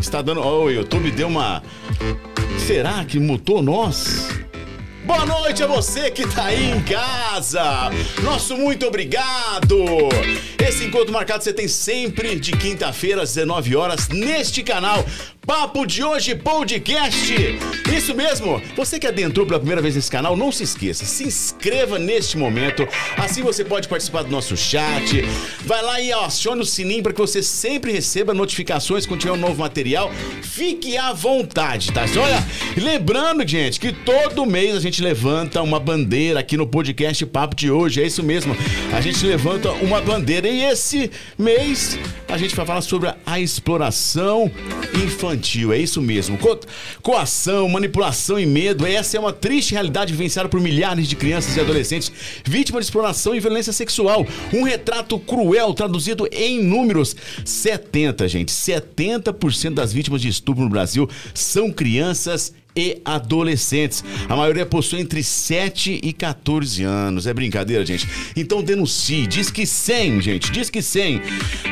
Está dando. Oh, o YouTube deu uma. Será que mutou nós? Boa noite a você que tá aí em casa. Nosso muito obrigado. Esse encontro marcado você tem sempre de quinta-feira às 19 horas neste canal. Papo de hoje podcast. Isso mesmo. Você que adentrou pela primeira vez nesse canal, não se esqueça, se inscreva neste momento. Assim você pode participar do nosso chat. Vai lá e acione o sininho para que você sempre receba notificações quando tiver um novo material. Fique à vontade, tá? Olha, lembrando, gente, que todo mês a gente levanta uma bandeira aqui no podcast Papo de hoje. É isso mesmo. A gente levanta uma bandeira e esse mês a gente vai falar sobre a exploração infantil infantil, é isso mesmo. Co coação, manipulação e medo, essa é uma triste realidade vivenciada por milhares de crianças e adolescentes vítimas de exploração e violência sexual. Um retrato cruel traduzido em números. 70, gente, 70% das vítimas de estupro no Brasil são crianças e adolescentes. A maioria possui entre 7 e 14 anos. É brincadeira, gente. Então denuncie. Diz que 100, gente. Diz que 100.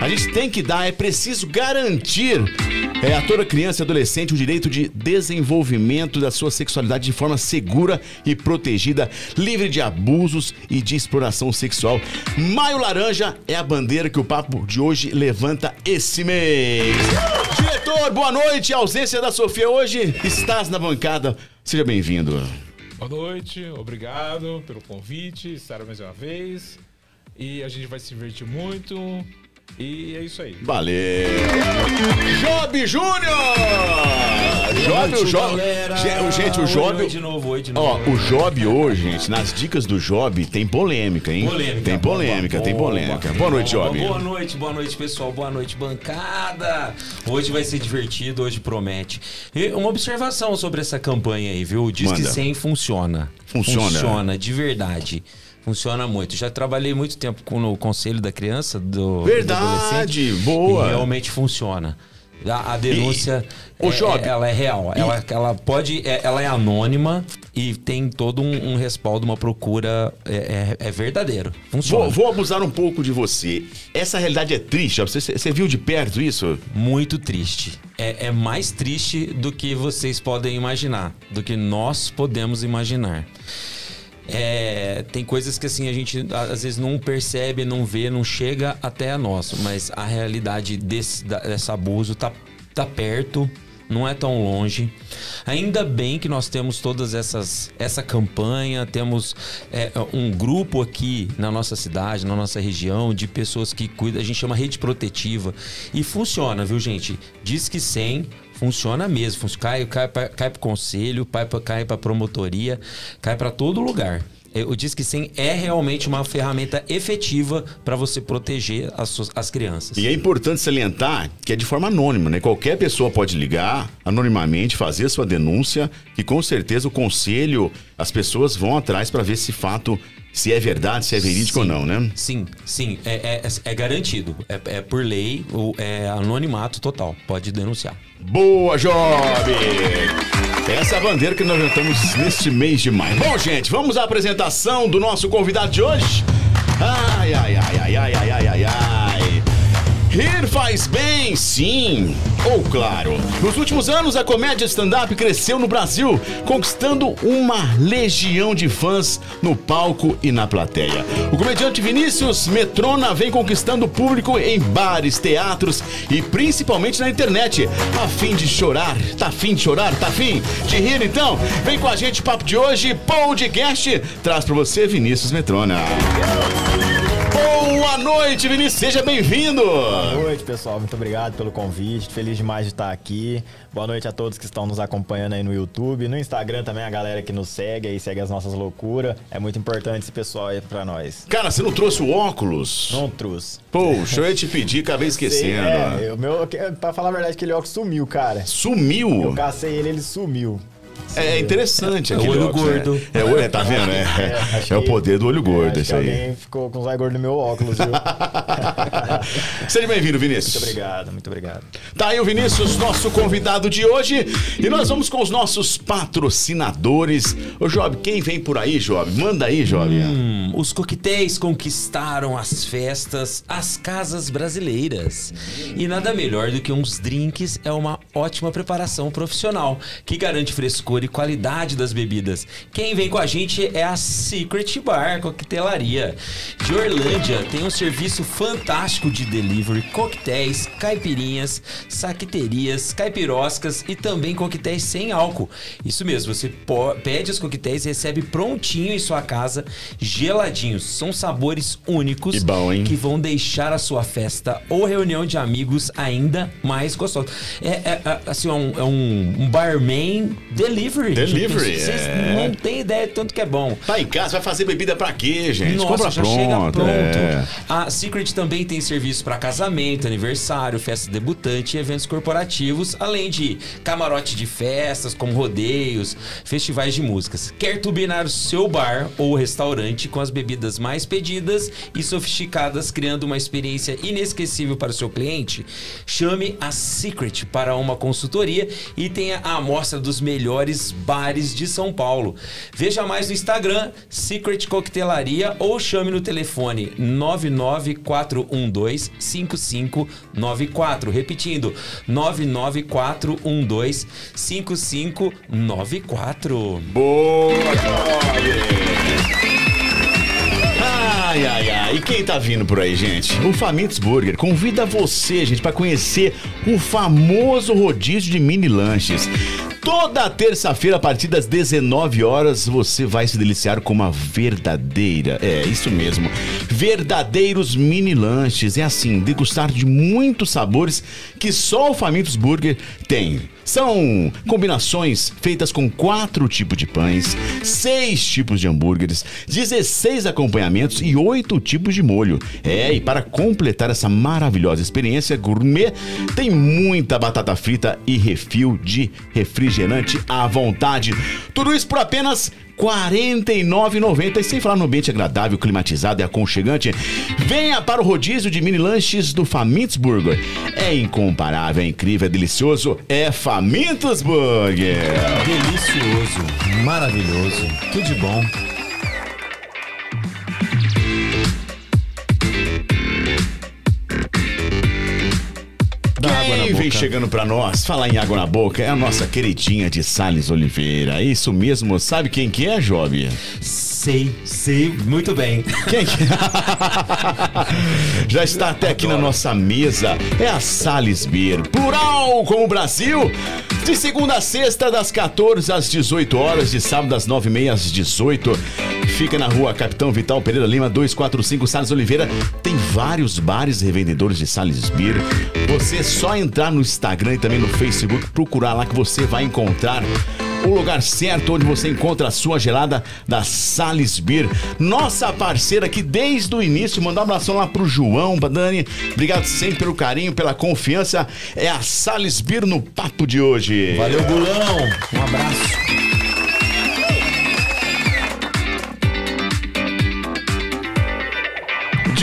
A gente tem que dar, é preciso garantir é, a toda criança e adolescente o direito de desenvolvimento da sua sexualidade de forma segura e protegida, livre de abusos e de exploração sexual. Maio Laranja é a bandeira que o papo de hoje levanta esse mês. Diretor, boa noite. A ausência da Sofia hoje. Estás na bancada. Seja bem-vindo. Boa noite, obrigado pelo convite, estar mais uma vez. E a gente vai se divertir muito. E é isso aí. Valeu! Job Júnior! Job, o Job. Gente, o Job. Oi, de novo, oi de novo. Ó, o Job hoje, gente, nas dicas do Job, tem polêmica, hein? Polêmica. Tem polêmica, boa, tem polêmica. boa, Boa noite, Job. Boa noite, boa noite, pessoal. Boa noite, bancada. Hoje vai ser divertido, hoje promete. E uma observação sobre essa campanha aí, viu? Diz que Manda. 100 funciona. Funciona. Funciona, de verdade. Funciona muito. Já trabalhei muito tempo com no Conselho da Criança, do, do Verdade, adolescente, boa. E realmente funciona. A, a denúncia, E- é- Job, é- ela é real. Ela, ela pode, é- ela é anônima e tem todo um, um respaldo, uma procura é, é- é verdadeiro. Funciona. Vou, vou abusar um pouco de você. Essa realidade é triste. Você, você viu de perto isso? Muito triste. É, é mais triste do que vocês podem imaginar, do que nós podemos imaginar. É, tem coisas que assim a gente às vezes não percebe, não vê, não chega até a nós, mas a realidade desse, desse abuso tá, tá perto, não é tão longe. Ainda bem que nós temos todas essas essa campanha, temos é, um grupo aqui na nossa cidade, na nossa região de pessoas que cuidam, a gente chama rede protetiva e funciona, viu gente? Diz que 100 Funciona mesmo. Cai, cai, pra- cai pro conselho, cai pra, cai pra promotoria, cai para todo lugar. Eu disse que sim é realmente uma ferramenta efetiva para você proteger as, suas- as crianças. E é importante salientar que é de forma anônima, né? Qualquer pessoa pode ligar anonimamente, fazer sua denúncia, e com certeza o conselho, as pessoas vão atrás para ver esse fato, se é verdade, se é verídico sim, ou não, né? Sim, sim, é, é, é, é garantido. É, é, por lei, é anonimato total. Pode denunciar. Boa, Job! É essa bandeira que nós levantamos neste mês de maio. Bom, gente, vamos à apresentação do nosso convidado de hoje. Ai, ai, ai, ai, ai, ai, ai, ai. Rir faz bem, sim. Ou claro, nos últimos anos a comédia stand-up cresceu no Brasil, conquistando uma legião de fãs no palco e na plateia. O comediante Vinícius Metrona vem conquistando o público em bares, teatros e principalmente na internet. A fim de chorar, tá afim de chorar, tá afim de rir então? Vem com a gente, papo de hoje, podcast, traz pra você Vinícius Metrona. Boa noite, Vinícius, seja bem-vindo. Boa noite, pessoal. Muito obrigado pelo convite. Feliz demais de estar aqui. Boa noite a todos que estão nos acompanhando aí no YouTube. No Instagram também, a galera que nos segue aí, segue as nossas loucuras. É muito importante esse pessoal aí pra nós. Cara, você não trouxe o óculos? Não trouxe. Poxa, eu ia te pedir, acabei esquecendo. É, o meu, pra falar a verdade, aquele óculos sumiu, cara. Eu Sumiu? cacei ele, ele sumiu. É interessante É o aquele olho óculos, né? gordo. É, o- é, tá vendo? É, acho é o poder do olho gordo, isso aí. alguém ficou com os olhos gordos no meu óculos, viu? muito Seja bem-vindo, Vinícius. obrigado, muito obrigado. Tá aí o Vinícius, nosso convidado de hoje. E nós vamos com os nossos patrocinadores. Ô, Job, quem vem por aí, Job? Manda aí, Job. Hum, os coquetéis conquistaram as festas, as casas brasileiras. E nada melhor do que uns drinks é uma ótima preparação profissional, que garante frescor e qualidade das bebidas. Quem vem com a gente é a Secret Bar Coquetelaria. De Orlândia tem um serviço fantástico de delivery, coquetéis, caipirinhas, saqueterias, caipiroscas e também coquetéis sem álcool. Isso mesmo, você pede os coquetéis e recebe prontinho em sua casa, geladinhos. São sabores únicos E bom, que vão deixar a sua festa ou reunião de amigos ainda mais gostosa. É, é, é, assim, é um, é um- um barman delivery. Delivery, Vocês é. não têm ideia do tanto que é bom. Tá em casa, vai fazer bebida pra quê, gente? Nossa, Compra já pronto. chega pronto. é. A Secret também tem serviço para casamento, aniversário, festa debutante e eventos corporativos, além de camarote de festas, como rodeios, festivais de músicas. Quer turbinar o seu bar ou restaurante com as bebidas mais pedidas e sofisticadas, criando uma experiência inesquecível para o seu cliente? Chame a Secret para uma consultoria e tenha a amostra dos melhores bares de São Paulo. Veja mais no Instagram, Secret Coquetelaria, ou chame no telefone 994125594. Repetindo, 994125594. Boa, Job! E quem tá vindo por aí, gente? O Famintos Burger convida você, gente, pra conhecer o famoso rodízio de mini lanches. Toda terça-feira, a partir das 19 horas, você vai se deliciar com uma verdadeira, é isso mesmo, verdadeiros mini lanches. É assim, degustar de muitos sabores que só o Famintos Burger tem. São combinações feitas com quatro tipos de pães, seis tipos de hambúrgueres, 16 acompanhamentos e oito tipos de molho. É, e para completar essa maravilhosa experiência gourmet, tem muita batata frita e refil de refrigerante à vontade. Tudo isso por apenas 49,90 e sem falar no ambiente agradável, climatizado e aconchegante. Venha para o rodízio de mini lanches do Famintos Burger. É incomparável, é incrível, é delicioso. É Famintos Burger. Delicioso, maravilhoso, tudo de bom. Quem vem chegando pra nós, falar em água na boca, é a nossa queridinha de Salles Oliveira. É Isso mesmo, sabe quem que é, Job? Sei, sei muito bem. Quem que... Já está até aqui na nossa mesa. É a Salles Beer. Plural como o Brasil. De segunda a sexta, das 14 às 18 horas. De sábado, às 9h30 às 18 Fica na rua Capitão Vital Pereira Lima, 245 Salles Oliveira. Tem vários bares revendedores de Salles Beer. Você é só entrar no Instagram e também no Facebook, procurar lá que você vai encontrar o lugar certo onde você encontra a sua gelada da Salles Beer. Nossa parceira aqui desde o início. Mandar um abração lá pro João, pra Dani. Obrigado sempre pelo carinho, pela confiança. É a Salles Beer no papo de hoje. Valeu, Bulão. Um abraço.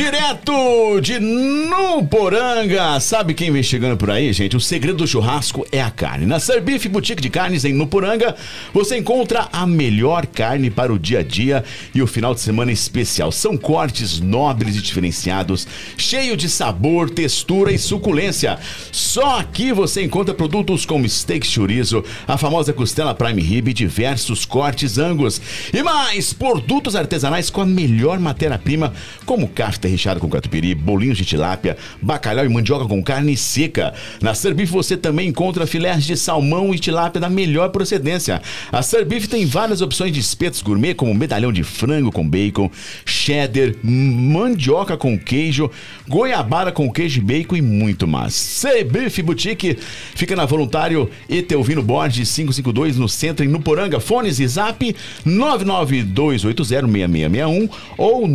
Direto de Nuporanga. Sabe quem vem chegando por aí, gente? O segredo do churrasco é a carne. Na Serbife Boutique de Carnes em Nuporanga, você encontra a melhor carne para o dia a dia e o final de semana especial. São cortes nobres e diferenciados, cheio de sabor, textura e suculência. Só aqui você encontra produtos como steak chorizo, a famosa costela prime rib e diversos cortes angus. E mais, produtos artesanais com a melhor matéria-prima, como kafta recheado com catupiry, bolinhos de tilápia, bacalhau e mandioca com carne seca. Na Serbife você também encontra filés de salmão e tilápia da melhor procedência. A Serbife tem várias opções de espetos gourmet, como medalhão de frango com bacon, cheddar, mandioca com queijo, goiabara com queijo e bacon e muito mais. Serbife Boutique fica na Voluntário Etelvino Borges 552 no centro em Nuporanga. Fones e zap 992806661 ou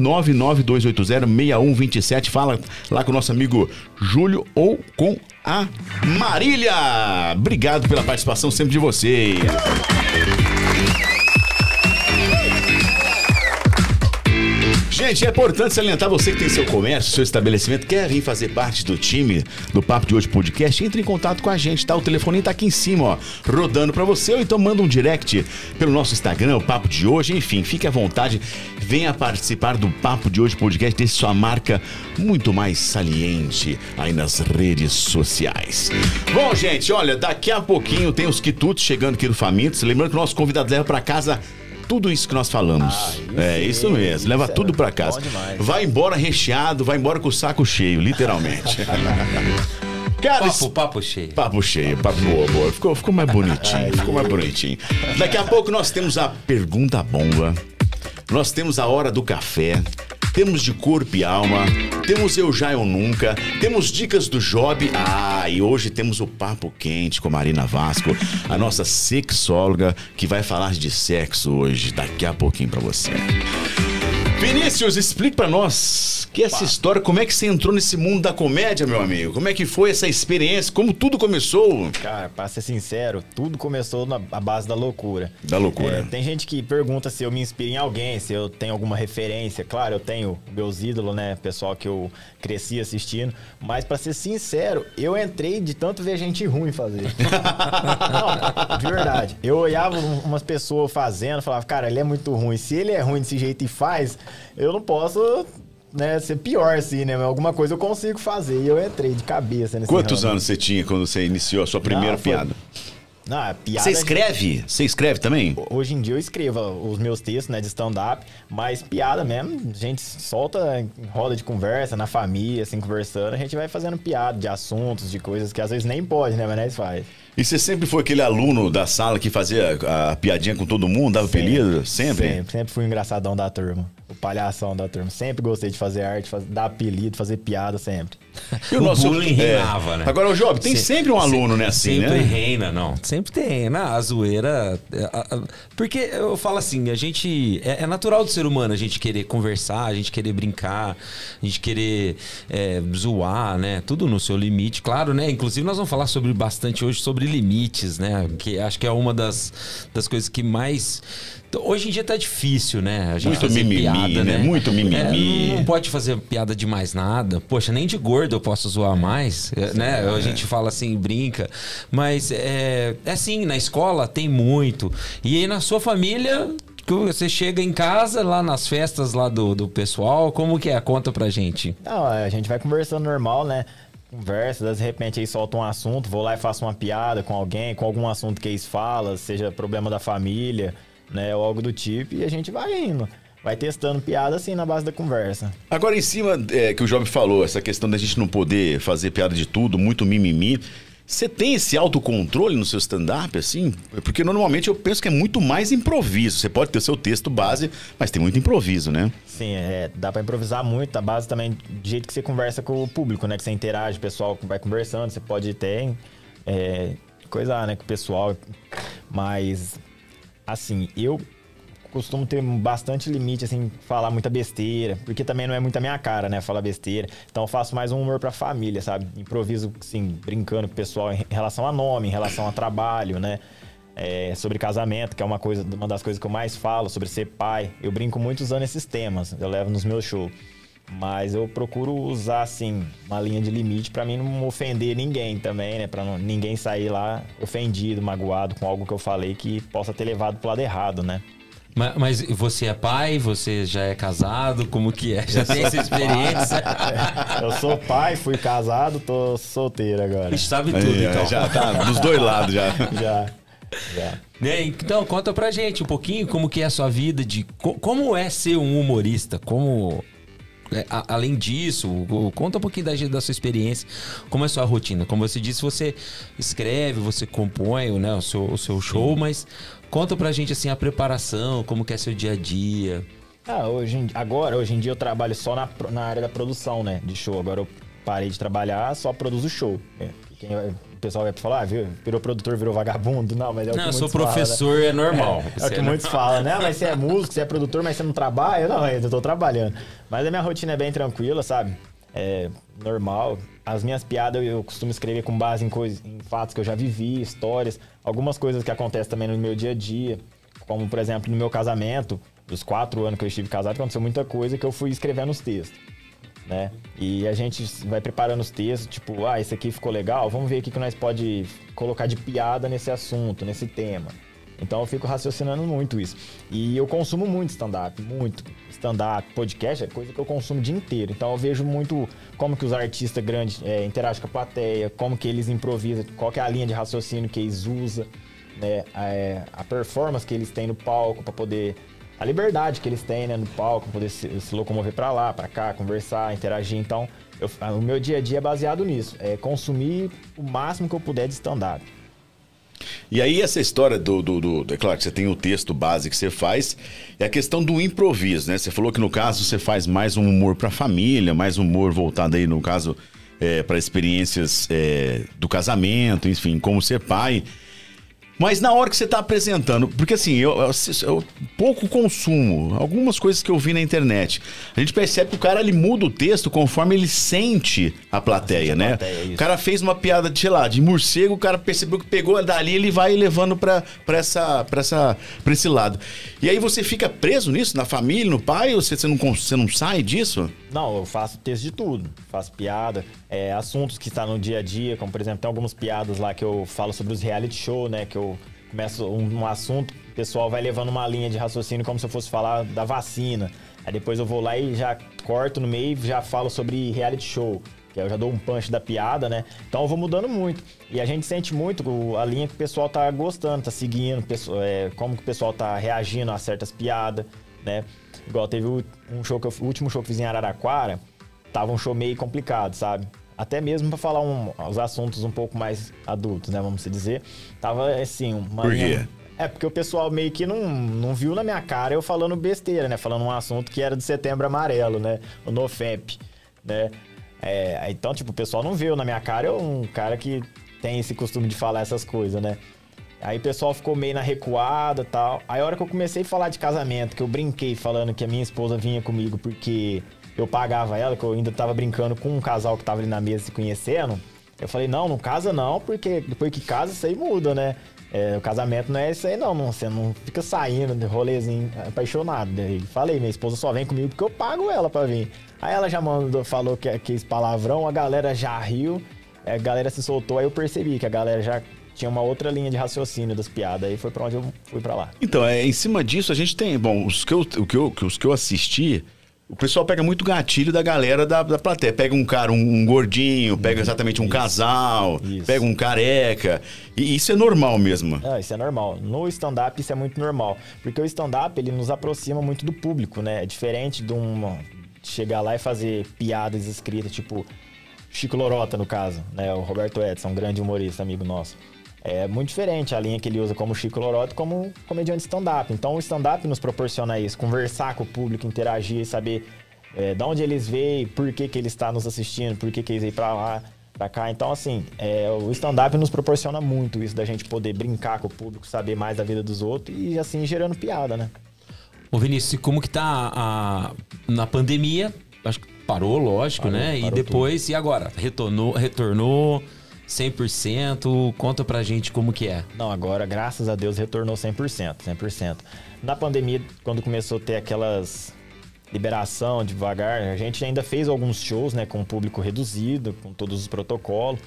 992806127. Fala lá com o nosso amigo Júlio ou com a Marília. Obrigado pela participação sempre de vocês. Gente, é importante salientar você que tem seu comércio, seu estabelecimento, quer vir fazer parte do time do Papo de Hoje Podcast, entre em contato com a gente, tá? O telefone tá aqui em cima, ó, rodando pra você, ou então manda um direct pelo nosso Instagram, o Papo de Hoje, enfim, fique à vontade, venha participar do Papo de Hoje Podcast, deixe sua marca muito mais saliente aí nas redes sociais. Bom, gente, olha, daqui a pouquinho tem os quitutes chegando aqui do Famintos, lembrando que o nosso convidado leva pra casa tudo isso que nós falamos. Ah, isso é isso mesmo. Leva isso é tudo pra casa. Vai embora recheado, vai embora com o saco cheio, literalmente. Cara, Papo, papo cheio. Papo cheio, papo boa, boa. Ficou, ficou mais bonitinho, ficou mais bonitinho. Daqui a pouco nós temos a pergunta bomba. Nós temos a hora do café. Temos de corpo e alma. Temos eu já eu nunca. Temos dicas do Job. Ah, e hoje temos o papo quente com a Marina Vasco, a nossa sexóloga que vai falar de sexo hoje, daqui a pouquinho pra você. Vinícius, explique pra nós que essa história, como é que você entrou nesse mundo da comédia, meu amigo? Como é que foi essa experiência? Como tudo começou? Cara, pra ser sincero, tudo começou na base da loucura. Da loucura. É, tem gente que pergunta se eu me inspiro em alguém, se eu tenho alguma referência. Claro, eu tenho meus ídolos, né? Pessoal que eu cresci assistindo. Mas pra ser sincero, eu entrei de tanto ver gente ruim fazer. Não, de verdade. Eu olhava um- umas pessoas fazendo, falava, cara, ele é muito ruim. Se ele é ruim desse jeito e faz, eu não posso. Né, ser pior assim, né? Mas Alguma coisa eu consigo fazer. E eu entrei de cabeça nesse Quantos ramo. anos você tinha quando você iniciou a sua primeira Não, foi- piada? Não, piada. Você escreve? Você escreve também? Hoje em dia eu escrevo os meus textos, né, de stand-up, mas piada mesmo, a gente solta em roda de conversa, na família, assim, conversando, a gente vai fazendo piada de assuntos, de coisas que às vezes nem pode, né, mas nós faz. E você sempre foi aquele aluno da sala que fazia a piadinha com todo mundo, dava apelido? Sempre? Sempre, sempre fui o engraçadão da turma, o palhação da turma. Sempre gostei de fazer arte, dar apelido, fazer piada sempre. E O bullying reinava, né? Agora, o Job, tem Se- sempre um aluno, né, assim, sempre né? reina, não. Sempre tem, né? A zoeira. é, a- a- Porque eu falo assim, a gente. É, é natural do ser humano a gente querer conversar, a gente querer brincar, a gente querer é, zoar, né? Tudo no seu limite, claro, né? Inclusive, nós vamos falar sobre bastante hoje sobre limites, né? Que acho que é uma das, das coisas que mais. Hoje em dia tá difícil, né? A gente Muito fazer mimimi, piada, né? Muito mimimi. É, não pode fazer piada de mais nada. Poxa, nem de gordo eu posso zoar mais, é, né? A gente fala assim, brinca. Mas é, é assim, na escola tem muito. E aí na sua família, que você chega em casa, lá nas festas lá do, do pessoal, como que é? Conta pra gente. Não, a gente vai conversando normal, né? Conversa, de repente aí solta um assunto, vou lá e faço uma piada com alguém, com algum assunto que eles falam, seja problema da família, né? Ou algo do tipo, e a gente vai indo. Vai testando piada assim na base da conversa. Agora, em cima é, que o Job falou, essa questão da gente não poder fazer piada de tudo, muito mimimi. Você tem esse autocontrole no seu stand-up, assim? Porque normalmente eu penso que é muito mais improviso. Você pode ter o seu texto base, mas tem muito improviso, né? Sim, é, dá pra improvisar muito, a base também do jeito que você conversa com o público, né? Que você interage, o pessoal vai conversando, você pode ter é, coisar, né, com o pessoal. Mas, assim, eu costumo ter bastante limite, assim, falar muita besteira, porque também não é muito a minha cara, né, falar besteira. Então eu faço mais um humor pra família, sabe? Improviso, assim, brincando com o pessoal em relação a nome, em relação a trabalho, né? É, sobre casamento, que é uma coisa, uma das coisas que eu mais falo, sobre ser pai. Eu brinco muito usando esses temas, eu levo nos meus shows. Mas eu procuro usar, assim, uma linha de limite pra mim não ofender ninguém também, né? Pra não- ninguém sair lá ofendido, magoado com algo que eu falei que possa ter levado pro lado errado, né? Ma- Mas você é pai? Você já é casado? Como que é? Já tem essa experiência? Eu sou pai, fui casado, tô solteiro agora. A gente sabe tudo, Aí, então. Já tá dos dois lados já. Já, já. Né, Então, conta pra gente um pouquinho como que é a sua vida, de co- como é ser um humorista, como... é, a- além disso, conta um pouquinho da, da sua experiência, como é a sua rotina. Como você disse, você escreve, você compõe né, o, seu, o seu show, mas conta pra gente assim a preparação, como que é seu dia a dia. Ah, hoje em- agora, hoje em dia eu trabalho só na, na área da produção, né? De show. Agora eu parei de trabalhar, só produzo show. É, quem vai- o pessoal vai falar, ah, viu, virou produtor, virou vagabundo. Não, mas é o Não, que eu sou muitos falam, né? professor, é normal. É, é o que muitos falam, né? Mas você é músico, você é produtor, mas você não trabalha? Não, eu tô trabalhando. Mas a minha rotina é bem tranquila, sabe? É normal. As minhas piadas eu costumo escrever com base em, coisas, em fatos que eu já vivi, histórias, algumas coisas que acontecem também no meu dia a dia. Como, por exemplo, no meu casamento, dos quatro anos que eu estive casado, aconteceu muita coisa que eu fui escrevendo os textos. Né? E a gente vai preparando os textos, tipo, ah, esse aqui ficou legal, vamos ver o que nós pode colocar de piada nesse assunto, nesse tema. Então eu fico raciocinando muito isso. E eu consumo muito stand-up, muito. Stand-up, podcast é coisa que eu consumo o dia inteiro. Então eu vejo muito como que os artistas grandes é, interagem com a plateia, como que eles improvisam, qual é a linha de raciocínio que eles usam, né? A, é, a performance que eles têm no palco para poder a liberdade que eles têm né, no palco, poder se, se locomover para lá, para cá, conversar, interagir. Então, eu, o meu dia a dia é baseado nisso, é consumir o máximo que eu puder de stand-up. E aí essa história do, do, do, É claro que você tem o texto base que você faz, é a questão do improviso, né? Você falou que no caso você faz mais um humor para família, mais humor voltado aí, no caso, é, para experiências é, do casamento, enfim, como ser pai. Mas na hora que você está apresentando, porque assim, eu, eu, eu, pouco consumo, algumas coisas que eu vi na internet. A gente percebe que o cara ele muda o texto conforme ele sente a plateia, sente né? A plateia, o cara fez uma piada de, sei lá, de morcego, o cara percebeu que pegou dali, ele vai levando para essa, pra essa, pra esse lado. E aí você fica preso nisso, na família, no pai, ou você, você, não, você não sai disso? Não, eu faço texto de tudo. Faço piada, é, assuntos que estão tá no dia a dia, como por exemplo, tem algumas piadas lá que eu falo sobre os reality show, né? Que eu começo um, um assunto, o pessoal vai levando uma linha de raciocínio como se eu fosse falar da vacina. Aí depois eu vou lá e já corto no meio e já falo sobre reality show. Que eu já dou um punch da piada, né? Então eu vou mudando muito. E a gente sente muito a linha que o pessoal tá gostando, tá seguindo, é, como que o pessoal tá reagindo a certas piadas, né? Igual teve um show que eu, o último show que fiz em Araraquara, tava um show meio complicado, sabe? Até mesmo para falar um, os assuntos um pouco mais adultos, né? Vamos dizer. Tava assim, uma. Por quê? É, porque o pessoal meio que não, não viu na minha cara eu falando besteira, né? Falando um assunto que era de setembro amarelo, né? O NoFap, né? É, então, tipo, o pessoal não viu na minha cara eu um cara que tem esse costume de falar essas coisas, né? Aí o pessoal ficou meio na recuada e tal. Aí a hora que eu comecei a falar de casamento, que eu brinquei falando que a minha esposa vinha comigo porque eu pagava ela, que eu ainda tava brincando com um casal que tava ali na mesa se conhecendo. Eu falei, não, não casa não, porque depois que casa isso aí muda, né? É, o casamento não é isso aí não, não, você não fica saindo de rolezinho apaixonado. Daí falei, minha esposa só vem comigo porque eu pago ela pra vir. Aí ela já mandou, falou que quis palavrão, a galera já riu, a galera se soltou, aí eu percebi que a galera já tinha uma outra linha de raciocínio das piadas. Aí foi pra onde eu fui pra lá. Então, é, em cima disso, a gente tem. Bom, os que eu, que eu, os que eu assisti. O pessoal pega muito gatilho da galera da, da plateia. Pega um cara, um, um gordinho, pega exatamente um isso, casal, isso. pega um careca. E isso é normal mesmo. É, isso é normal. No stand-up isso é muito normal. Porque o stand-up ele nos aproxima muito do público, né? É diferente de um. chegar lá e fazer piadas escritas, tipo Chico Lorota, no caso, né? O Roberto Edson, um grande humorista, amigo nosso é muito diferente a linha que ele usa como Chico Lorotto como comediante stand-up. Então o stand-up nos proporciona isso, conversar com o público, interagir, saber é, de onde eles veem, por que, que ele está nos assistindo, por que, que eles veem para lá, para cá. Então, assim, é, o stand-up nos proporciona muito isso, da gente poder brincar com o público, saber mais da vida dos outros e, assim, gerando piada, né? Ô Vinícius, como que tá a, na pandemia? Acho que parou, lógico, parou, né? Parou e depois, tudo. e agora? Retornou, retornou 100%? Conta pra gente como que é. Não, agora, graças a Deus, retornou 100%, 100%. Na pandemia, quando começou a ter aquelas liberação devagar, a gente ainda fez alguns shows, né, com público reduzido, com todos os protocolos,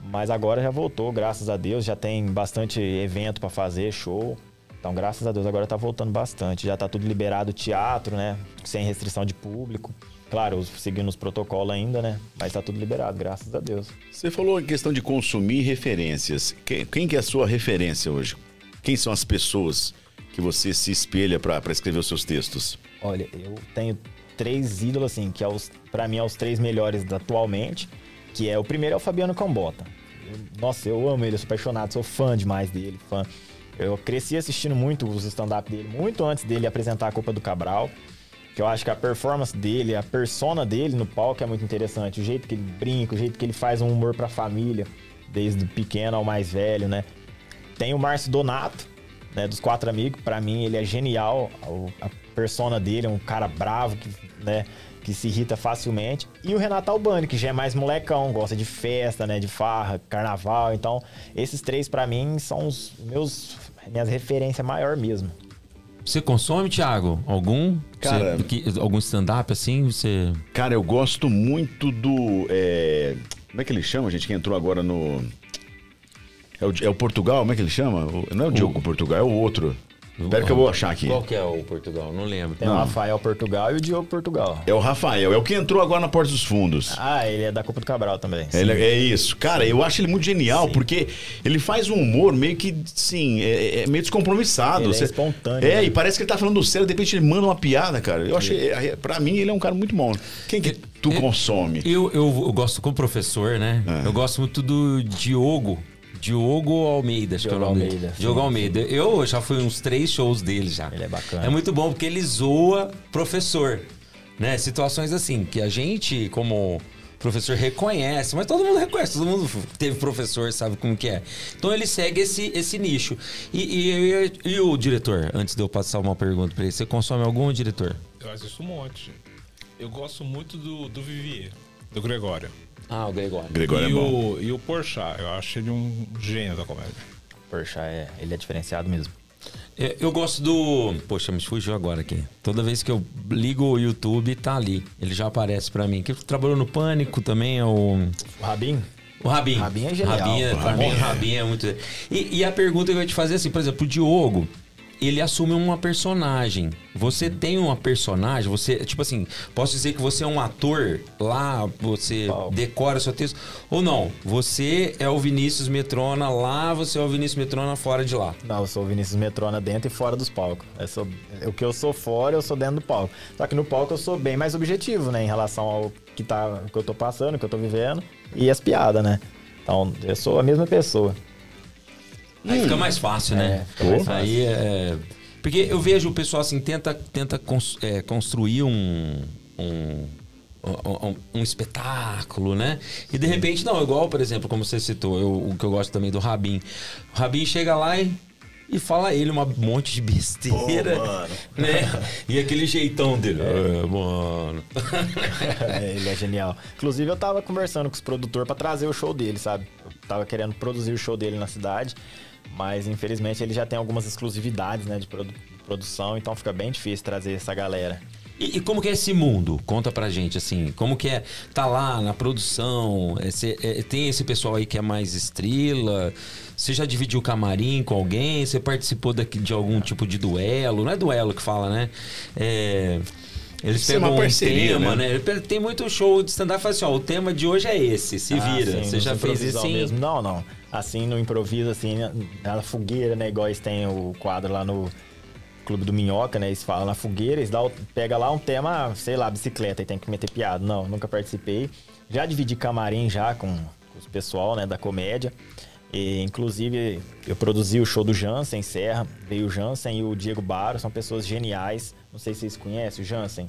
mas agora já voltou, graças a Deus, já tem bastante evento para fazer, show. Então, graças a Deus, agora tá voltando bastante. Já tá tudo liberado, teatro, né, sem restrição de público. Claro, seguindo os protocolos ainda, né? Mas tá tudo liberado, graças a Deus. Você falou em questão de consumir referências. Quem, quem que é a sua referência hoje? Quem são as pessoas que você se espelha para escrever os seus textos? Olha, eu tenho três ídolos, assim, que é os, pra mim é os três melhores atualmente. Que é o primeiro é o Fabiano Cambota. Eu, nossa, eu amo ele, eu sou apaixonado, sou fã demais dele, fã. Eu cresci assistindo muito os stand-up dele, muito antes dele apresentar a Copa do Cabral que eu acho que a performance dele, a persona dele no palco é muito interessante. O jeito que ele brinca, o jeito que ele faz um humor pra família, desde pequeno ao mais velho, né? Tem o Márcio Donato, né, dos Quatro Amigos. Para mim, ele é genial. A persona dele é um cara bravo, que, né, que se irrita facilmente. E o Renato Albani, que já é mais molecão, gosta de festa, né, de farra, carnaval. Então, esses três, para mim, são os meus minhas referências maior mesmo. Você consome, Thiago? Algum? Cara- Você- que- algum stand-up assim? Você. Cara, eu gosto muito do. é, Como é que ele chama, gente? Que entrou agora no. É o, é o Portugal? Como é que ele chama? O- Não é o Diogo Portugal, é o outro. Espera que eu vou achar aqui. Qual que é o Portugal? Não lembro. Tem o Rafael Portugal e o Diogo Portugal. É o Rafael, é o que entrou agora na Porta dos Fundos. Ah, ele é da Copa do Cabral também. Ele- é isso. Cara, eu acho ele muito genial, porque ele faz um humor meio que, sim, é, é meio descompromissado. Ele é Você- espontâneo, É, né? e parece que ele tá falando sério, de repente ele manda uma piada, cara. Eu achei, é, pra mim, ele é um cara muito bom. Quem que tu Eu- consome? Eu, eu, eu gosto como professor, né? É. Eu gosto muito do Diogo. Diogo Almeida, acho que é o Diogo nome dele. Almeida, sim, Diogo sim. Almeida. Eu já fui uns três shows dele já. Ele é bacana. É muito bom porque ele zoa professor. Né? Situações assim, que a gente, como professor, reconhece, mas todo mundo reconhece, todo mundo teve professor, sabe como que é. Então ele segue esse, esse nicho. E, e, e o diretor, antes de eu passar uma pergunta pra ele, você consome algum diretor? Eu assisto um monte. Eu gosto muito do, do Vivier, do Gregório. Ah, o Gregório. Gregório e, é bom. o, e o Porchat, eu acho ele um gênio da comédia. Poxa, é, ele é diferenciado mesmo. É, Eu gosto do. Poxa, me fugiu agora aqui. Toda vez que eu ligo o YouTube, tá ali. Ele já aparece pra mim. Que trabalhou no Pânico também, é o. O Rabin? O Rabin. Rabin é genial. Rabin é, Rabin Rabin é muito. E, e a pergunta que eu ia te fazer é assim, por exemplo, o Diogo. Ele assume uma personagem. Você tem uma personagem, você, tipo assim, posso dizer que você é um ator lá, você Palco. decora seu texto. Ou não, você é o Vinícius Metrona lá, você é o Vinícius Metrona fora de lá. Não, eu sou o Vinícius Metrona dentro e fora dos palcos. Eu sou, o que eu sou fora, eu sou dentro do palco. Só que no palco eu sou bem mais objetivo, né? Em relação ao que, tá, o que eu tô passando, o que eu tô vivendo e as piadas, né? Então, eu sou a mesma pessoa. Aí fica mais fácil, né? É, fica mais fácil. Aí é. Porque eu vejo o pessoal assim, tenta, tenta cons- é, construir um. um um, um espetáculo, né? E de repente, não, igual, por exemplo, como você citou, eu- o que eu gosto também do Rabin. O Rabin chega lá e, e fala ele um monte de besteira, né? E aquele jeitão dele. É, mano. É, ele é genial. Inclusive, eu tava conversando com os produtores pra trazer o show dele, sabe? Eu tava querendo produzir o show dele na cidade, mas infelizmente ele já tem algumas exclusividades, né, de produ- produção, então fica bem difícil trazer essa galera. E, e como que é esse mundo? Conta pra gente, assim. Como que é tá lá na produção? É, é, tem esse pessoal aí que é mais estrela? Você já dividiu camarim com alguém? Você participou daqui, de algum tipo de duelo? Não é duelo que fala, né? É... Eles Isso é uma pegam um parceria, tema, né? né? Tem muito show de stand-up e fala assim, ó, o tema de hoje é esse, se Ah, vira. sim, Você já fez isso em... mesmo? Não, não. Assim, no improviso, assim, na- fogueira, né? Igual eles têm o quadro lá no Clube do Minhoca, né? Eles falam na fogueira, eles dão, pega lá um tema, sei lá, bicicleta e tem que meter piada. Não, nunca participei. Já dividi camarim já com, com os pessoal, né? Da comédia. E, inclusive, eu produzi o show do Jansen Serra. Veio o Jansen e o Diego Baro, são pessoas geniais. Não sei se vocês conhecem o Jansen.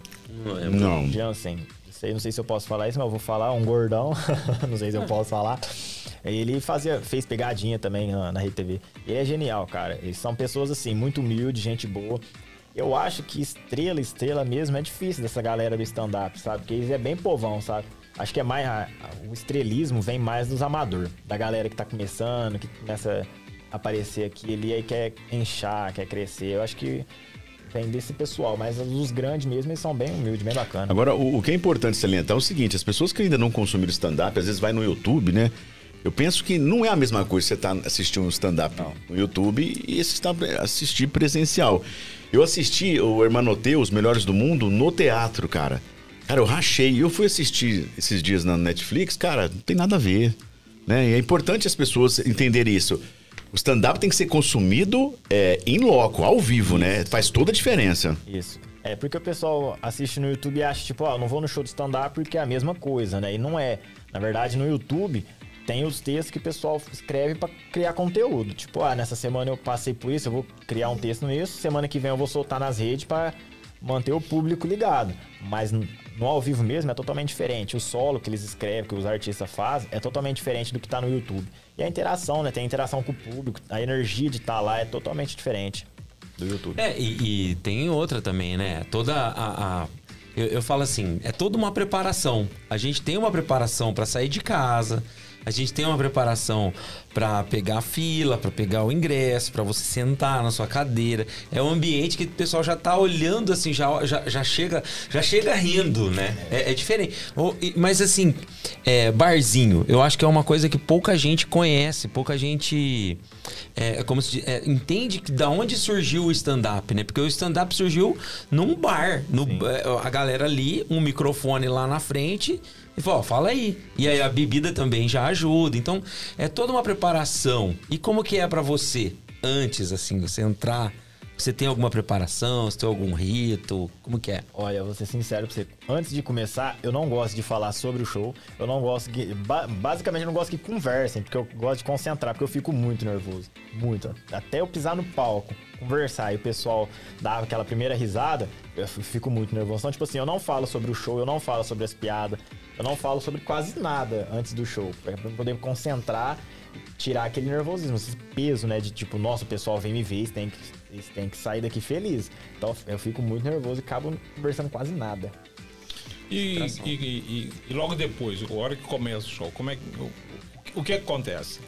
Não. Jansen. Sei, não sei se eu posso falar isso, mas eu vou falar. Um gordão. não sei se eu posso falar. Ele fazia, fez pegadinha também na, na Rede TV. Ele é genial, cara. Eles são pessoas, assim, muito humildes, gente boa. Eu acho que estrela, estrela mesmo, é difícil dessa galera do stand-up, sabe? Porque eles é bem povão, sabe? Acho que é mais. a- o estrelismo vem mais dos amador, da galera que tá começando, que começa a aparecer aqui ali, aí quer inchar, quer crescer. Eu acho que vem desse pessoal, mas os grandes mesmo, eles são bem humildes, bem bacanas. Agora, o, o que é importante salientar é o seguinte: as pessoas que ainda não consumiram stand-up, às vezes vai no YouTube, né? Eu penso que não é a mesma coisa você tá assistindo um stand-up no YouTube e está- assistir presencial. Eu assisti o Hermanoteu, Os Melhores do Mundo, no teatro, cara. Cara, eu rachei. Eu fui assistir esses dias na Netflix, cara, não tem nada a ver. Né? E é importante as pessoas entenderem isso. O stand-up tem que ser consumido é, em loco, ao vivo, né? Faz toda a diferença. Isso. É porque o pessoal assiste no YouTube e acha, tipo, ó, não vou no show de stand-up porque é a mesma coisa, né? E não é. Na verdade, no YouTube tem os textos que o pessoal escreve pra criar conteúdo. Tipo, ah, nessa semana eu passei por isso, eu vou criar um texto nisso, semana que vem eu vou soltar nas redes pra manter o público ligado. Mas no ao vivo mesmo é totalmente diferente. O solo que eles escrevem, que os artistas fazem, é totalmente diferente do que tá no YouTube. E a interação, né? Tem a interação com o público, a energia de estar lá é totalmente diferente do YouTube. É, e, e tem outra também, né? Toda a. a- eu, eu falo assim, é toda uma preparação. A gente tem uma preparação pra sair de casa, A gente tem uma preparação para pegar a fila, para pegar o ingresso, para você sentar na sua cadeira. É um ambiente que o pessoal já tá olhando assim, já, já, já chega já chega rindo, né? É, é diferente. Mas assim, é, barzinho, eu acho que é uma coisa que pouca gente conhece, pouca gente é, como se é, entende que da onde surgiu o stand-up, né? Porque o stand-up surgiu num bar, no, é, a galera ali, um microfone lá na frente e falou, fala aí. E aí a bebida também já ajuda. Então, é toda uma preparação. E como que é pra você antes, assim, você entrar? Você tem alguma preparação? Você tem algum rito? Como que é? Olha, vou ser sincero pra você. Antes de começar, eu não gosto de falar sobre o show. Eu não gosto que. ba- basicamente, eu não gosto que conversem, porque eu gosto de concentrar, porque eu fico muito nervoso. Muito. Até eu pisar no palco, conversar e o pessoal dar aquela primeira risada, eu fico muito nervoso. Então, tipo assim, eu não falo sobre o show, eu não falo sobre as piadas, eu não falo sobre quase nada antes do show. Pra poder concentrar tirar aquele nervosismo, esse peso, né? De tipo, nossa, o pessoal vem me ver, eles têm que, eles têm que sair daqui feliz. Então eu fico muito nervoso e acabo conversando quase nada. E, e- e- e logo depois, a hora que começa o show, como é que, o, o que acontece?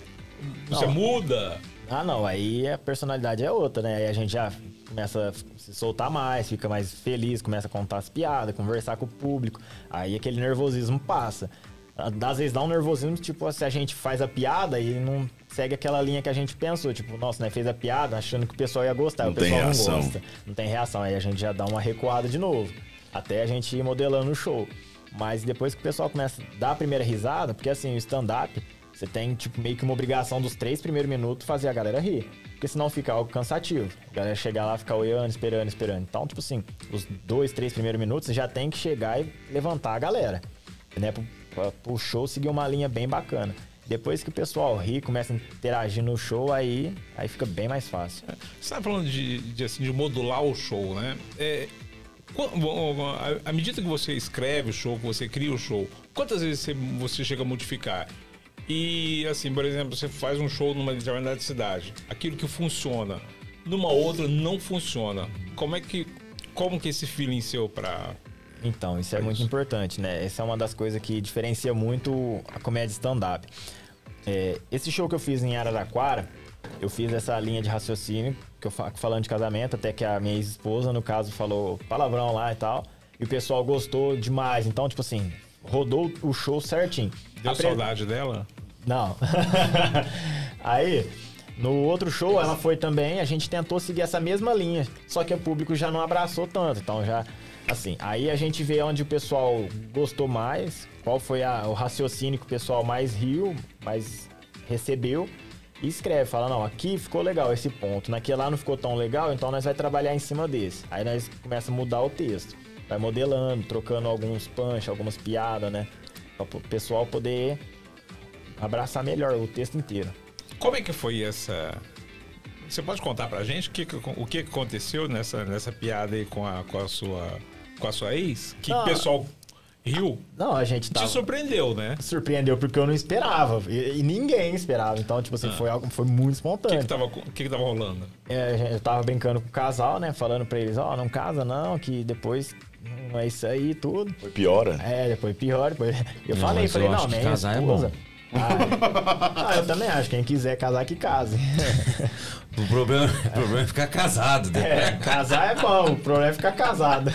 Você Não. muda? Ah, não, aí a personalidade é outra, né? Aí a gente já começa a se soltar mais, fica mais feliz, começa a contar as piadas, conversar com o público. Aí aquele nervosismo passa. Às vezes dá um nervosismo, tipo, se a gente faz a piada e não segue aquela linha que a gente pensou. Tipo, nossa, né, fez a piada achando que o pessoal ia gostar. Não o pessoal reação. não gosta. Não tem reação. Aí a gente já dá uma recuada de novo. Até a gente ir modelando o show. Mas depois que o pessoal começa a dar a primeira risada, porque assim, o stand-up, você tem, tipo, meio que uma obrigação dos três primeiros minutos fazer a galera rir. Porque senão fica algo cansativo. A galera chegar lá, ficar olhando, esperando, esperando. Então, tipo assim, os dois, três primeiros minutos, você já tem que chegar e levantar a galera. Né? Show seguir uma linha bem bacana. Depois que o pessoal ri, começa a interagir no show, aí, aí fica bem mais fácil. Você tá falando de, de, assim, de modular o show, né? É, à- medida que você escreve o show, que você cria o show, quantas vezes você, você chega a modificar? E, assim, por exemplo, você faz um show numa determinada cidade, aquilo que funciona, numa outra não funciona. Como é que, como que esse feeling seu pra... Então, isso é muito importante, né? Essa é uma das coisas que diferencia muito a comédia stand-up. É, esse show que eu fiz em Araraquara, eu fiz essa linha de raciocínio, que eu fa- falando de casamento, até que a minha ex-esposa, no caso, falou palavrão lá e tal. E o pessoal gostou demais. Então, tipo assim, rodou o show certinho. Deu Apre- saudade dela? não. Aí, no outro show, ela foi também, a gente tentou seguir essa mesma linha, só que o público já não abraçou tanto, então já, assim, aí a gente vê onde o pessoal gostou mais, qual foi a- o raciocínio que o pessoal mais riu, mais recebeu, e escreve, fala, não, aqui ficou legal esse ponto, naquele lá não ficou tão legal, então nós vai trabalhar em cima desse. Aí nós começa a mudar o texto, vai modelando, trocando alguns punch, algumas piadas, né, para o pessoal poder abraçar melhor o texto inteiro. Como é que foi essa... Você pode contar pra gente o que, o que aconteceu nessa, nessa piada aí com a, com a, sua, com a sua ex? Que o Ah. pessoal riu? Não, a gente tava... Te surpreendeu, né? surpreendeu porque eu não esperava. E, e ninguém esperava. Então, tipo assim, foi algo foi muito O que, espontâneo. que, tava, o que, que tava rolando? É, eu tava brincando com o casal, né? Falando pra eles, ó, não casa não, que depois não é isso aí e tudo. Foi piora. É, depois pior, depois. Eu Não, falei, falei, eu não, minha casar é esposa. bom. Ah, eu também acho. Quem quiser casar, que case. O problema, o problema é ficar casado. né? É, casar é bom, o problema é ficar casado.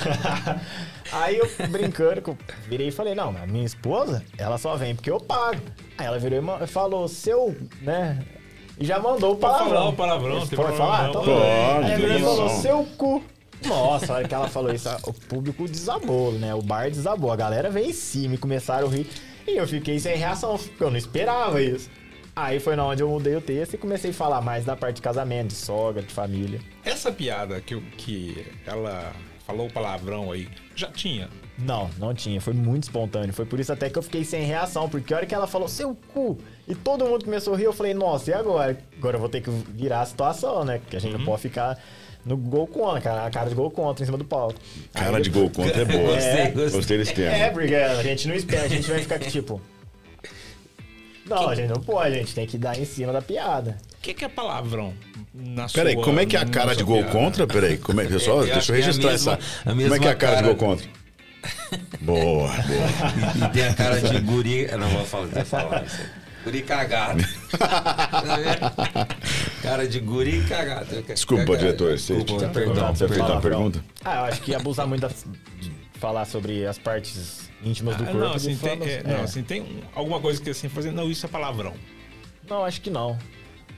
Aí eu brincando, eu virei e falei, não, mas minha esposa, ela só vem porque eu pago. Aí ela virou e falou, seu, né? E já mandou o Pode palavrão. falar o palavrão, tem Pode falar? não. Então, Pode, Aí ela virou e falou, seu cu. Nossa, a hora que ela falou isso, o público desabou, né? O bar desabou, a galera veio em cima e começaram a rir. E eu fiquei sem reação, porque eu não esperava isso. Aí foi na onde eu mudei o texto e comecei a falar mais da parte de casamento, de sogra, de família. Essa piada que, eu- que ela falou o palavrão aí, já tinha. Não, não tinha. Foi muito espontâneo. Foi por isso até que eu fiquei sem reação. Porque a hora que ela falou, seu cu, e todo mundo começou a rir, eu falei, nossa, e agora? Agora eu vou ter que virar a situação, né? Porque a gente não pode ficar no gol contra, cara, a cara de gol contra em cima do palco. Cara Aí de gol contra é boa. Gostei, gostei. Gostei desse termo. É, porque a gente não espera, a gente vai ficar aqui, tipo. Não, a gente não pode, a gente tem que dar em cima da piada. O que, que é palavrão? Na Peraí, sua- como é que é a cara de gol piada? contra? Peraí, como é que pessoal? Eu Deixa eu que é a registrar mesma- essa. a Como é que é a cara de cara. gol contra? Boa, boa. E tem a cara de guri. Eu não vou falar, vou falar isso. Guri cagado. Cara de guri cagado. Desculpa, diretor. Você, Desculpa, perdão, você fez uma perdão. pergunta? Ah, eu acho que abusar muito de falar sobre as partes íntimas do Ah, corpo. não, assim, tem, é, é. não, assim, tem um- alguma coisa que assim, fazer, não, isso é palavrão. Não, acho que não.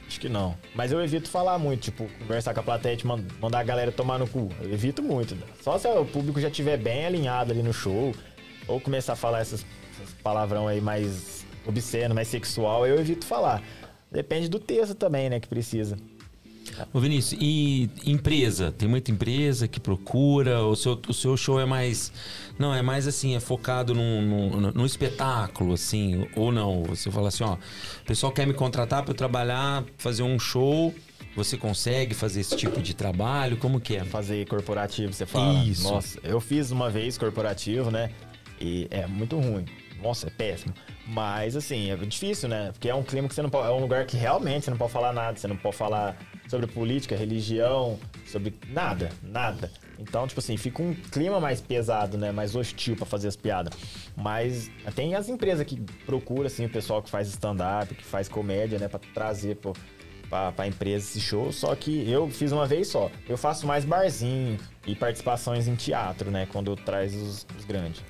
Acho que não. Mas eu evito falar muito, tipo, conversar com a plateia, te man- mandar a galera tomar no cu. Eu evito muito. né? Só se o público já estiver bem alinhado ali no show, ou começar a falar essas, essas palavrão aí mais obsceno, mais sexual, eu evito falar. Depende do texto também, né, que precisa. Ô Vinícius, e empresa? Tem muita empresa que procura? O seu, o seu show é mais. Não, é mais assim, é focado num, num, num espetáculo, assim, ou não? Você fala assim, ó, o pessoal quer me contratar para eu trabalhar, fazer um show. Você consegue fazer esse tipo de trabalho? Como que é? Fazer corporativo, você fala. Isso. Nossa, eu fiz uma vez corporativo, né? E é muito ruim. Nossa, é péssimo. Mas, assim, é difícil, né? Porque é um clima que você não pode. É um lugar que realmente você não pode falar nada. Você não pode falar sobre política, religião, sobre nada, nada. Então, tipo assim, fica um clima mais pesado, né? Mais hostil pra fazer as piadas. Mas tem as empresas que procuram, assim, o pessoal que faz stand-up, que faz comédia, né? Pra trazer, pô pra, pra empresa esse show, só que eu fiz uma vez só. Eu faço mais barzinho e participações em teatro, né? Quando eu traz os, os grandes.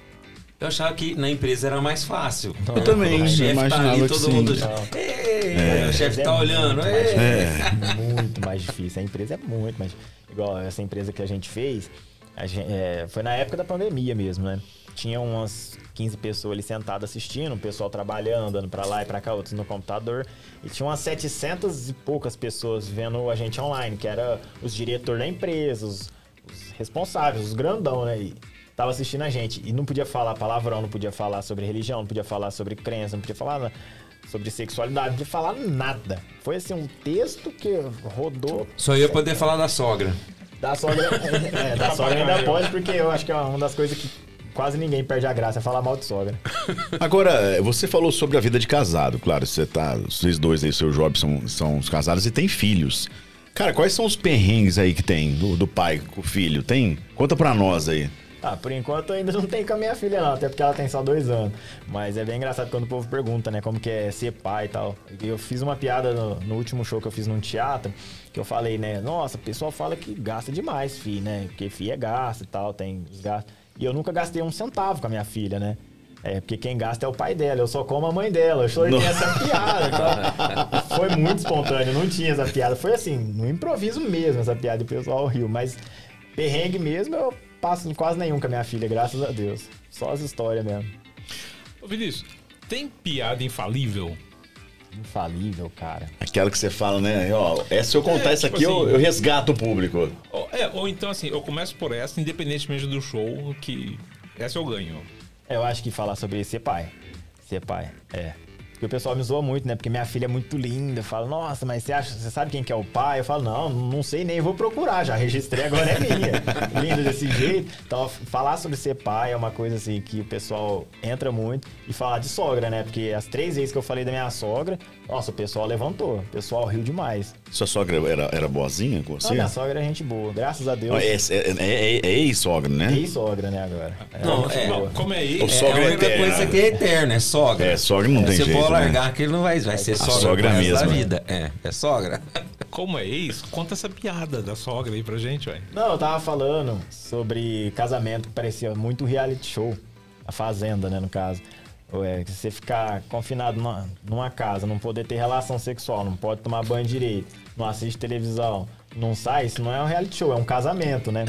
Eu achava que na empresa era mais fácil. Eu também O chefe tá ali, todo sim. mundo. Não. Ei, o chefe Mas tá é olhando. Muito mais, muito mais difícil. A empresa é muito mais. Igual essa empresa que a gente fez, a gen- é, foi na época da pandemia mesmo, né? Tinha umas 15 pessoas ali sentadas assistindo, o pessoal trabalhando, andando pra lá e pra cá, outros no computador. E tinha umas 700 e poucas pessoas vendo a gente online, que era os diretores da empresa, os, os responsáveis, os grandão, né? E tava assistindo a gente. E não podia falar palavrão, não podia falar sobre religião, não podia falar sobre crença, não podia falar nada sobre sexualidade, não podia falar nada. Foi assim, um texto que rodou Só ia poder falar da sogra. da sogra. É, da sogra ainda pode, porque eu acho que é uma das coisas que quase ninguém perde a graça, é falar mal de sogra. Agora, você falou sobre a vida de casado, claro, você tá. Vocês dois aí, seu Job, são, são os casados e tem filhos. Cara, quais são os perrengues aí que tem do, do pai com o filho? Tem? Conta pra nós aí. Ah, por enquanto eu ainda não tenho com a minha filha, não, até porque ela tem só dois anos. Mas é bem engraçado quando o povo pergunta, né, como que é ser pai e tal. Eu fiz uma piada no, no último show que eu fiz num teatro, que eu falei, né, nossa, o pessoal fala que gasta demais, fi, né? Porque fi é gasto e tal, tem os gastos. E eu nunca gastei um centavo com a minha filha, né? É, porque quem gasta é o pai dela, eu só como a mãe dela. Eu soltei essa piada. Então, foi muito espontâneo, não tinha essa piada. Foi assim, no improviso mesmo essa piada e o pessoal riu. Mas perrengue mesmo eu passo quase nenhum com a minha filha, graças a Deus. Só as histórias mesmo. Ô, Vinícius, tem piada infalível? Infalível, cara. Aquela que você fala, né? Ó, é, se eu contar É, isso tipo aqui, eu, assim- eu resgato o público. Ou, é, ou então assim, eu começo por essa, independentemente do show, que essa eu ganho. É, Eu acho que falar sobre ser pai. Ser pai, é. Porque o pessoal me zoa muito, né? Porque minha filha é muito linda. Fala, nossa, mas você acha, você sabe quem que é o pai? Eu falo, não, não sei nem vou procurar, já registrei, agora é minha. linda desse jeito. Então, falar sobre ser pai é uma coisa assim que o pessoal entra muito. E falar de sogra, né? Porque as três vezes que eu falei da minha sogra, nossa, o pessoal levantou. O pessoal riu demais. Sua sogra era, era boazinha com Não, você? minha sogra é gente boa, graças a Deus. É, é, é, é, é ex-sogra, né? Ex-sogra, né, agora. É, Não, é. boa. Como é O isso? É, sogra a é única eterna. coisa que é eterna, é sogra. É, sogra não tem Se jeito, for né? largar aquele não vai, vai ser sogra, sogra pro resto da mesmo. vida. É, é sogra. Como é ex? Conta essa piada da sogra aí pra gente, ué. Não, eu tava falando sobre casamento que parecia muito reality show. A fazenda, né, no caso. Ou É, que você ficar confinado numa, numa casa, não poder ter relação sexual, não pode tomar banho direito, não assiste televisão, não sai, isso não é um reality show, é um casamento, né?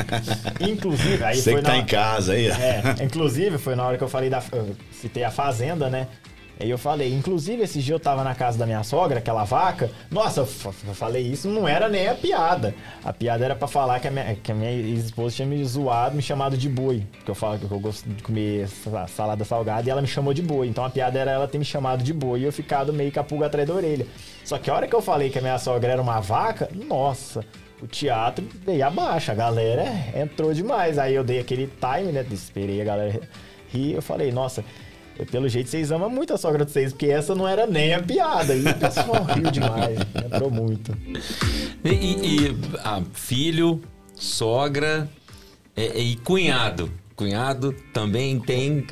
Inclusive, aí Você foi que tá na- em casa aí. é, inclusive, foi na hora que eu falei da. eu citei a Fazenda, né? Aí eu falei, inclusive esse dia eu tava na casa da minha sogra, aquela vaca. Nossa, eu fa- eu falei isso, não era nem a piada. A piada era pra falar que a minha, que a minha ex-esposa tinha me zoado, me chamado de boi. Porque eu falo que eu gosto de comer sa- salada salgada e ela me chamou de boi. Então a piada era ela ter me chamado de boi e eu ficado meio com a pulga atrás da orelha. Só que a hora que eu falei que a minha sogra era uma vaca, nossa, o teatro veio abaixo, a galera entrou demais. Aí eu dei aquele time, né? Esperei a galera rir. Eu falei, nossa, pelo jeito vocês amam muito a sogra de vocês, porque essa não era nem a piada. E o pessoal riu demais, entrou muito. E, e- e, ah, filho, sogra é, e cunhado. Cunhado também tem.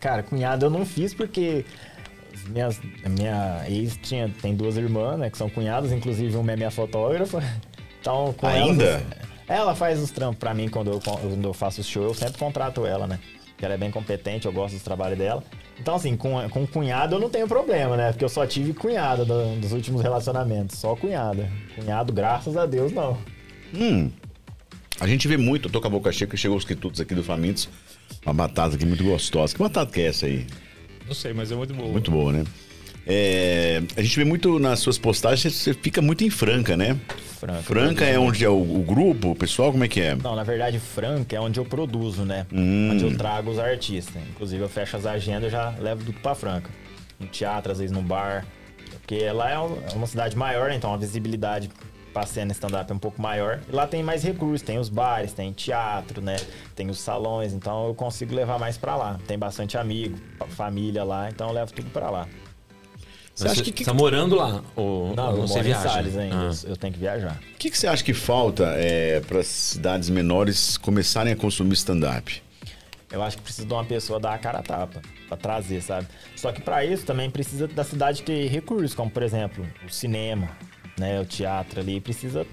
Cara, cunhado eu não fiz porque As Minhas, a minha ex tinha, tem duas irmãs, né? Que são cunhadas, inclusive uma é minha fotógrafa. Então, com Ainda? elas, ela faz os trampos pra mim quando eu, quando eu faço o show, eu sempre contrato ela, né? Porque ela é bem competente, eu gosto do trabalho dela. Então, assim, com, com cunhado eu não tenho problema, né? Porque eu só tive cunhada do- dos últimos relacionamentos. Só cunhada. Cunhado, graças a Deus, não. Hum. A gente vê muito, eu tô com a boca cheia, que chegou os quitutos aqui do Famintos. Uma batata aqui muito gostosa. Que batata que é essa aí? Não sei, mas é muito boa. Muito boa, né? É, a gente vê muito nas suas postagens, você fica muito em Franca, né? Franca. Franca é onde é o, o grupo, o pessoal, como é que é? Não, na verdade, Franca é onde eu produzo, né? Hum. Onde eu trago os artistas. Inclusive, eu fecho as agendas e já levo tudo pra Franca. No teatro, às vezes no bar. Porque lá é um- é uma cidade maior, né? Então a visibilidade pra cena stand-up é um pouco maior. E lá tem mais recursos. Tem os bares, tem teatro, né? Tem os salões. Então eu consigo levar mais pra lá. Tem bastante amigo, fa- família lá. Então eu levo tudo pra lá. Você acha Você que, que, tá morando lá? Ou, Não, ou você viaja? Salles ainda. Ah. Eu tenho que viajar. que, que você acha que falta para as cidades menores começarem a consumir stand-up? Eu acho que precisa de uma pessoa dar a cara a tapa pra trazer, sabe? Só que pra isso também precisa da cidade ter recursos, como por exemplo, o cinema, né, o teatro ali, precisa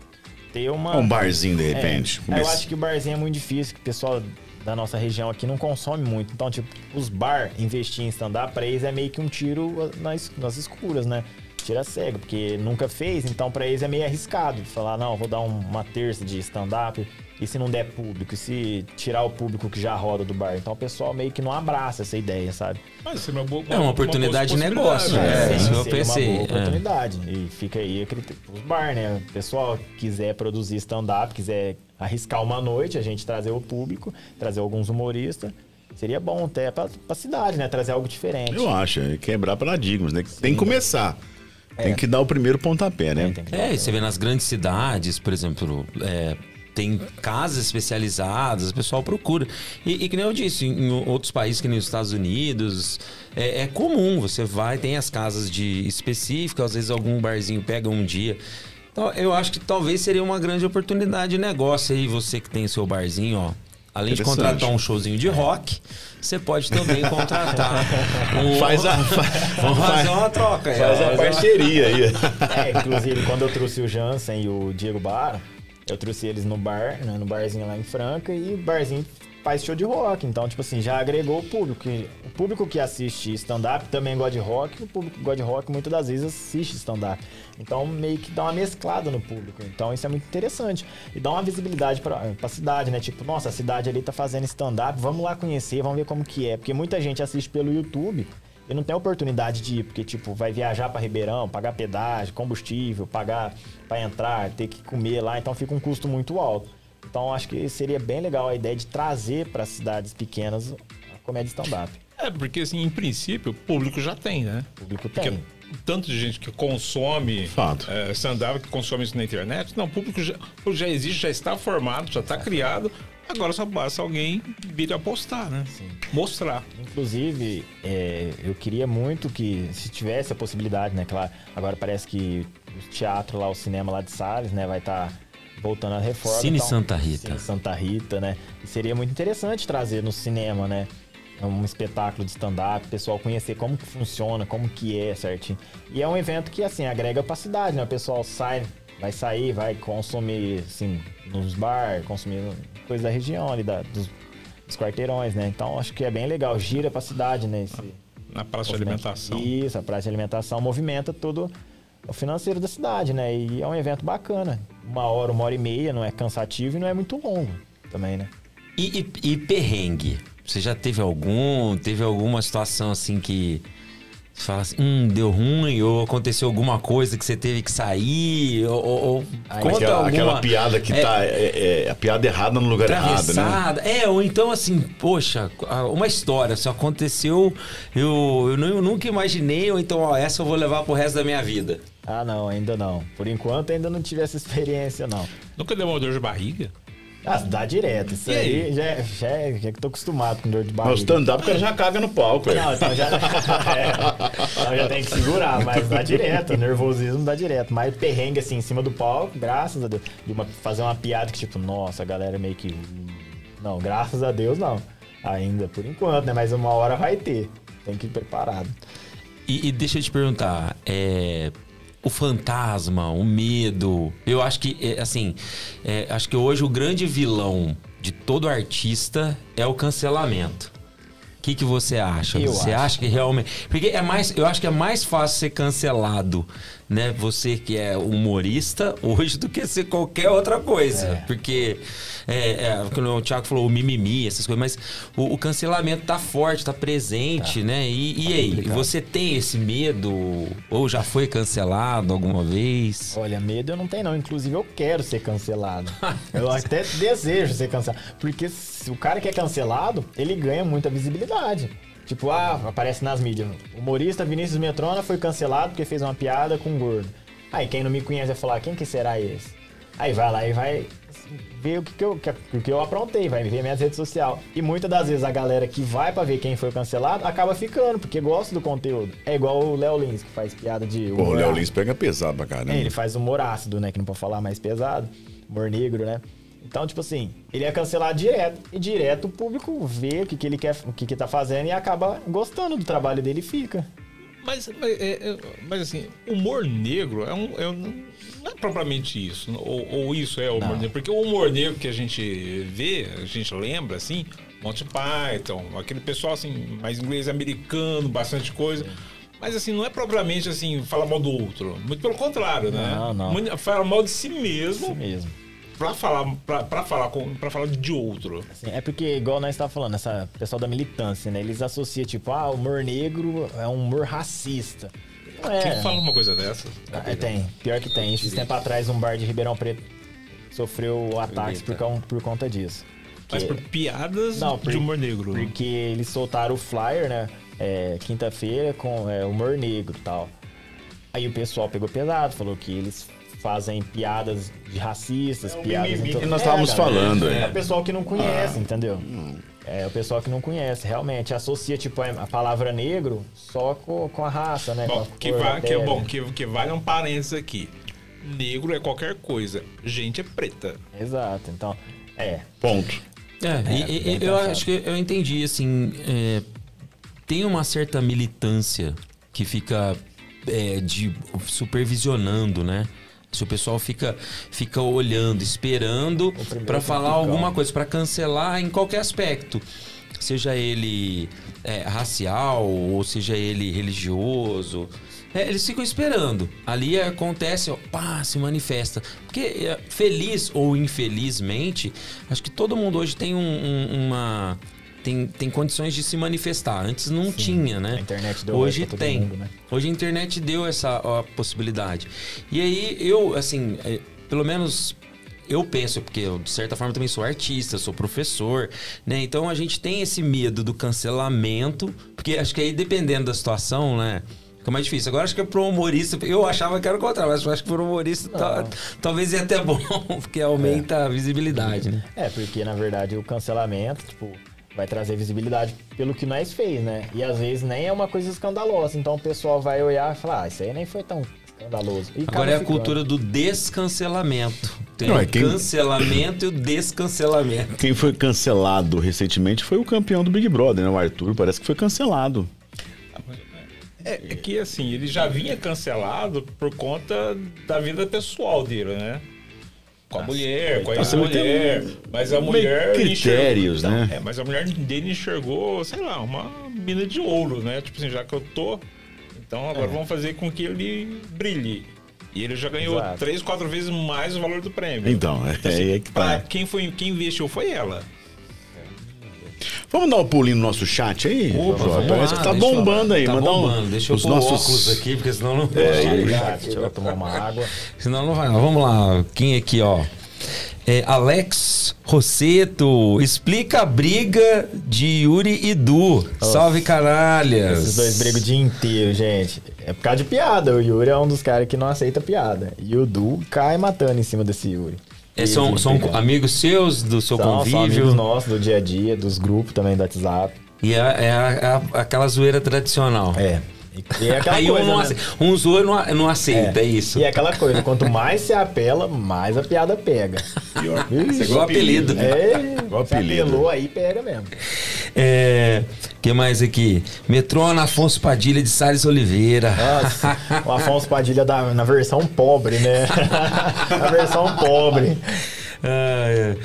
ter uma Um barzinho, de repente. É, eu acho que o barzinho é muito difícil, que o pessoal da nossa região aqui não consome muito. Então, tipo, os bar investir em stand-up pra eles é meio que um tiro nas, nas escuras, né? Tira cego, porque nunca fez, então pra eles é meio arriscado. Falar, não, vou dar um- uma terça de stand-up, e se não der público? E se tirar o público que já roda do bar? Então o pessoal meio que não abraça essa ideia, sabe? Mas isso é uma, boa, É uma oportunidade de negócio, possibilidade, É, Sim, isso eu seria pensei, uma boa é. oportunidade. E fica aí a critério os bar, né? O pessoal quiser produzir stand-up, quiser arriscar uma noite, a gente trazer o público, trazer alguns humoristas. Seria bom até pra, pra cidade, né? Trazer algo diferente. Eu acho, é quebrar paradigmas, né? Tem que começar. Tem que dar o primeiro pontapé, né? É, uma- e você vê nas grandes cidades, por exemplo, é, tem casas especializadas, o pessoal procura. E, e que nem eu disse, em outros países, que nem os Estados Unidos, é, é comum, você vai, tem as casas de específicas, às vezes algum barzinho pega um dia. Então, eu acho que talvez seria uma grande oportunidade de negócio aí, você que tem seu barzinho, ó. Além de contratar um showzinho de rock, você pode também contratar um... Faz a, Vamos fazer uma troca. é, faz a fazer uma- parceria aí. É, inclusive, quando eu trouxe o Jansen e o Diego Bar, eu trouxe eles no bar, né, no barzinho lá em Franca, e o barzinho faz show de rock. Então, tipo assim, já agregou o público. O público que assiste stand-up também gosta de rock, o público que gosta de rock muitas das vezes assiste stand-up. Então, meio que dá uma mesclada no público. Então, isso é muito interessante. E dá uma visibilidade pra, pra cidade, né? Tipo, nossa, a cidade ali tá fazendo stand-up, vamos lá conhecer, vamos ver como que é. Porque muita gente assiste pelo YouTube e não tem oportunidade de ir, porque, tipo, vai viajar pra Ribeirão, pagar pedágio, combustível, pagar pra entrar, ter que comer lá, então fica um custo muito alto. Então, acho que seria bem legal a ideia de trazer para cidades pequenas a comédia stand-up. É, porque assim, em princípio, o público já tem, né? O público Porque tem. tanto de gente que consome é, stand-up, que consome isso na internet, não, o público já, o público já existe, já está formado, já está criado. Agora só basta alguém vir apostar, né? Mostrar. Inclusive, é, eu queria muito que, se tivesse a possibilidade, né? Claro, agora parece que o teatro lá, o cinema lá de Salles, né? Vai estar voltando à reforma. Cine então- Santa Rita. Cine Santa Rita, né? E seria muito interessante trazer no cinema, né? Um espetáculo de stand-up, o pessoal conhecer como que funciona, como que é certinho. E é um evento que, assim, agrega pra cidade, né? O pessoal sai, vai sair, vai consumir, assim, nos bar, consumir coisa da região ali, da, dos, dos quarteirões, né? Então, acho que é bem legal. Gira pra cidade, né? Esse, Na praça de alimentação. Isso, a praça de alimentação movimenta todo o financeiro da cidade, né? E é um evento bacana. Uma hora, uma hora e meia, não é cansativo e não é muito longo também, né? E, e- e perrengue? Você já teve algum? Teve alguma situação assim que você fala assim, hum, deu ruim? Ou aconteceu alguma coisa que você teve que sair? Ou, ou- conta Aquela, alguma... aquela piada que é, tá. É, é a piada errada no lugar errado, né? É, ou então assim, poxa, uma história, se aconteceu, eu, eu, nu- eu nunca imaginei, ou então, ó, essa eu vou levar pro resto da minha vida. Ah, não, ainda não. Por enquanto, ainda não tive essa experiência, não. Nunca deu uma dor de barriga? Ah, dá direto. Isso E aí, aí? já, é- já, é- já que tô acostumado com dor de Mas o barriga. stand-up o cara já caga no palco. é. Não, então já, é, então já tem que segurar, mas dá direto, nervosismo dá direto. Mas perrengue assim em cima do palco, graças a Deus. De uma, fazer uma piada que tipo, nossa, a galera meio que. Não, graças a Deus não. Ainda, por enquanto, né? Mas uma hora vai ter. Tem que ir preparado. E, e deixa eu te perguntar, é, o fantasma, o medo, eu acho que, é, assim, é, acho que hoje o grande vilão de todo artista é o cancelamento. O que, que você acha? Eu você acho. acha que realmente. Porque é mais. Eu acho que é mais fácil ser cancelado, né? Você que é humorista hoje do que ser qualquer outra coisa. Porque. É, é, o Thiago falou, o mimimi, essas coisas, mas o, o cancelamento tá forte, tá presente, né? E, e aí, complicado. você tem esse medo? Ou já foi cancelado alguma vez? Olha, medo eu não tenho, não. Inclusive, eu quero ser cancelado. eu até desejo ser cancelado. Porque se o cara que é cancelado, ele ganha muita visibilidade. Tipo, ah, aparece nas mídias. Humorista Vinícius Metrona foi cancelado porque fez uma piada com um gordo. Aí quem não me conhece vai falar, quem que será esse? Aí vai lá e vai ver o que, que eu, que, o que eu aprontei, vai ver minhas redes sociais. E muitas das vezes a galera que vai pra ver quem foi cancelado acaba ficando, porque gosta do conteúdo. É igual o Léo Lins, que faz piada de. Pô, o Léo. Lins pega pesado pra caramba. É, ele faz humor ácido, né? Que não pode falar mais pesado. Humor negro, né? Então, tipo assim, ele é cancelado direto. E direto o público vê o que, que ele quer, o que, que tá fazendo e acaba gostando do trabalho dele e fica. Mas, mas, é- é- mas, assim, humor negro é um, é um- não é propriamente isso. Ou, ou isso é humor Não. negro. Porque o humor negro que a gente vê, a gente lembra, assim, Monty Python, aquele pessoal, assim, mais inglês americano, bastante coisa. Mas, assim, não é propriamente, assim, falar mal do outro. Muito pelo contrário, né? Não, não. Fala mal de si mesmo Isso mesmo. Pra falar, pra falar, com, pra falar de outro. Assim, é porque, igual nós estávamos falando, essa pessoal da militância, né? Eles associam, tipo, ah, o humor negro é um humor racista. Não é. Quem fala uma coisa dessa? É, tem. Pior que tem. Esses tempo atrás, um bar de Ribeirão Preto sofreu ataques por, por conta disso. Mas por piadas Não, por- de humor negro. Porque eles soltaram o flyer, né? é, Quinta-feira com é, humor negro e tal. Aí o pessoal pegou pesado, falou que eles fazem piadas de racistas, piadas... mimimi então- que nós estávamos falando, É, é. o pessoal que não conhece, entendeu? É, o pessoal que não conhece, realmente. Associa, tipo, a palavra negro só com, com a raça, né? Bom, com a que, vai, que é bom, que, que vale um parênteses aqui. Negro é qualquer coisa, gente é preta. Exato, então... É, Ponto. É, e- e- eu pensado. acho que eu entendi, assim, é, tem uma certa militância que fica é, de supervisionando, né? Se o pessoal fica, fica olhando, esperando para falar alguma coisa, para cancelar em qualquer aspecto. Seja ele é, racial ou seja ele religioso. É, eles ficam esperando. Ali acontece, ó, pá, se manifesta. Porque é, feliz ou infelizmente, acho que todo mundo hoje tem um- um- uma. Tem, tem condições de se manifestar. Antes não tinha, né? a internet deu Hoje tem. mundo, né? Hoje a internet deu essa ó, possibilidade. E aí eu, assim, é, pelo menos eu penso, porque eu, de certa forma também sou artista, sou professor, né? Então a gente tem esse medo do cancelamento, porque acho que aí dependendo da situação, né? Fica mais difícil. Agora acho que é pro humorista, eu achava que era o contrário, mas acho que pro humorista tá- talvez é até bom, porque aumenta a visibilidade, né? É, porque na verdade o cancelamento, tipo, vai trazer visibilidade pelo que nós fez, né? E às vezes nem é uma coisa escandalosa. Então o pessoal vai olhar e falar, ah, isso aí nem foi tão escandaloso. E Agora é a ficando. cultura do descancelamento. Tem Não, é o quem- cancelamento e o descancelamento. Quem foi cancelado recentemente foi o campeão do Big Brother, né? O Arthur, parece que foi cancelado. É, é que assim, ele já vinha cancelado por conta da vida pessoal dele, né? Com a mulher, com a ex-mulher. Mas a mulher. critérios, enxergou- né? Então, É, mas a mulher dele enxergou, sei lá, uma mina de ouro, né? Tipo assim, já que eu tô. Então agora vamos fazer com que ele brilhe. E ele já ganhou Exato. três, quatro vezes mais o valor do prêmio. Então, é, é aí que Pra tá. quem, foi, quem investiu foi ela. Vamos dar um pulinho no nosso chat aí? Opa, João? vamos Parece lá, que tá eu- bombando aí. Tá Mandar um- bombando. Deixa eu os pôr nossos... óculos aqui, porque senão não... É, Já, deixa eu tomar uma água. Senão não vai. não. Vamos lá. Quem aqui, ó? É Alex Rosseto. Explica a briga de Yuri e Du. Salve, caralhas. Esses dois brigam o dia inteiro, gente. É por causa de piada. O Yuri é um dos caras que não aceita piada. E o Du cai matando em cima desse Yuri. É, são são amigos seus, do seu São, são convívio? amigos nossos do dia a dia, dos grupos também do WhatsApp. E é, é a- é a- aquela zoeira tradicional. É. E é aquela Aí coisa, um, não né? ace- um zoa e não, não aceita, é, isso. E é aquela coisa, quanto mais se apela, mais a piada pega. Pior. Isso é igual apelido. É, Igual apelido. apelou aí, pega mesmo. É, que mais aqui? Metrônomo Afonso Padilha de Salles Oliveira. Nossa, o Afonso Padilha da, na versão pobre, né? na versão pobre. Ah, é.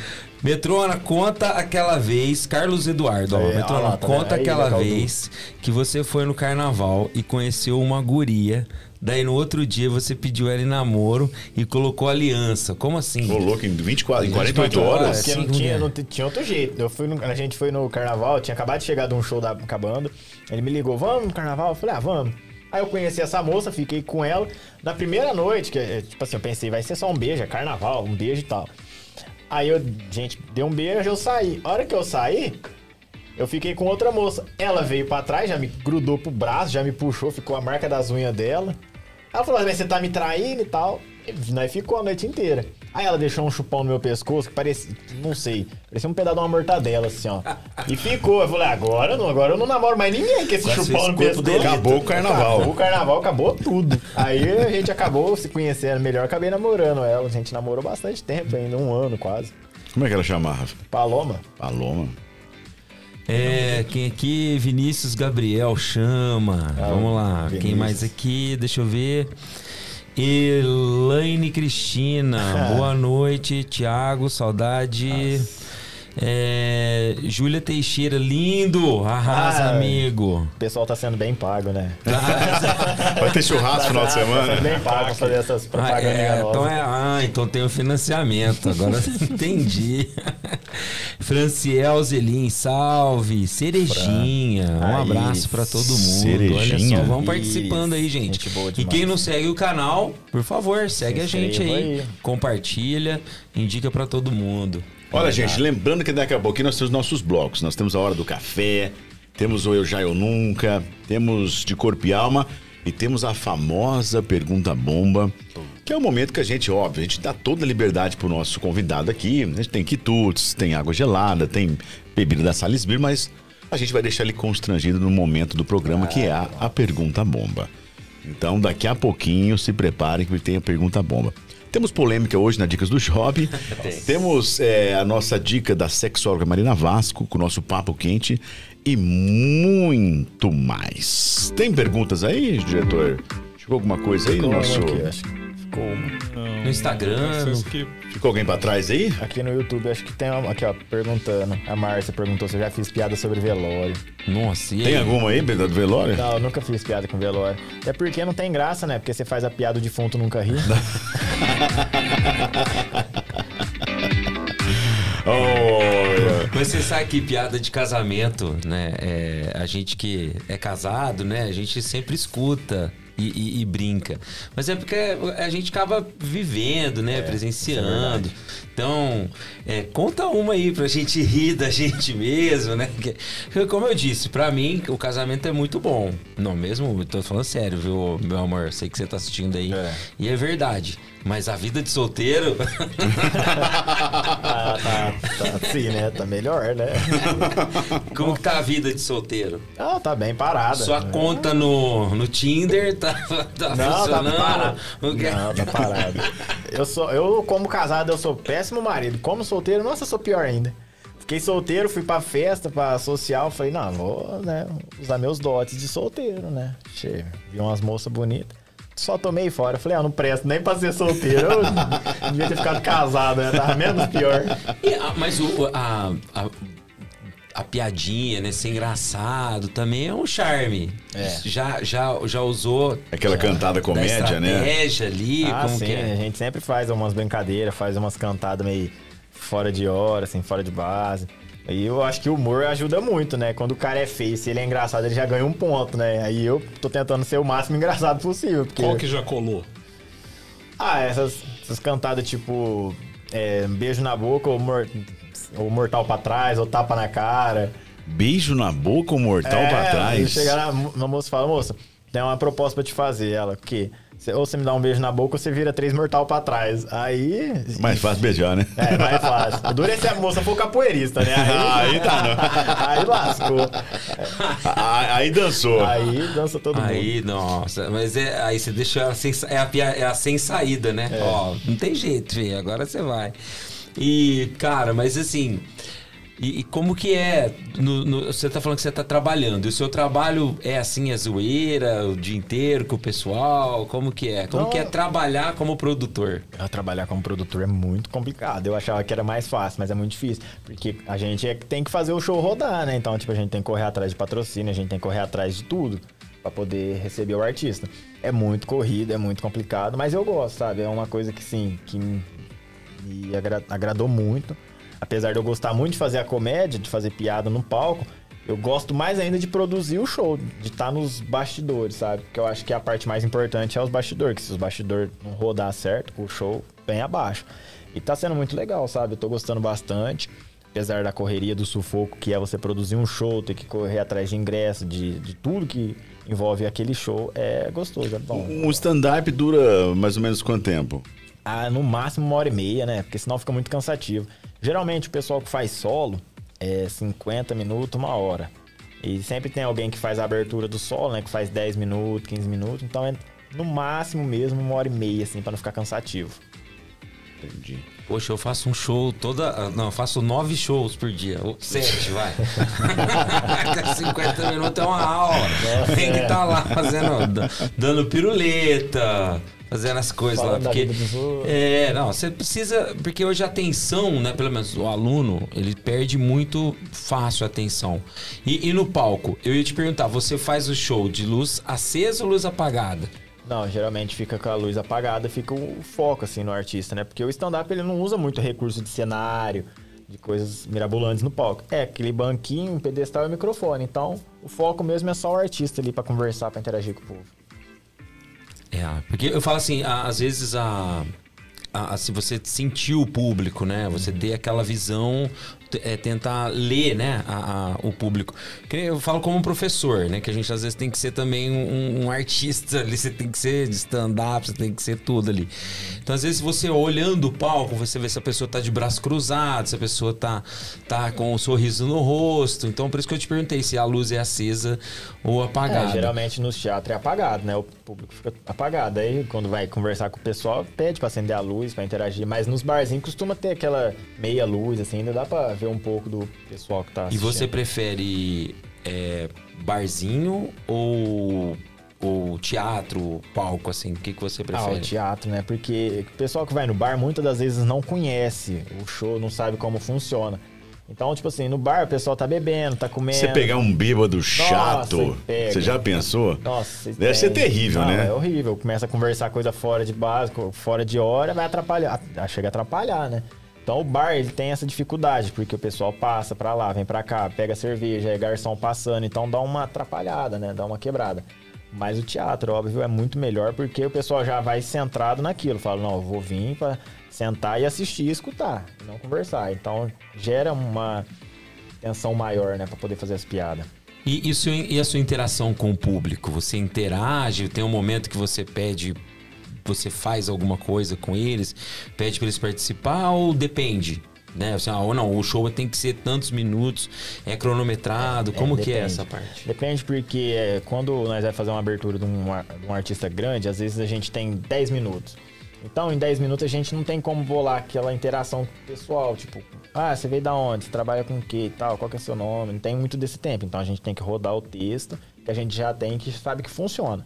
Metrona, conta aquela vez, Carlos Eduardo, ó, É, Metrona, lá, tá conta? Aí, aquela vez que você foi no carnaval e conheceu uma guria, daí no outro dia você pediu ela em namoro e colocou aliança. Como assim? Ô, louco, em 24, em 48 24 horas. horas. Porque não tinha, não tinha outro jeito. Eu fui no- a gente foi no carnaval, tinha acabado de chegar de um show da acabando. Ele me ligou, vamos no carnaval? Eu falei, ah, vamos. Aí eu conheci essa moça, fiquei com ela. Na primeira noite, que é, tipo assim, eu pensei, vai ser só um beijo, é carnaval, um beijo e tal. Aí eu, gente, deu um beijo, eu saí. A hora que eu saí, eu fiquei com outra moça. Ela veio pra trás, já me grudou pro braço, já me puxou, ficou a marca das unhas dela. Ela falou, mas você tá me traindo e tal. E nós ficou a noite inteira. Aí ela deixou um chupão no meu pescoço que parecia, não sei, parecia um pedaço de uma mortadela, assim, ó. E ficou. Eu falei, agora não, agora eu não namoro mais ninguém com esse Quase chupão no pescoço. delito. Acabou o carnaval. Acabou o carnaval, acabou tudo. Aí a gente acabou se conhecendo melhor, acabei namorando ela. A gente namorou bastante tempo ainda, um ano quase. Como é que ela chamava? Paloma. Paloma. É, quem aqui? Vinícius Gabriel chama. Ah, Vamos lá. Quem Vinícius. mais aqui? Deixa eu ver. Elaine Cristina. Boa noite, Tiago. Saudade. É, Júlia Teixeira, lindo! Arrasa, Ah. amigo. O pessoal tá sendo bem pago, né? Vai ter churrasco no final de Tá semana? bem pago pra fazer essas Ah, propagandas é, enganosas. então é, ah, então tem o financiamento. Agora entendi. Franciel Zelim, salve. Cerejinha, um Aí, abraço pra todo mundo. Olha Cerejinha. só, vamos Isso, participando aí, gente. gente boa e quem não segue o canal, por favor, segue a gente aí, aí. compartilha, indica pra todo mundo. Olha, gente, lembrando que daqui a pouquinho nós temos nossos blocos. Nós temos a Hora do Café, temos o Eu Já Eu Nunca, temos De Corpo e Alma e temos a famosa Pergunta Bomba, que é o momento que a gente, óbvio, a gente dá toda a liberdade pro nosso convidado aqui. A gente tem quitutes, tem água gelada, tem bebida da Salisbury, mas a gente vai deixar ele constrangido no momento do programa, que é a, a Pergunta Bomba. Então, daqui a pouquinho, se preparem que tem a Pergunta Bomba. Temos polêmica hoje na Dicas do Shopping. Temos é, a nossa dica da sexóloga Marina Vasco, com o nosso papo quente e muito mais. Tem perguntas aí, diretor? Chegou alguma coisa aí no nosso. aqui, acho que ficou uma. No Instagram, no- que Ficou alguém pra trás aí? Aqui no YouTube, acho que tem uma aqui, ó, perguntando. A Márcia perguntou se eu já fiz piada sobre velório. Nossa, e Tem aí? alguma aí, do velório? Não, eu nunca fiz piada com velório. Até porque não tem graça, né? Porque você faz a piada, o defunto nunca ri. Oh, Mas você sabe que piada de casamento, né? É, a gente que é casado, né? A gente sempre escuta e, e- e brinca. Mas é porque a gente acaba vivendo, né? Presenciando. Então, é, conta uma aí pra gente rir da gente mesmo, né? Porque, como eu disse, pra mim o casamento é muito bom. Não, mesmo, tô falando sério, viu, meu amor? Sei que você tá assistindo aí. É. E é verdade. Mas a vida de solteiro. Ah, tá, tá assim, né? Tá melhor, né? como que tá a vida de solteiro? Ah, tá bem parada. Sua conta no, no Tinder tá, tá Não, tá funcionando? quê? Não, tá parado. Eu, sou, eu, como casado, eu sou péssimo marido. Como solteiro, nossa, eu sou pior ainda. Fiquei solteiro, fui pra festa, pra social. Falei, não, vou né, usar meus dotes de solteiro, né? Che, vi umas moças bonitas. Só tomei fora. Falei, ah, não presto nem pra ser solteiro. Eu devia ter ficado casado, né? Tava menos pior. E, ah, mas o, a, a, a piadinha, né? Ser engraçado também é um charme. É. Já, já, já usou Aquela cantada da comédia, né? estratégia ali, Ah, como sim, que a é? gente sempre faz umas brincadeiras, faz umas cantadas meio fora de hora, assim, fora de base. E eu acho que o humor ajuda muito, né? Quando o cara é feio, se ele é engraçado, ele já ganha um ponto, né? Aí eu tô tentando ser o máximo engraçado possível. Porque... qual que já colou? Ah, essas, essas cantadas tipo é, beijo na boca ou, mor- ou mortal pra trás, ou tapa na cara. Beijo na boca ou mortal é, pra trás? Chegar na, na moça e falar, moça, tem uma proposta pra te fazer. Ela, o quê? Cê- ou você me dá um beijo na boca ou você vira três mortal pra trás. Aí. Mais fácil beijar, né? É, mais fácil. O duro é se a moça for capoeirista, né? Aí tá, Aí lascou. Ah, Aí dançou. Aí dança todo mundo. Aí, nossa, mas é, aí você deixa ela sem, é, a, é a sem saída, né? É. Ó, não tem jeito, filho, agora você vai. E, cara, mas assim, e, e como que é? no- no- você tá falando que você tá trabalhando, e o seu trabalho é assim, é zoeira, o dia inteiro com o pessoal? Como que é? Como Não. que é trabalhar como produtor? Eu trabalhar como produtor é muito complicado. Eu achava que era mais fácil, mas é muito difícil. Porque a gente é que tem que fazer o show rodar, né? Então, tipo, a gente tem que correr atrás de patrocínio, a gente tem que correr atrás de tudo pra poder receber o artista. É muito corrido, é muito complicado, mas eu gosto, sabe? É uma coisa que, sim, que me agra- agradou muito. Apesar de eu gostar muito de fazer a comédia, de fazer piada no palco, eu gosto mais ainda de produzir o show, de estar nos bastidores, sabe? Porque eu acho que a parte mais importante é os bastidores, que se os bastidores não rodar certo, o show vem abaixo. E tá sendo muito legal, sabe? Eu tô gostando bastante. Apesar da correria do sufoco, que é você produzir um show, ter que correr atrás de ingresso, de, de tudo que envolve aquele show, é gostoso, é bom. Um stand-up dura mais ou menos quanto tempo? Ah, no máximo uma hora e meia, né? Porque senão fica muito cansativo. Geralmente o pessoal que faz solo é 50 minutos, uma hora. E sempre tem alguém que faz a abertura do solo, né? Que faz 10 minutos, 15 minutos. Então é no máximo mesmo uma hora e meia, assim, pra não ficar cansativo. Entendi. Poxa, eu faço um show toda. Não, eu faço nove shows por dia. Ou Sete, vai. 50 minutos é uma aula. Tem que estar lá fazendo. da- dando piruleta. Fazendo as coisas lá. Falando da Porque. É, não, você precisa. Porque hoje a atenção, né? Pelo menos o aluno, ele perde muito fácil a atenção. E, e no palco, eu ia te perguntar: você faz o show de luz acesa ou luz apagada? Não, geralmente fica com a luz apagada, fica o foco, assim, no artista, né? Porque o stand-up, ele não usa muito recurso de cenário, de coisas mirabolantes no palco. É aquele banquinho, um pedestal e um microfone. Então, o foco mesmo é só o artista ali pra conversar, pra interagir com o povo. É, porque eu falo assim, às vezes a, a- a- se você sentir o público, né? Você ter aquela visão, é, tentar ler, né? a- o público. Eu falo como professor, né? Que a gente às vezes tem que ser também um, um artista ali, você tem que ser de stand-up, você tem que ser tudo ali. Então, às vezes, você olhando o palco, você vê se a pessoa tá de braço cruzado, se a pessoa tá, tá com um sorriso no rosto. Então, por isso que eu te perguntei se a luz é acesa ou apagada. É, geralmente nos teatros é apagado, né? O público fica apagado. Aí quando vai conversar com o pessoal, pede pra acender a luz, pra interagir. Mas nos barzinhos costuma ter aquela meia luz, assim, ainda dá pra ver um pouco do pessoal que tá E assistindo. você prefere é, barzinho ou, ou teatro, palco, assim? O que, que você Ah, prefere? o teatro, né? Porque o pessoal que vai no bar muitas das vezes não conhece o show, não sabe como funciona. Então, tipo assim, no bar o pessoal tá bebendo, tá comendo. Você pegar um bêbado chato, pega. você já pensou? Nossa, Deve ser terrível, Não, né? É horrível. Começa a conversar coisa fora de básico, fora de hora, vai atrapalhar. Chega a atrapalhar, né? Então o bar ele tem essa dificuldade, porque o pessoal passa pra lá, vem pra cá, pega cerveja, é garçom passando, então dá uma atrapalhada, né? Dá uma quebrada. Mas o teatro, óbvio, é muito melhor porque o pessoal já vai centrado naquilo. Fala, não, eu vou vir pra sentar e assistir e escutar, não conversar. Então gera uma tensão maior, né, Pra poder fazer as piadas. E, seu- e a sua interação com o público? Você interage? Tem um momento que você pede, você faz alguma coisa com eles, pede para eles participar ou depende? Né? Assim, ah, ou não, o show tem que ser tantos minutos, é cronometrado, como que é essa parte? Depende porque é, quando nós vamos fazer uma abertura de um, de um artista grande, às vezes a gente tem 10 minutos. Então, em 10 minutos a gente não tem como bolar aquela interação pessoal, tipo, ah, você veio da onde? Você trabalha com o quê e tal? Qual que é seu nome? Não tem muito desse tempo. Então a gente tem que rodar o texto que a gente já tem que sabe que funciona,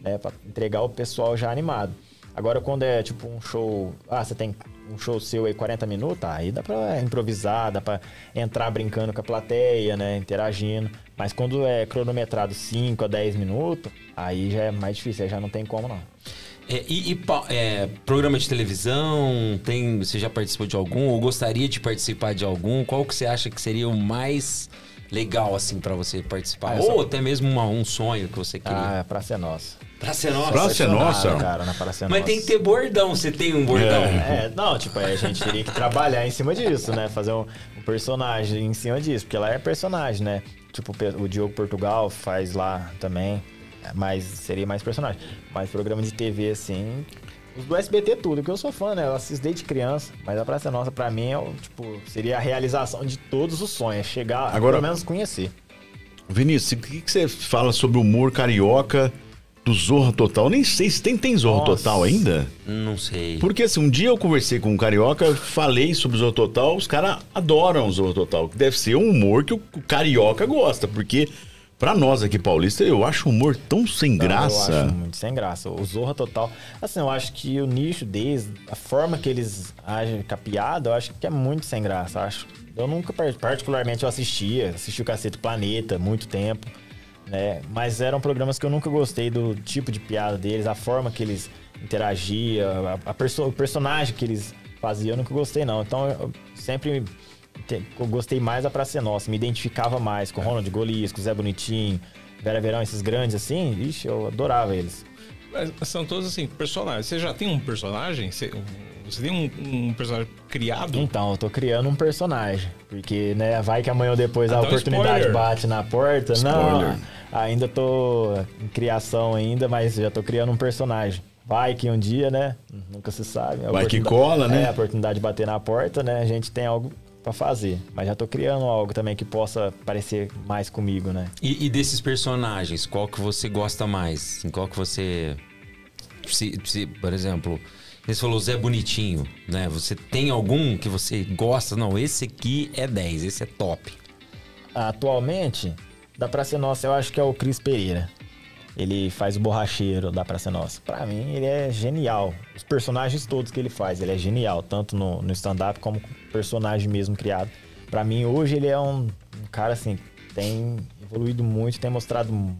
né, Pra entregar o pessoal já animado. Agora quando é tipo um show, ah, você tem um show seu aí 40 minutos, aí dá pra improvisar, dá pra entrar brincando com a plateia, né, interagindo. Mas quando é cronometrado 5 a 10 minutos, aí já é mais difícil, aí já não tem como não. É, e e é, programa de televisão, tem, você já participou de algum ou gostaria de participar de algum? Qual que você acha que seria o mais legal assim para você participar? Ah, ou até mesmo uma- um sonho que você queria? Ah, é pra ser nossa. pra ser nossa. Pra ser nossa. cara, na Praça é Mas Nossa. tem que ter bordão, você tem um bordão? É, não, tipo, a gente teria que trabalhar em cima disso, né? Fazer um, um personagem em cima disso, porque lá é personagem, né? Tipo, o Diogo Portugal faz lá também. Mas seria mais personagem. Mas programa de TV, assim. Os do SBT tudo, que eu sou fã, né? Eu assisto desde criança. Mas a Praça Nossa, pra mim, é o, tipo, seria a realização de todos os sonhos. Chegar, Agora- pelo menos conhecer. Vinícius, o que, que você fala sobre o humor carioca do Zorra Total? Nem sei se tem, tem Zorra Nossa. Total ainda. Não sei. Porque assim, um dia eu conversei com um carioca, falei sobre o Zorra Total, os caras adoram o Zorra Total. que Deve ser um humor que o carioca gosta, porque pra nós aqui paulista, eu acho o humor tão sem Não, graça. Eu acho muito sem graça. O Zorra Total. Assim, eu acho que o nicho deles, a forma que eles agem com a piada, eu acho que é muito sem graça. eu Acho. Eu nunca, par- particularmente, eu assistia, assisti o Cacete Planeta muito tempo, né? Mas eram programas que eu nunca gostei do tipo de piada deles, a forma que eles interagiam, a, a perso- o personagem que eles faziam, eu nunca gostei, não. Então eu sempre eu gostei mais da Praça é Nossa, me identificava mais com Ronald Golias, com Zé Bonitinho, Vera Verão, esses grandes assim, ixi, eu adorava eles. Mas São todos assim, personagens. Você já tem um personagem? Você, você tem um, um personagem criado? Então, eu tô criando um personagem. Porque, né, vai que amanhã ou depois Ah, a então oportunidade spoiler. bate na porta. Spoiler. Não, ainda tô em criação ainda, mas já tô criando um personagem. Vai que um dia, né? Nunca se sabe. Vai que cola, né? É, a oportunidade de bater na porta, né? A gente tem algo pra fazer. Mas já tô criando algo também que possa parecer mais comigo, né? E, e desses personagens, qual que você gosta mais? Em qual que você. Se, se, por exemplo, você falou Zé Bonitinho, né? Você tem algum que você gosta? Não, esse aqui é 10, esse é top. Atualmente, da Praça Nossa, eu acho que é o Cris Pereira. Ele faz o borracheiro da Praça Nossa. Pra mim, ele é genial. Os personagens todos que ele faz, ele é genial. Tanto no, no stand-up como personagem mesmo criado. Pra mim, hoje, ele é um, um cara, assim, tem evoluído muito, tem mostrado um,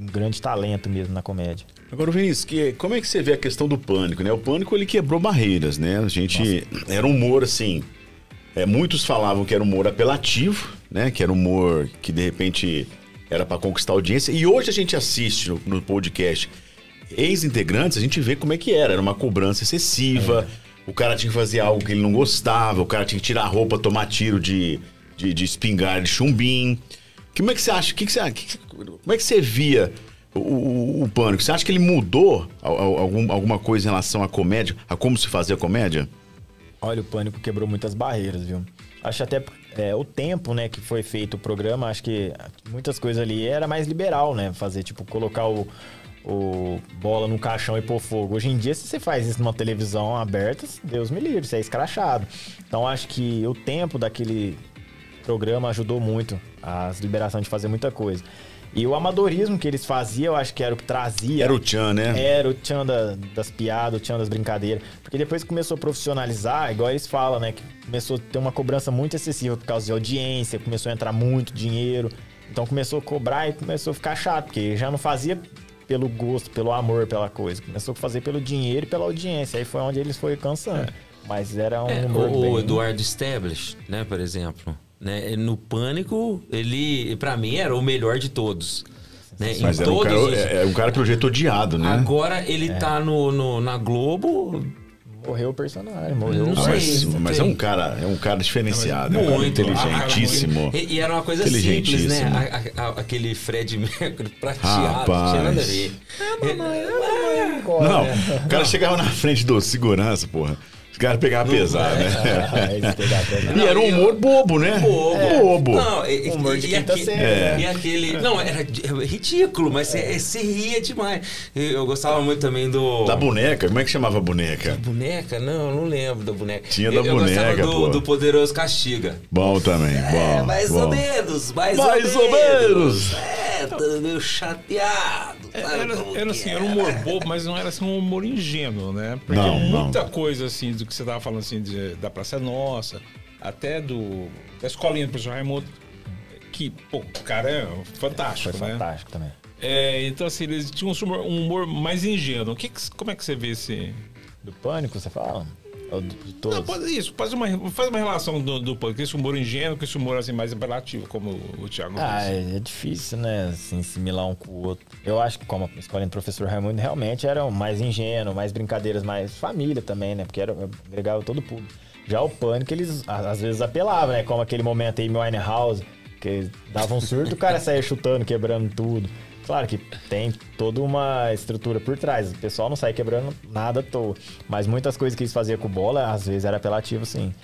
um grande talento mesmo na comédia. Agora, Vinícius, que, como é que você vê a questão do pânico, né? O pânico, ele quebrou barreiras, né? A gente... Era um humor, assim... é, muitos falavam que era humor apelativo, né? Que era humor que, de repente, era pra conquistar audiência. E hoje a gente assiste no, no podcast ex-integrantes, a gente vê como é que era. Era uma cobrança excessiva, o cara tinha que fazer algo que ele não gostava, o cara tinha que tirar a roupa, tomar tiro de, de, de espingarda, de chumbim. Como é que você acha? Que que você, que- como é que você via o, o, o pânico? Você acha que ele mudou al- al- algum- alguma coisa em relação à comédia, a como se fazia comédia? Olha, o Pânico quebrou muitas barreiras, viu? Acho até é, o tempo, né, que foi feito o programa, acho que muitas coisas ali era mais liberal, né? Fazer, tipo, colocar o, o bola no caixão e pôr fogo. Hoje em dia, se você faz isso numa televisão aberta, Deus me livre, você é escrachado. Então, acho que o tempo daquele programa ajudou muito a liberação de fazer muita coisa. E o amadorismo que eles faziam, eu acho que era o que trazia. Era o Tchan, né? Era o tchan da- das piadas, o tchan das brincadeiras. Porque depois que começou a profissionalizar, igual eles falam, né? Que começou a ter uma cobrança muito excessiva por causa de audiência, começou a entrar muito dinheiro. Então começou a cobrar e começou a ficar chato, porque já não fazia pelo gosto, pelo amor, pela coisa. Começou a fazer pelo dinheiro e pela audiência. Aí foi onde eles foram cansando. Mas era um É, humor o, bem... o Eduardo Stablish, né, por exemplo. Né, no Pânico, ele, pra mim, era o melhor de todos. Né? Em Mas era um, cara, os- é, é um cara pelo jeito odiado, né? Agora ele É. tá no, no- na Globo Morreu o personagem, morreu Não o Ah, mas, sei, mas é um cara, é um cara diferenciado, é um cara muito. inteligentíssimo. E, e era uma coisa simples, né? A- a- a- aquele Fred Mercury prateado, Rapaz. não tinha nada a ver. Não, o cara chegava na frente do segurança, porra. Os caras pegavam pesado, né? Ah, eles pegaram pesado. E era um humor bobo, né? Bobo. Bobo. Não, e, Humor de e quinta aque- série, né? E aquele. Não, era ridículo, mas você você ria demais. Eu, eu gostava muito também do. Da boneca, como é que chamava a boneca? Boneca? Não, não lembro da boneca. Tinha da eu, eu boneca, gostava pô. do, do Poderoso Castiga. Bom também, bom. é, mais bom. ou menos, mais, Mais ou, ou menos. menos. É, tô meio chateado. sabe Era, era assim, é? era um humor bobo, mas não era assim um humor ingênuo, né? Porque Não, muita coisa assim do que você tava falando assim de- da Praça é Nossa, até do da escolinha do professor Raimundo, que, pô, cara é fantástico, Foi né? fantástico também. É, então assim, eles tinham um humor, um humor mais ingênuo. O que que- como é que você vê esse... Do Pânico, você fala? Todos? Não, pode, isso, faz uma, faz uma relação do, do com esse humor ingênuo com esse humor assim, mais apelativo, como o Thiago Ah, disse. é, é difícil, né? Assim, assimilar um com o outro. Eu acho que, como a escolinha do professor Raimundo, realmente era mais ingênuo, mais brincadeiras, mais família também, né? Porque era, agregava todo o público. Já o Pânico, eles às vezes apelavam, né? Como aquele momento aí, Winehouse, que dava um surto, o cara saía chutando, quebrando tudo. Claro que tem toda uma estrutura por trás. O pessoal não sai quebrando nada à toa. Mas muitas coisas que eles faziam com bola, às vezes era apelativo, sim.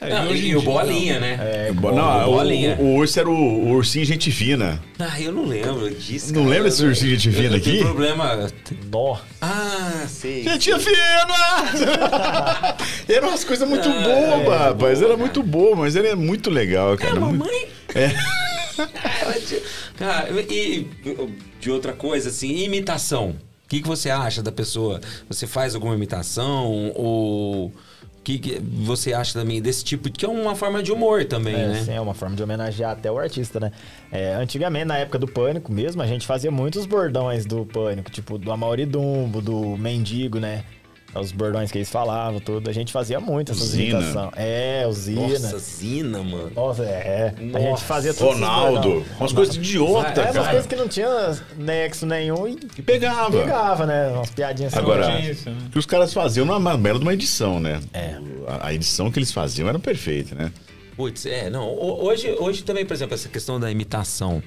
É, Não, hoje e, o bolinha, né? É, não, o bolinha. o- o urso era o, o ursinho gente fina. Ah, eu não lembro disso. Não cara. lembra desse ursinho gente fina eu tenho aqui? problema. nó. Ah, sei. Gente fina! Eram umas coisas muito Ah, bobas, é, rapaz. boa, Era muito bobo, mas ele é muito legal, cara. É, mamãe? É. Cara, e de outra coisa, assim, imitação. O que, que você acha da pessoa? Você faz alguma imitação? Ou o que, que você acha também desse tipo? Que é uma forma de humor também, É, né? sim, é uma forma de homenagear até o artista, né? É, antigamente, na época do Pânico mesmo, a gente fazia muitos bordões do Pânico, tipo do Amaury Dumbo, do Mendigo, né? Os bordões que eles falavam, tudo. A gente fazia muito essas Zina. imitações. É, o Zina. Nossa, Zina, mano. Nossa, é. A Nossa. gente fazia tudo Ronaldo. Umas coisas idiota, É, umas cara. coisas que não tinha nexo nenhum e E pegava. pegava, né? Umas piadinhas assim. Agora, Tinha isso, né? o que os caras faziam numa bela de uma edição, né? É. A, a edição que eles faziam era perfeita, né? Putz, é, não. ho- Hoje, hoje também, por exemplo, essa questão da imitação.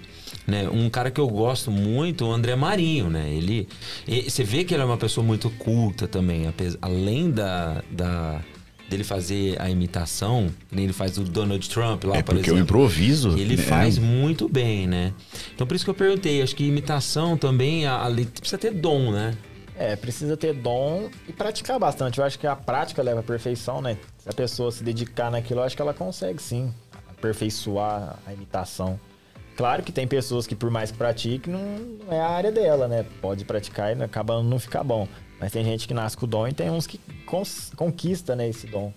Né? Um cara que eu gosto muito, o André Marinho, né? Ele. e- Você vê que ele é uma pessoa muito culta também. apes- Além da. da dele fazer a imitação, ele faz o Donald Trump lá, é por porque exemplo. improviso. Ele né? faz muito bem, né? Então por isso que eu perguntei, acho que imitação também, a- ali precisa ter dom, né? É, precisa ter dom e praticar bastante. Eu acho que a prática leva à perfeição, né? Se a pessoa se dedicar naquilo, eu acho que ela consegue sim aperfeiçoar a imitação. Claro que tem pessoas que, por mais que pratique, não, não é a área dela, né? Pode praticar e acaba não ficar bom. Mas tem gente que nasce com o dom e tem uns que conquista, né, esse dom.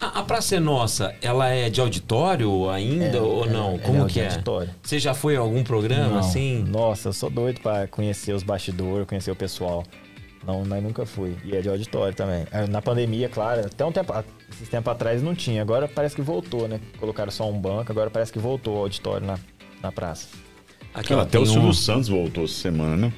A, a Praça é Nossa, ela é de auditório ainda É, ou é, não? Como é que de é? auditório. Você já foi a algum programa Não. assim? Nossa, eu sou doido pra conhecer os bastidores, conhecer o pessoal. Não, mas nunca fui. E é de auditório também. É, Na pandemia, claro, até um tempo, esses tempos atrás não tinha. Agora parece que voltou, né? Colocaram só um banco, agora parece que voltou o auditório na, na praça. Aqui, ó, até o Silvio um- Santos voltou essa semana, né?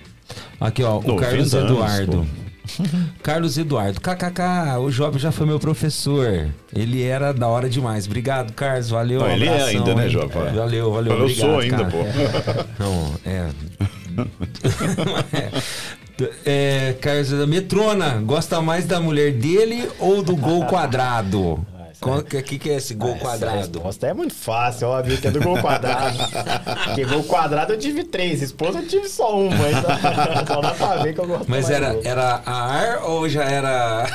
Aqui, ó, o 90 Carlos anos, Eduardo. Carlos Eduardo, kkk, o Job já foi meu professor. Ele era da hora demais. Obrigado, Carlos, valeu. Não, ele é abração, ainda, né? Job? É, Valeu, valeu. Eu obrigado, sou ainda, cara. pô. Não, é. é. Carlos, Metrona, gosta mais da mulher dele ou do gol quadrado? O que, que, que é esse gol Ah, essa quadrado? resposta é muito fácil, óbvio que é do gol quadrado. Porque gol quadrado eu tive três, esposa eu tive só uma. Então, então dá pra ver que eu gosto Mas era, gol. era a ar ou já era.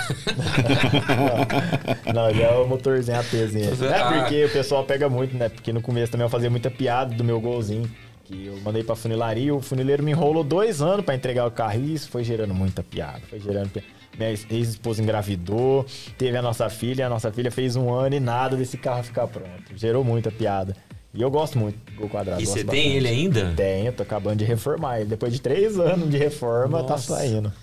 Não, já é o motorzinho APzinho. É Ah. porque o pessoal pega muito, né? Porque no começo também eu fazia muita piada do meu golzinho. Que eu mandei pra funilaria, o funileiro me enrolou dois anos pra entregar o carro e isso foi gerando muita piada. Foi gerando piada. Minha ex- ex-esposa engravidou, teve a nossa filha, a nossa filha fez um ano e nada desse carro ficar pronto. Gerou muita piada. E eu gosto muito do Gol Quadrado. E você tem bastante. ele ainda? Tenho, tô acabando de reformar ele. Depois de três anos de reforma, tá Nossa. saindo.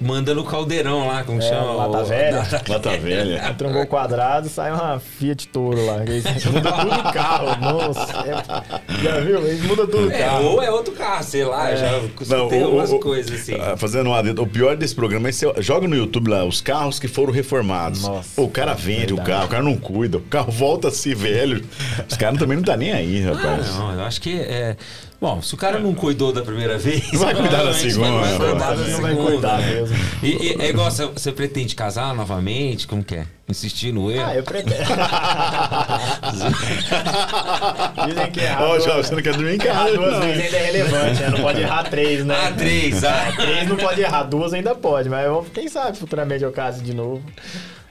Manda no caldeirão lá, como É, chama? lata O- velha. Lata velha. Um gol quadrado sai uma Fiat Toro lá. Eles mudam tudo o carro. Nossa. é- Já viu? Eles mudam tudo o É, carro. ou é outro carro, sei lá, já Não, tem o- umas o- coisas assim. ah, Fazendo um adendo, o pior desse programa é você joga no YouTube lá os carros que foram reformados. Nossa, o cara vende o verdade. carro, o cara não cuida, o carro volta a ser velho. Os caras também não tá nem aí, Ah, rapaz. não, eu acho que é. Bom, se o cara não cuidou da primeira vez. Vai cuidar da segunda, vai cuidar da Não vai segunda, cuidar né? mesmo. E, e é igual, você, você pretende casar novamente? Como que é? Insistir no erro? Ah, eu pretendo. Dizem que errar Ó, Jovem, você não quer dormir em errar casa, duas não. vezes ainda é relevante, né? Não pode errar três, né? Ah, três, ah. Três não pode errar, duas ainda pode, mas quem sabe futuramente eu case de novo.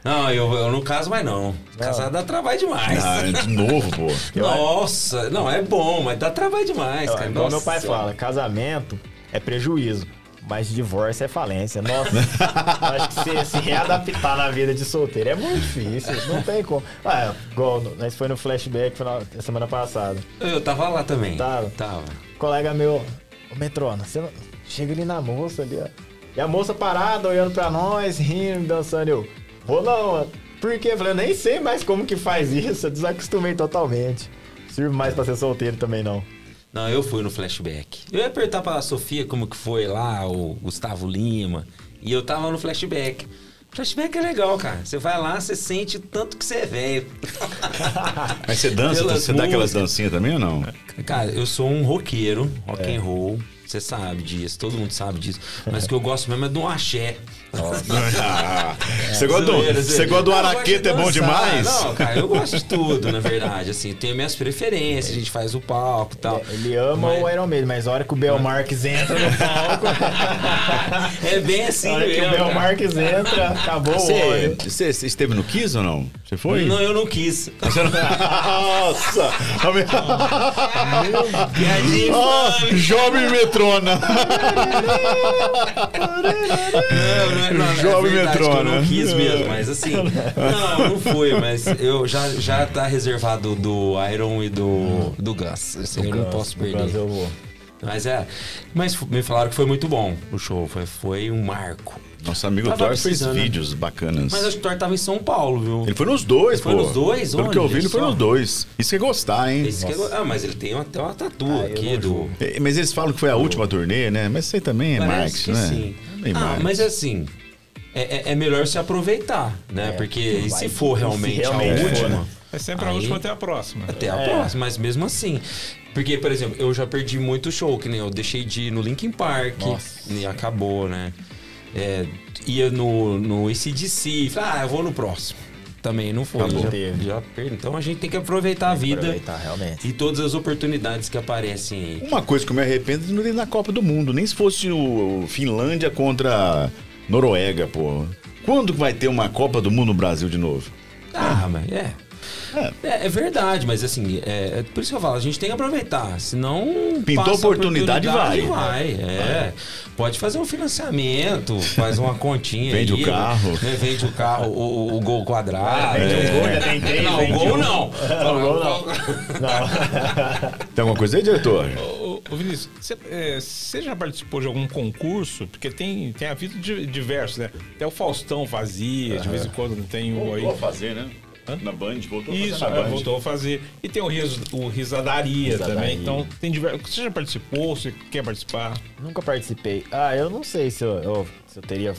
Não, eu, eu não caso mais não. Casar dá trabalho demais. Ah, de novo, pô. Nossa, não, é bom, mas dá trabalho demais, cara. Igual meu pai fala, casamento é prejuízo. Mas divórcio é falência. Nossa, acho que se, se readaptar na vida de solteiro é muito difícil. Não tem como. Ah, igual nós foi no flashback foi na semana passada. Eu tava lá também. Tava. Tava. Um colega meu, ô Metrona, você não... chega ali na moça ali, ó. E a moça parada, olhando pra nós, rindo, dançando. Eu, vou não, ó. Por quê? Eu falei, eu nem sei mais como que faz isso. Eu desacostumei totalmente. Sirvo mais pra ser solteiro também, não. Não, eu fui no flashback. Eu ia perguntar pra Sofia como que foi lá, o Gustavo Lima. E eu tava no flashback. Flashback é legal, cara. Você vai lá, você sente o tanto que você é velho. Mas você dança, Pelas você dá aquelas dancinhas também ou não? Cara, eu sou um roqueiro, rock and roll. Você sabe disso, todo mundo sabe disso. Mas o que eu gosto mesmo é de um axé. Ah, você gosta Zoeira, você gosta do araqueta, é bom demais? Não, cara, eu gosto de tudo, na verdade. Assim, tenho minhas preferências, a gente faz o palco e tal. Ele ama Mas- o Iron Maiden, mas a hora que o Bel Marques entra no palco, É bem assim a hora que o Bel cara. Marques entra, acabou o Você, óleo. você, você esteve no Kiss ou não? Você foi? Não, eu não quis. Você não- Nossa! Piadinha infame. jovem metrona! Não, não é, não, Jovem é que metrô, eu não né? quis mesmo, mas assim, não, não foi, mas eu já, já tá reservado do Iron e do, do Gus. Aí eu não posso perder. caso, eu vou. Mas é, mas me falaram que foi muito bom o show, foi, foi um marco. Nosso amigo Tava Thor fez precisando. vídeos bacanas. Mas acho que o Thor tava em São Paulo, viu? Ele foi nos dois, Ele foi pô. nos dois? Pelo que eu vi, ele foi nos dois. Isso que é gostar, hein? Que é- ah, mas ele tem até uma tatu Ah, aqui do. É, Mas eles falam que foi a última turnê, né? Mas isso aí também é Parece marketing, né? sim. É bem Ah, marketing. mas assim, é, é- é melhor se aproveitar, né? É, Porque vai- se for se realmente, realmente a última. né? É sempre a Aí- última até a próxima. Até a É. próxima, mas mesmo assim. Porque, por exemplo, eu já perdi muito show, que nem eu deixei de ir no Linkin Park Nossa. e acabou, né? É, ia no, no ACDC, falei, ah, eu vou no próximo. Também não foi. Acabou. Já, Teve. já. Então a gente tem que aproveitar a vida Aproveitar, realmente. e todas as oportunidades que aparecem aí. Uma coisa que eu me arrependo é não ir na Copa do Mundo. Nem se fosse o Finlândia contra Noruega, pô. Quando que vai ter uma Copa do Mundo no Brasil de novo? Ah, mas é. É, é verdade, mas assim, é, é por isso que eu falo, a gente tem que aproveitar, senão... Pintou passa a oportunidade, vai. vai. é. Pode fazer um financiamento, faz uma continha Vende aí, o carro. né, vende o carro, o, o- o gol quadrado. Vende é. um gol, já tem três, Não, o gol um. não. Não, gol não. Não. Tem alguma coisa aí, diretor? Ô, ô, Vinícius, você, é, você já participou de algum concurso? Porque tem, tem havido di- diversos, né? Até o Faustão fazia, de vez em quando tem um aí. fazer, né? Na Band, voltou Isso, é, voltou a fazer. E tem o, ris, o Risadaria, Risadaria. também. Então, tem diversos. Você já participou? Você quer participar? Nunca participei. Ah, eu não sei se eu, eu- se eu teria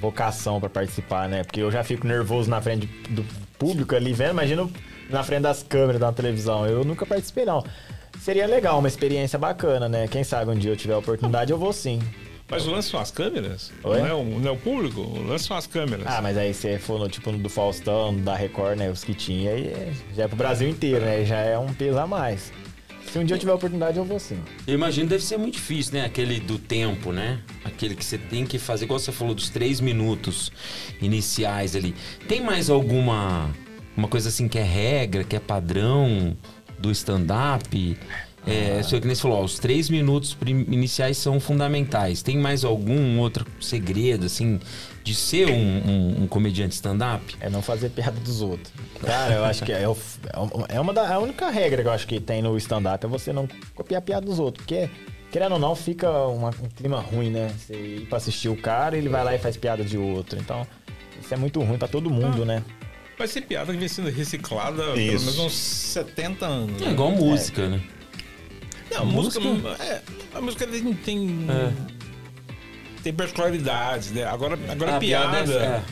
vocação pra participar, né? Porque eu já fico nervoso na frente do público ali vendo, imagina na frente das câmeras da televisão. Eu nunca participei, não. Seria legal, uma experiência bacana, né? Quem sabe um dia eu tiver a oportunidade, eu vou sim. Mas o lance são as câmeras? Oi? Não é, o, não é o público? O lance são as câmeras. Ah, mas aí se for no tipo no do Faustão, da Record, né? Os que tinha, aí é- já é pro Brasil inteiro, né? Já é um peso a mais. Se um dia eu tiver a oportunidade, eu vou sim. Eu imagino que deve ser muito difícil, né? Aquele do tempo, né? Aquele que você tem que fazer, igual você falou, dos três minutos iniciais ali. Tem mais alguma uma coisa assim que é regra, que é padrão do stand-up? É, isso que nem você falou, ó, os três minutos iniciais são fundamentais. Tem mais algum outro segredo, assim, de ser um, um- um comediante stand-up? É não fazer piada dos outros. Cara, eu acho que é, o- é uma da, a única regra que eu acho que tem no stand-up é você não copiar a piada dos outros. Porque, querendo ou não, fica uma- um clima ruim, né? Você ir pra assistir o cara, ele vai lá e faz piada de outro. Então, isso é muito ruim pra todo mundo, né? Vai ser piada que vem sendo reciclada há pelo Isso. menos uns 70 anos. É né? igual música, né? Não, a música. é, a música tem. Tem, tem particularidades, né? Agora, agora A piada. piada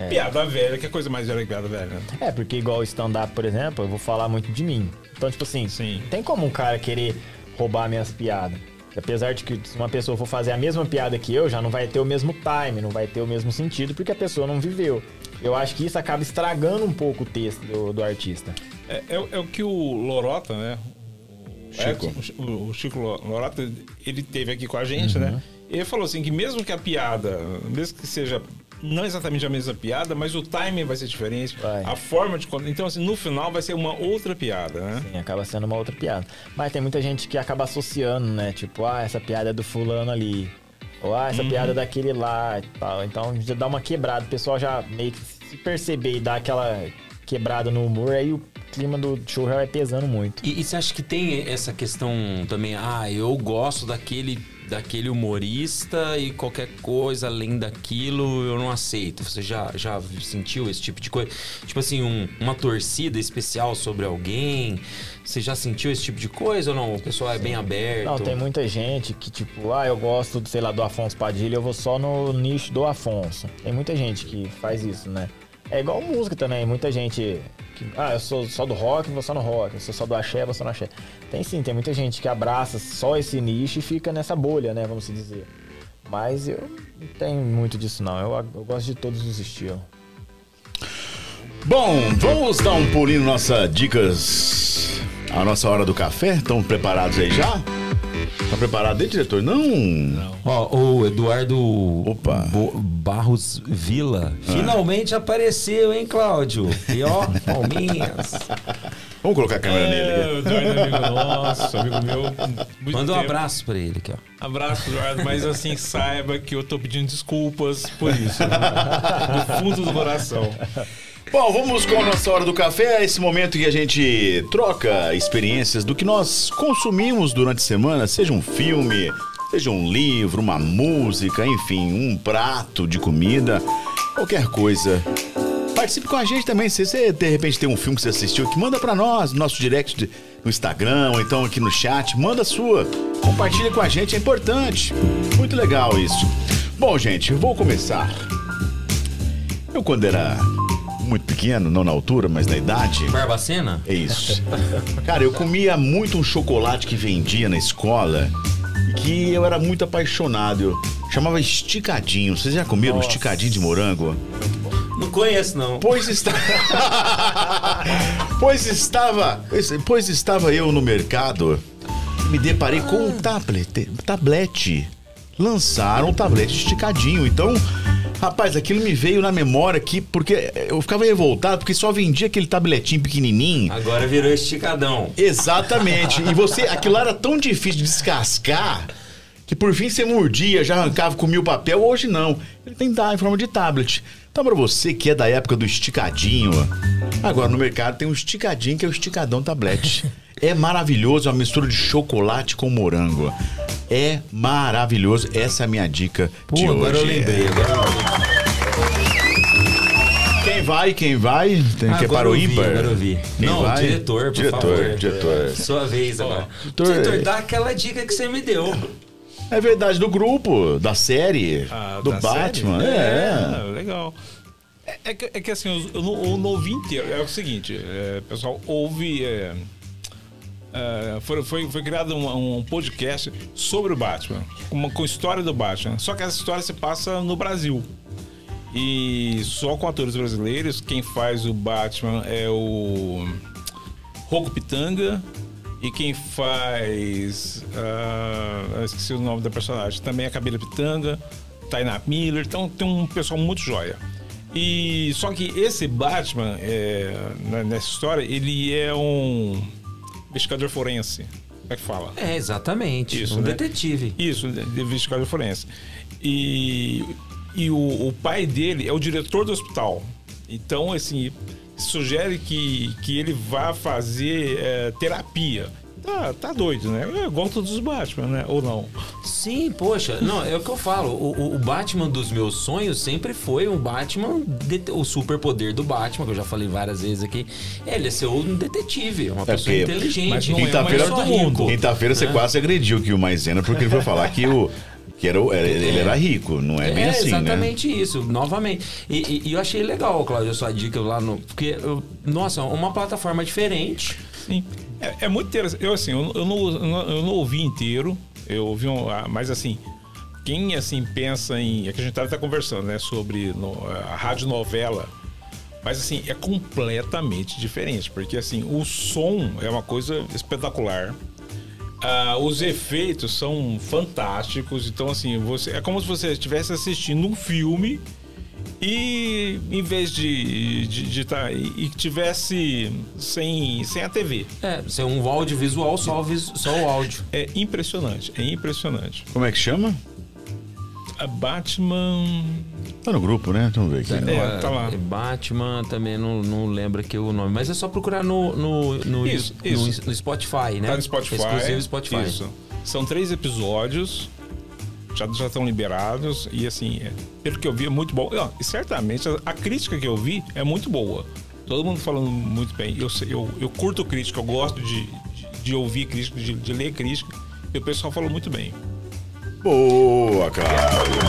é- Piada velha, que é coisa mais velha que piada velha. né? É, porque igual o stand-up, por exemplo, eu vou falar muito de mim. Então, tipo assim, Sim. tem como um cara querer roubar minhas piadas. Apesar de que se uma pessoa for fazer a mesma piada que eu, já não vai ter o mesmo time, não vai ter o mesmo sentido, porque a pessoa não viveu. Eu acho que isso acaba estragando um pouco o texto do, do artista. É, é- é o que o Lorota, né? Chico. É, o, o Chico Lorota, ele teve aqui com a gente, Uhum. né? Ele falou assim que mesmo que a piada, mesmo que seja não exatamente a mesma piada, mas o timing vai ser diferente, Vai. a forma de. Então, assim, no final vai ser uma outra piada, né? Sim, acaba sendo uma outra piada. Mas tem muita gente que acaba associando, né? Tipo, ah, essa piada é do fulano ali. Ou ah, essa piada é daquele lá e tal. Então já dá uma quebrada. O pessoal já meio que se perceber e dar aquela quebrada no humor, aí o clima do show já vai pesando muito. E, e você acha que tem essa questão também? Ah, eu gosto daquele, daquele humorista e qualquer coisa além daquilo eu não aceito. Você já, já sentiu esse tipo de coisa? Tipo assim, um- uma torcida especial sobre alguém? Você já sentiu esse tipo de coisa ou não? O pessoal é bem aberto? Não, tem muita gente que, tipo, ah, eu gosto, sei lá, do Afonso Padilha, eu vou só no nicho do Afonso. Tem muita gente que faz isso, né? É igual música também, muita gente que, ah, eu sou só do rock, vou só no rock, eu sou só do axé, vou só no axé. Tem sim, tem muita gente que abraça só esse nicho e fica nessa bolha, né, vamos dizer. Mas eu não tenho muito disso não, eu, eu gosto de todos os estilos. Bom, vamos dar um pulinho nossas dicas. A nossa hora do café. Estão preparados aí já? Tá preparado aí, diretor? Não. Ó, o Eduardo Opa. Bo- Barros Vila finalmente apareceu, hein, Cláudio? E ó, palminhas. Vamos colocar a câmera nele. É, o Eduardo é amigo nosso, amigo meu. muito Manda um tempo. abraço pra ele aqui, ó. Abraço, Eduardo, mas assim, saiba que eu tô pedindo desculpas por isso. né? Do fundo do coração. Bom, vamos com a nossa hora do café, esse momento que a gente troca experiências do que nós consumimos durante a semana, seja um filme, seja um livro, uma música, enfim, um prato de comida, qualquer coisa. Participe com a gente também, se você de repente tem um filme que você assistiu, que manda pra nós, no nosso direct no Instagram, ou então aqui no chat, manda a sua. Compartilha com a gente, é importante. Muito legal isso. Bom, gente, eu vou começar. Eu quando era muito pequeno, não na altura, mas na idade. Barbacena? É isso. Cara, eu comia muito um chocolate que vendia na escola e que eu era muito apaixonado. Eu chamava esticadinho. Vocês já comeram Nossa. esticadinho de morango? Não conheço, não. Pois está. pois estava. Pois, estava eu no mercado e me deparei com um tablet. Tablete. Lançaram um tablete esticadinho. Então, rapaz, aquilo me veio na memória aqui, porque eu ficava revoltado, porque só vendia aquele tabletinho pequenininho. Agora virou esticadão. Exatamente. E você, aquilo era tão difícil de descascar que por fim você mordia, já arrancava, comia o papel. Hoje não. Ele tem dar em forma de tablet. Então, pra você que é da época do esticadinho, agora no mercado tem um esticadinho que é o esticadão tablete. É maravilhoso, é uma mistura de chocolate com morango. É maravilhoso. Essa é a minha dica Pô, de agora eu hoje. lembrei. Agora eu lembrei. Quem vai, quem vai? Tem que é para o eu ímpar. agora eu vi. Quem Não, vai? diretor, por diretor, favor. Diretor, Sua vez agora. Diretor, é- dá aquela dica que você me deu. É verdade, do grupo, da série, Ah, do da Batman. série? É. legal. É, é que, é que assim, não, eu não ouvi inteiro. É o seguinte, é, pessoal, houve. é, é, foi, foi, foi criado um, um podcast sobre o Batman, uma, com a história do Batman. Só que essa história se passa no Brasil. E só com atores brasileiros, quem faz o Batman é o Rocco Pitanga. E quem faz. eu esqueci o nome da personagem. Também é a Camila Pitanga, Tainá Miller. Então tem um pessoal muito joia. E só que esse Batman, é, na- nessa história, ele é um investigador forense. Como é que fala? É, exatamente. Isso, um né? detetive. Isso, investigador forense. E, e o, o pai dele é o diretor do hospital. Então, assim, sugere que, que ele vá fazer é, terapia. Tá, tá doido, né? É igual todos os Batman, né? Ou não? Sim, poxa. Não, é o que eu falo. O, o- o Batman dos meus sonhos sempre foi um Batman. det- O superpoder do Batman, que eu já falei várias vezes aqui. é Ele é ser um detetive, uma pessoa porque- inteligente. é Quinta-feira, mundo. quinta-feira você quase agrediu aqui o Maisena porque ele foi falar que, o, que era, ele era rico. Não é, bem assim, né? exatamente isso, novamente. E, e- e eu achei legal, Cláudio, a sua dica lá no. Porque, eu- nossa, uma plataforma diferente. Sim. É, é muito interessante. Eu, assim, eu, eu não, eu não- ouvi inteiro. Eu ouvi um. ah, Mas, assim, quem, assim, pensa em. É que a gente estava até conversando, né? Sobre no- a rádio novela. Mas, assim, é completamente diferente. Porque, assim, o som é uma coisa espetacular. Ah, os efeitos são fantásticos. Então, assim, você é como se você estivesse assistindo um filme e em vez de de, de tá, e, tivesse sem, sem a TV. É, ser um audiovisual, só só o áudio. É impressionante, é impressionante. Como é que chama? A Batman. Tá no grupo, né? Vamos ver aqui. né? É, tá lá. Batman também não, não lembro aqui o nome, mas é só procurar no, no, no, Isso, no- isso. no Spotify, né? Tá no Spotify. Exclusivo Spotify. Isso. São três episódios. Já, já estão liberados. E assim, é, pelo que eu vi, é muito bom. E, certamente a, a crítica que eu vi é muito boa. Todo mundo falando muito bem. Eu, sei- eu, eu curto crítica, eu gosto de, de, de ouvir crítica, de, de ler crítica. E o pessoal falou muito bem. Boa, Cláudio.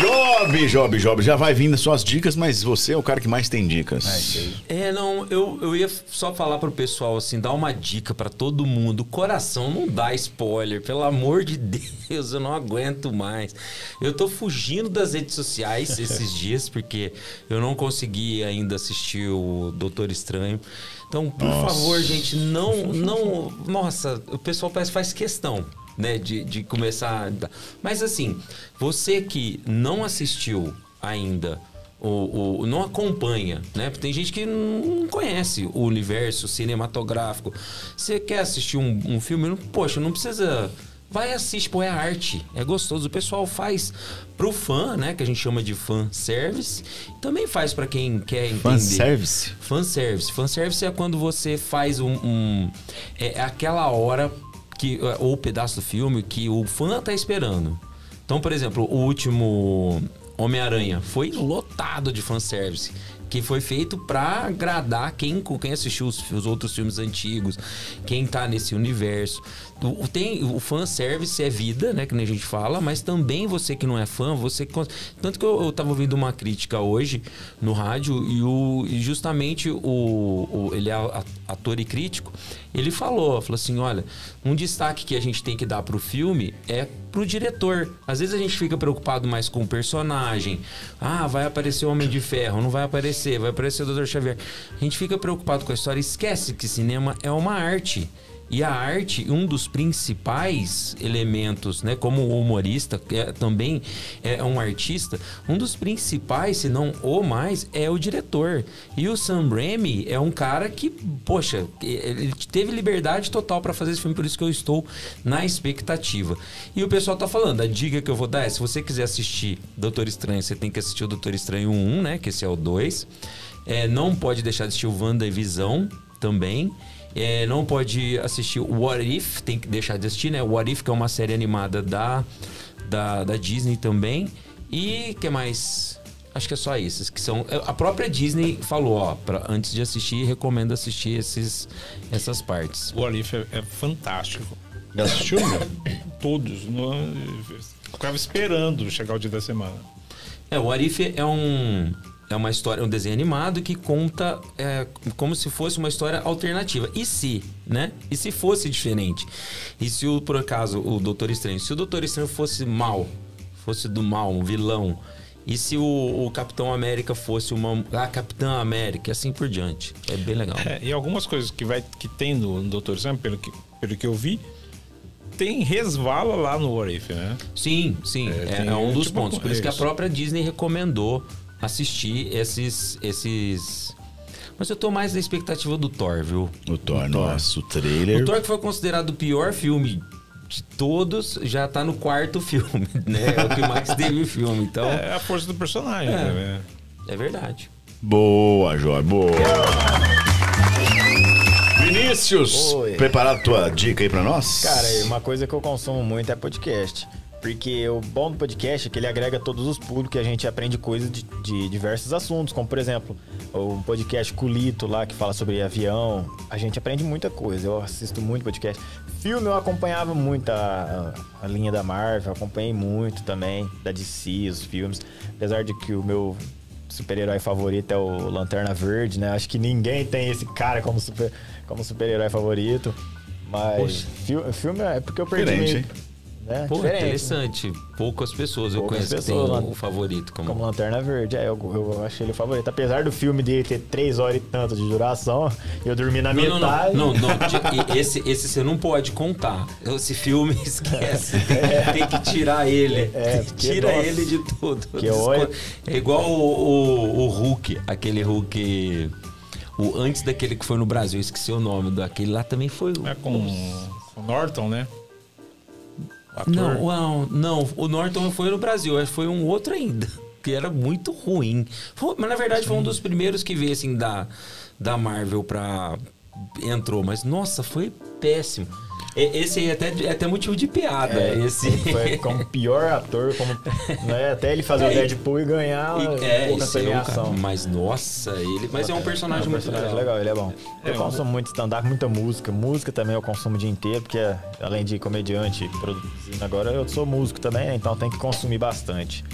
Job, Job, Job, já vai vindo as suas dicas, mas você é o cara que mais tem dicas. É, não, eu, eu ia só falar pro pessoal assim, dar uma dica pra todo mundo. Coração, não dá spoiler, pelo amor de Deus, eu não aguento mais. Eu tô fugindo das redes sociais esses dias porque eu não consegui ainda assistir o Doutor Estranho. Então, por favor, gente, não, não, nossa, o pessoal parece que faz questão. Né, de, de começar. a Mas assim, você que não assistiu ainda o, o- não acompanha, né? Porque tem gente que não conhece o universo cinematográfico. Você quer assistir um, um filme? Poxa, não precisa. Vai assistir, pô, é arte, é gostoso. O pessoal faz pro fã, né? Que a gente chama de fan service. Também faz pra quem quer entender. Fanservice? Fanservice. Fanservice é quando você faz um. um- é aquela hora que. Ou pedaço do filme que o fã tá esperando. Então, por exemplo, o último Homem-Aranha foi lotado de fanservice. Que foi feito pra agradar quem, quem assistiu os, os outros filmes antigos, quem tá nesse universo. O, tem, o fanservice é vida, né? Que nem a gente fala, mas também você que não é fã, você. Tanto que eu, eu tava ouvindo uma crítica hoje no rádio e, o, e justamente o, o- Ele é ator e crítico. Ele falou, falou assim: olha, um destaque que a gente tem que dar pro filme é pro diretor. Às vezes a gente fica preocupado mais com o personagem. Ah, vai aparecer o Homem de Ferro, não vai aparecer, vai aparecer o Dr. Xavier. A gente fica preocupado com a história, esquece que cinema é uma arte. E a arte, um dos principais elementos, né, como humorista, é, também é um artista, um dos principais, se não o mais, é o diretor. E o Sam Raimi é um cara que, poxa, ele teve liberdade total para fazer esse filme, por isso que eu estou na expectativa. E o pessoal tá falando, a dica que eu vou dar é, se você quiser assistir Doutor Estranho, você tem que assistir o Doutor Estranho 1, né, que esse é o 2. É, não pode deixar de assistir o WandaVisão também. É, não pode assistir o What If, tem que deixar de assistir, né? O What If, que é uma série animada da, da, da Disney também. E que mais? Acho que é só esses que são. A própria Disney falou, ó, pra, antes de assistir, recomendo assistir esses, essas partes. O Alif é, é fantástico. Já assistiu? Todos. Não, ficava esperando chegar o dia da semana. É, o Arif é um é uma história, um desenho animado que conta é, como se fosse uma história alternativa. E se, né? E se fosse diferente? E se o, por acaso o Doutor Estranho, se o Doutor Estranho fosse mal, fosse do mal, um vilão, e se o, o Capitão América fosse uma a Capitã América, e assim por diante. É bem legal. É, e algumas coisas que, vai, que tem no, no Doutor Sam, pelo que, pelo que eu vi, tem resvala lá no What If, né? Sim, sim, É, é, tem, é um dos tipo, pontos. Por isso que a própria Disney recomendou assistir esses esses mas eu tô mais na expectativa do Thor, viu? O Thor, nossa, o trailer. O Thor que foi considerado o pior filme de todos, já tá no quarto filme, né? É o que mais teve filme, então é, É a força do personagem, É. né? verdade. Boa, Joy, boa. Vinícius, Oi. preparado tua dica aí pra nós? Cara, uma coisa que eu consumo muito é podcast. Porque o bom do podcast é que ele agrega todos os públicos e a gente aprende coisas de, de diversos assuntos, como por exemplo, o podcast Culito lá que fala sobre avião. A gente aprende muita coisa. Eu assisto muito podcast. Filme eu acompanhava muito a, a, linha da Marvel, acompanhei muito também, da DC, os filmes. Apesar de que o meu super-herói favorito é o Lanterna Verde, né? Acho que ninguém tem esse cara como super como super-herói favorito. Mas fi- filme é porque eu perdi Diferente, meio- hein? Né? Pô, Diferente, né? interessante. Poucas pessoas eu Poucas conheço pessoas, que tem o, favorito como, Como Lanterna Verde, é, eu, eu achei ele o favorito. Apesar do filme dele ter três horas e tanto de duração, eu dormi na Não, não, metade. não, não, não. e- Esse, esse você não pode contar. Esse filme esquece. Tem, tem que tirar ele. É, porque, Tira nossa, ele de tudo. que olha- É igual o, o, o Hulk, aquele Hulk. O, antes daquele que foi no Brasil, eu esqueci o nome daquele lá também foi. o- É com o Norton, né? Ator? Não, uau, não, o Norton foi no Brasil, que foi um outro ainda, que era muito ruim. Foi- mas na verdade foi um dos primeiros que veio assim da, da Marvel pra. Entrou, mas nossa, foi péssimo. Esse aí é até, é até motivo de piada. esse. Ele foi como pior ator, como, né, até ele fazer o Deadpool e ganhar E- é, pouca esse é o cara, premiação. mas nossa, ele. Mas é um personagem É um muito personagem legal. legal, ele é bom. Eu consumo muito stand-up, muita música. Música também eu consumo o dia inteiro, porque além de comediante produzindo agora, eu sou músico também, né? então tem que consumir bastante.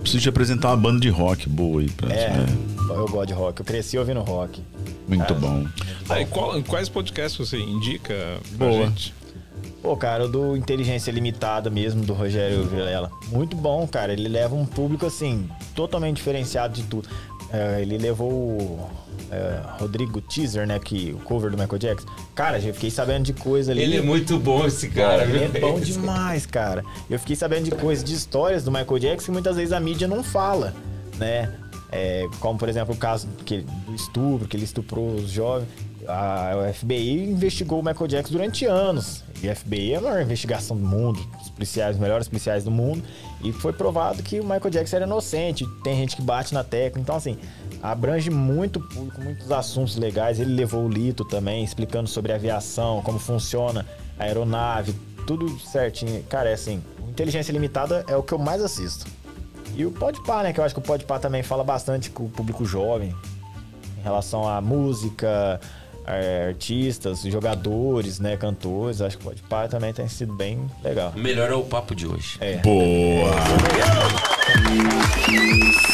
Preciso te apresentar uma banda de rock boa aí. Pra É, é. eu gosto de rock. Eu cresci ouvindo rock. Muito bom. Ah, e qual- quais podcasts você indica pra Boa. gente? Pô, cara, o do Inteligência Limitada mesmo, do Rogério Vilela. Muito bom, cara. Ele leva um público, assim, totalmente diferenciado de tudo. É, ele levou o é, Rodrigo Teaser, né? Que, o cover do Michael Jackson. Cara, já fiquei sabendo de coisa ali. Ele é muito bom, esse cara. Ele é bom demais, cara. Eu fiquei sabendo de coisas, de histórias do Michael Jackson que muitas vezes a mídia não fala, né? É, como, por exemplo, o caso que, do estupro, que ele estuprou os jovens. A, FBI investigou o Michael Jackson durante anos. E o FBI é a maior investigação do mundo, os policiais, os melhores policiais do mundo. E foi provado que o Michael Jackson era inocente. Tem gente que bate na tecla. Então, assim, abrange muito público, muitos assuntos legais. Ele levou o Lito também, explicando sobre aviação, como funciona a aeronave, tudo certinho. Cara, é assim, Inteligência Limitada é o que eu mais assisto. E o Podpah, né? Que eu acho que o Podpah também fala bastante com o público jovem. Em relação à música, a artistas, jogadores, né? Cantores. Acho que o Podpah também tem sido bem legal. Melhor é o papo de hoje. É. Boa!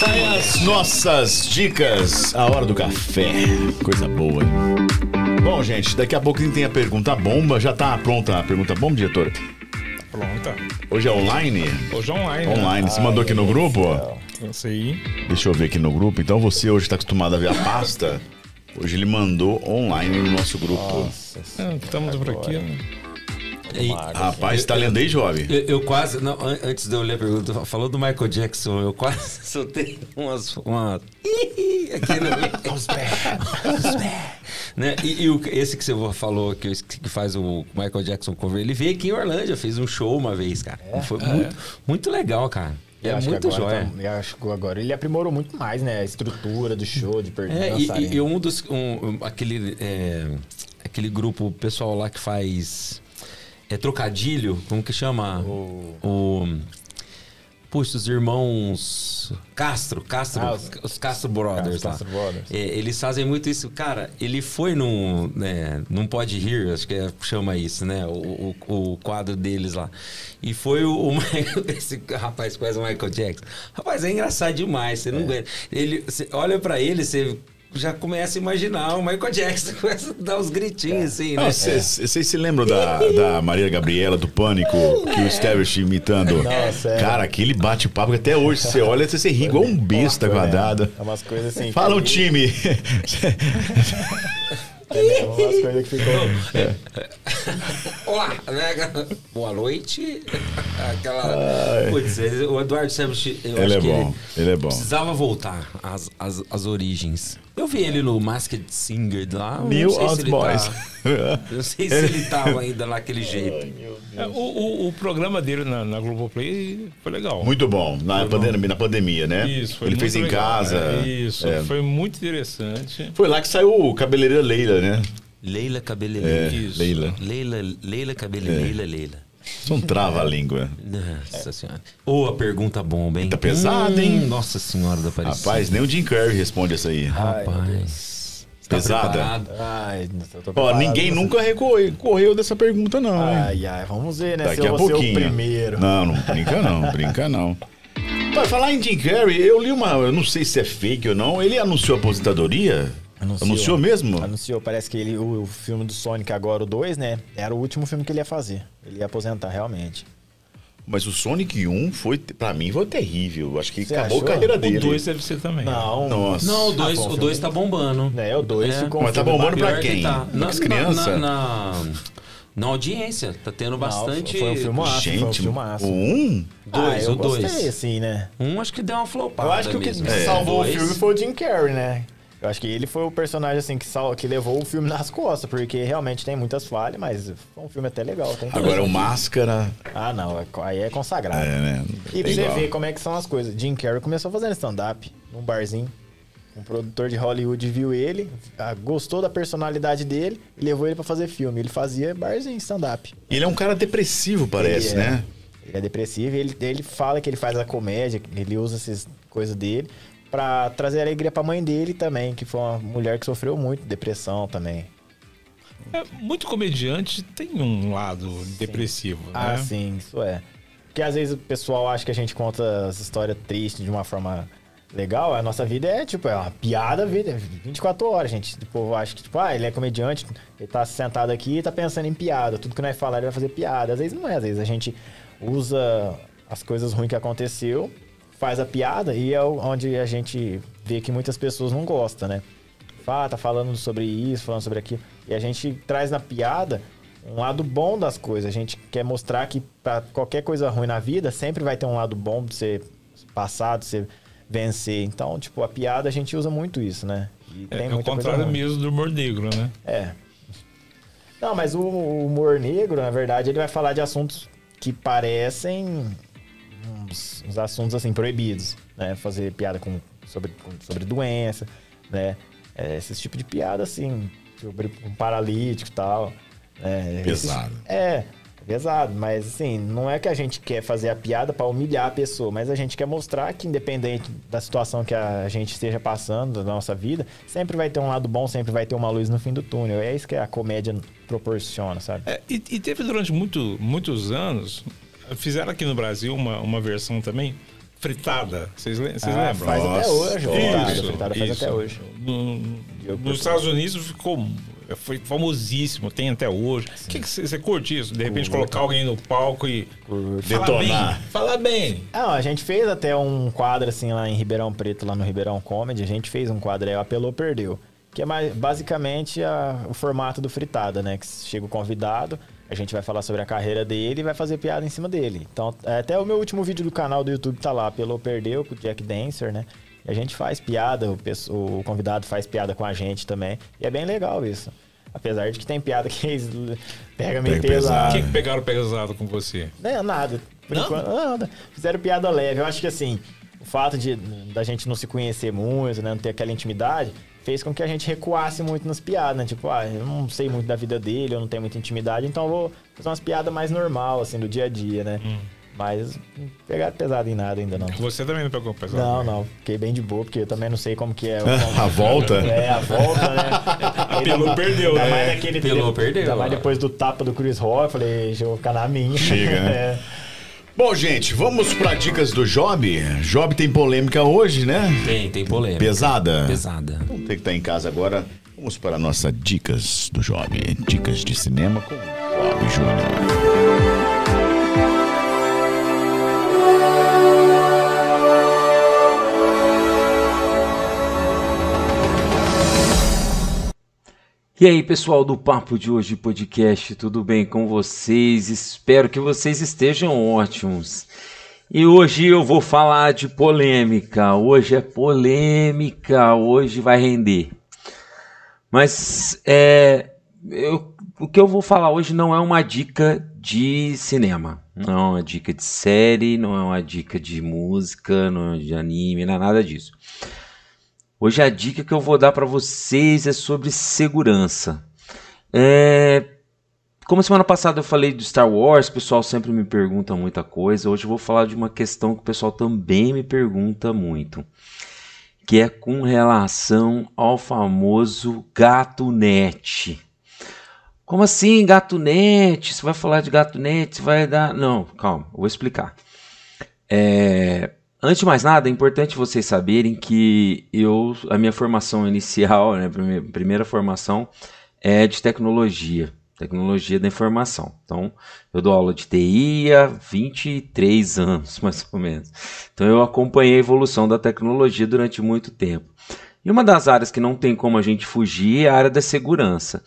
Sai as nossas dicas. A hora do café. Coisa boa, hein? Bom, gente, daqui a pouco tem a pergunta bomba. Já tá pronta a pergunta bomba, diretor? Pronta. Hoje é online? Hoje é online. né? Online. Você mandou aqui no grupo? Isso aí. Deixa eu ver aqui no grupo. Então você hoje está acostumado a ver a pasta. Hoje ele mandou online no nosso grupo. Nossa, Ah, Estamos por aqui. né? E- Rapaz, tá lendo aí, jovem? Eu, eu quase. Não, an- antes de eu ler a pergunta, falou do Michael Jackson, eu quase soltei umas. Uma, aqui no meio. né? E, e o- esse que você falou, que, que faz o Michael Jackson cover, ele veio aqui em Orlândia, fez um show uma vez, cara. Foi muito, muito legal, cara. Eu É acho muito jóia. tá- eu acho que agora ele aprimorou muito mais, né? A estrutura do show, de perder É, e, e- um dos. um- aquele, é, aquele grupo, o pessoal lá que faz. É trocadilho, como que chama? O. Puxa, os irmãos Castro, Castro, Ah, os, os- Castro Brothers. Castro Brothers. É, eles fazem muito isso. Cara, ele foi num. Né, não pode rir, acho que é- chama isso, né? O, o, o quadro deles lá. E foi o, o Michael, esse rapaz faz o Michael Jackson. Rapaz, é engraçado demais. Você não aguenta. Ele, você olha pra ele, você já começa a imaginar o Michael Jackson, começa a dar uns gritinhos assim, né? Vocês se lembram da, da Maria Gabriela do Pânico, que o Establish imitando? Nossa, é. Cara, aquele bate-papo que até hoje você olha, você, você ri igual um besta quadrado. É umas coisas assim. Fala o que- time. É umas coisas que ficou. Olá, né? Boa noite. Aquela. Putz, o Eduardo eu Ele acho é que bom, ele é bom. Precisava voltar às, às, às origens. Eu vi ele no Masked Singer lá. New não sei se Out ele Boys. Tá, eu não sei se ele tava ainda naquele jeito. É, o, o, o programa dele na, na Globoplay foi legal. Muito bom, na pandemia, na pandemia, né? Isso, foi Ele fez em legal. casa. É, Isso, É. foi muito interessante. Foi lá que saiu o Cabeleireira Leila, né? Leila Cabeleleila. É, Isso. Leila. Leila, Leila Cabeleleila, Leila. Isso não trava a língua. Nossa senhora. Ô, a pergunta bomba, hein? Tá pesado, hein? Nossa senhora da Aparecida. Rapaz, nem o Jim Carrey responde essa aí. Rapaz. Tá Pesada. Ai, Ó, ninguém nunca recorreu, correu dessa pergunta, não? Ai, ai, vamos ver, né? Daqui se eu a vou ser pouquinho. o primeiro. Não, não brinca não, brinca não. Pra falar em Jim Carrey, eu li uma, eu não sei se é fake ou não, ele anunciou a aposentadoria? Anunciou, mesmo? Anunciou, parece que ele, o, o filme do Sonic agora, o 2, né? Era o último filme que ele ia fazer. Ele ia aposentar, realmente. Mas o Sonic 1 foi, pra mim, foi terrível. Acho que Você acabou achou? a carreira O dele. 2 deve ser também. Não. Nossa. Não, o 2 Ah, foi um o filme- dois tá bombando. É, o 2 É. ficou um Mas tá filme bombando pra Pior que quem? tá. Na, As na, crianças? na, na, na audiência. Tá tendo bastante. foi um filmaço. foi um Gente, filmaço. o 1? Dois, ah, eu o dois. gostei, assim, né? Um acho que deu uma flopada Eu acho que o que mesmo. salvou Dois. o filme foi o Jim Carrey, né? Eu acho que ele foi o personagem, assim, que, sal... que levou o filme nas costas, porque realmente tem muitas falhas, mas foi um filme até legal. Agora o Máscara. Ah, não, é- aí é consagrado. É, né? E pra você ver como é que são as coisas. Jim Carrey começou fazendo stand-up num barzinho. Um produtor de Hollywood viu ele, ah, gostou da personalidade dele e levou ele pra fazer filme. Ele fazia barzinho, stand-up. Ele é um cara depressivo, parece, Ele é- né? Ele é depressivo e ele, ele fala que ele faz a comédia, ele usa essas coisas dele pra trazer alegria pra mãe dele também, que foi uma mulher que sofreu muito depressão também. É, muito comediante tem um lado depressivo, Ah, né? sim, isso é. Porque às vezes o pessoal acha que a gente conta as histórias tristes de uma forma legal. A nossa vida é, tipo, é uma piada vida, 24 horas, gente. O povo acha que, tipo, ah, ele é comediante, ele tá sentado aqui e tá pensando em piada. Tudo que nós falar, ele vai fazer piada. Às vezes não é, às vezes a gente usa as coisas ruins que aconteceu, faz a piada e é onde a gente vê que muitas pessoas não gostam, né? Fala, tá falando sobre isso, falando sobre aquilo. E a gente traz na piada um lado bom das coisas. A gente quer mostrar que pra qualquer coisa ruim na vida, sempre vai ter um lado bom de ser passado, de você vencer. Então, tipo, a piada a gente usa muito isso, né? E É, é o contrário mesmo do humor negro, né? É. Não, mas o humor negro, na verdade, ele vai falar de assuntos que parecem uns, uns assuntos assim proibidos, né? Fazer piada com sobre, com- sobre doença, né? É, esse tipo de piada assim, sobre um paralítico e tal. né? Pesado. Esses- é, pesado, mas assim, não é que a gente quer fazer a piada pra humilhar a pessoa, mas a gente quer mostrar que independente da situação que a gente esteja passando na nossa vida, sempre vai ter um lado bom, sempre vai ter uma luz no fim do túnel. É isso que a comédia proporciona, sabe? É, e, e teve durante muito, muitos anos, fizeram aqui no Brasil uma, uma versão também fritada. Vocês, Ah, lembram? faz até Nossa. hoje, ó. Fritada, Isso, fritada faz isso. até hoje. No- nos. Estados Unidos ficou foi famosíssimo, tem até hoje. O que você curte isso? De repente colocar alguém no palco e Detonar. bem, falar bem. Ah, a gente fez até um quadro assim lá em Ribeirão Preto, lá no Ribeirão Comedy. A gente fez um quadro aí, o Apelou Perdeu. Que é mais, basicamente a- o formato do Fritada, né? Que chega o convidado, a gente vai falar sobre a carreira dele e vai fazer piada em cima dele. Então, é, até o meu último vídeo do canal do YouTube tá lá, Apelou Perdeu, com o Jack Dancer, né? E a gente faz piada, o, o convidado faz piada com a gente também. E é bem legal isso. Apesar de que tem piada que eles pega meio pesado. O pesado. que, que pegaram pesado com você? Não, é nada. Por Não? enquanto, nada. Fizeram piada leve. Eu acho que assim, o fato de da gente não se conhecer muito, né, não ter aquela intimidade, fez com que a gente recuasse muito nas piadas, né? Tipo, ah, eu não sei muito da vida dele, eu não tenho muita intimidade, então eu vou fazer umas piadas mais normal, assim, do dia a dia, né? Hum. Mas não pegaram pesado em nada ainda, não. Você também não pegou pesado? Não, não. Fiquei bem de boa, porque eu também não sei como que é. A volta? É, a volta, né? Apelou, perdeu, Ainda né? mais naquele Apelou, de- perdeu, Ainda mais depois do tapa do Chris Rock, eu falei, deixa eu ficar na minha. Chega, né? É. Bom, gente, vamos pra dicas do Job. Job tem polêmica hoje, né? Tem, tem polêmica. Pesada? Pesada. Então, Você que tá em casa agora, vamos para a nossa Dicas do Job. Dicas de cinema com o Job Júnior. E aí, pessoal do Papo de Hoje Podcast, tudo bem com vocês? Espero que vocês estejam ótimos. E hoje eu vou falar de polêmica. Hoje é polêmica, hoje vai render. Mas é, eu- o que eu vou falar hoje não é uma dica de cinema, não é uma dica de série, não é uma dica de música, não é de anime, não é nada disso. Hoje a dica que eu vou dar para vocês é sobre segurança. É, Como semana passada eu falei do Star Wars, o pessoal sempre me pergunta muita coisa. Hoje eu vou falar de uma questão que o pessoal também me pergunta muito, que é com relação ao famoso gato net. Como assim, gato net? Você vai falar de gato net? Você vai dar. Não, calma, eu vou explicar. É, Antes de mais nada, é importante vocês saberem que eu, a minha formação inicial, né, prime- primeira formação é de tecnologia, tecnologia da informação. Então, eu dou aula de TI há 23 anos, mais ou menos. Então, eu acompanhei a evolução da tecnologia durante muito tempo. E uma das áreas que não tem como a gente fugir é a área da segurança.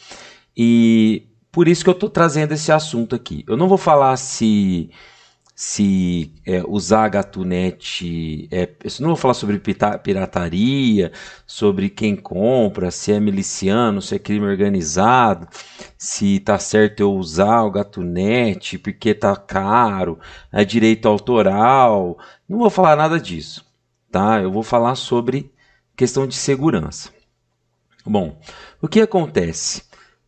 E por isso que eu estou trazendo esse assunto aqui. Eu não vou falar se se é, usar a Gatunet. É, não vou falar sobre pirataria, sobre quem compra, se é miliciano, se é crime organizado, se tá certo eu usar o Gatunet porque tá caro, é direito autoral. Não vou falar nada disso, tá? Eu vou falar sobre questão de segurança. Bom, o que acontece?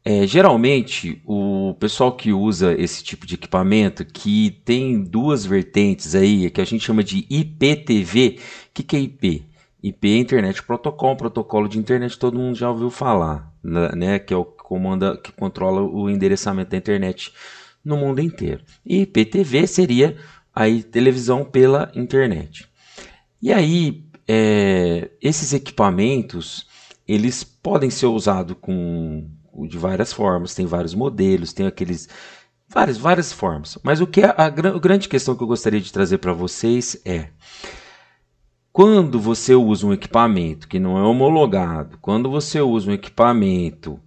É, geralmente, o pessoal que usa esse tipo de equipamento, que tem duas vertentes aí, que a gente chama de IPTV. O que, que é IP? IP é Internet Protocol, protocolo de internet todo mundo já ouviu falar, né? Que é o que comanda, que controla o endereçamento da internet no mundo inteiro. E IPTV seria aí televisão pela internet. E aí, é, esses equipamentos, eles podem ser usados com de várias formas, tem vários modelos, tem aqueles várias várias formas. Mas o que é a, a grande questão que eu gostaria de trazer para vocês é quando você usa um equipamento que não é homologado, quando você usa um equipamento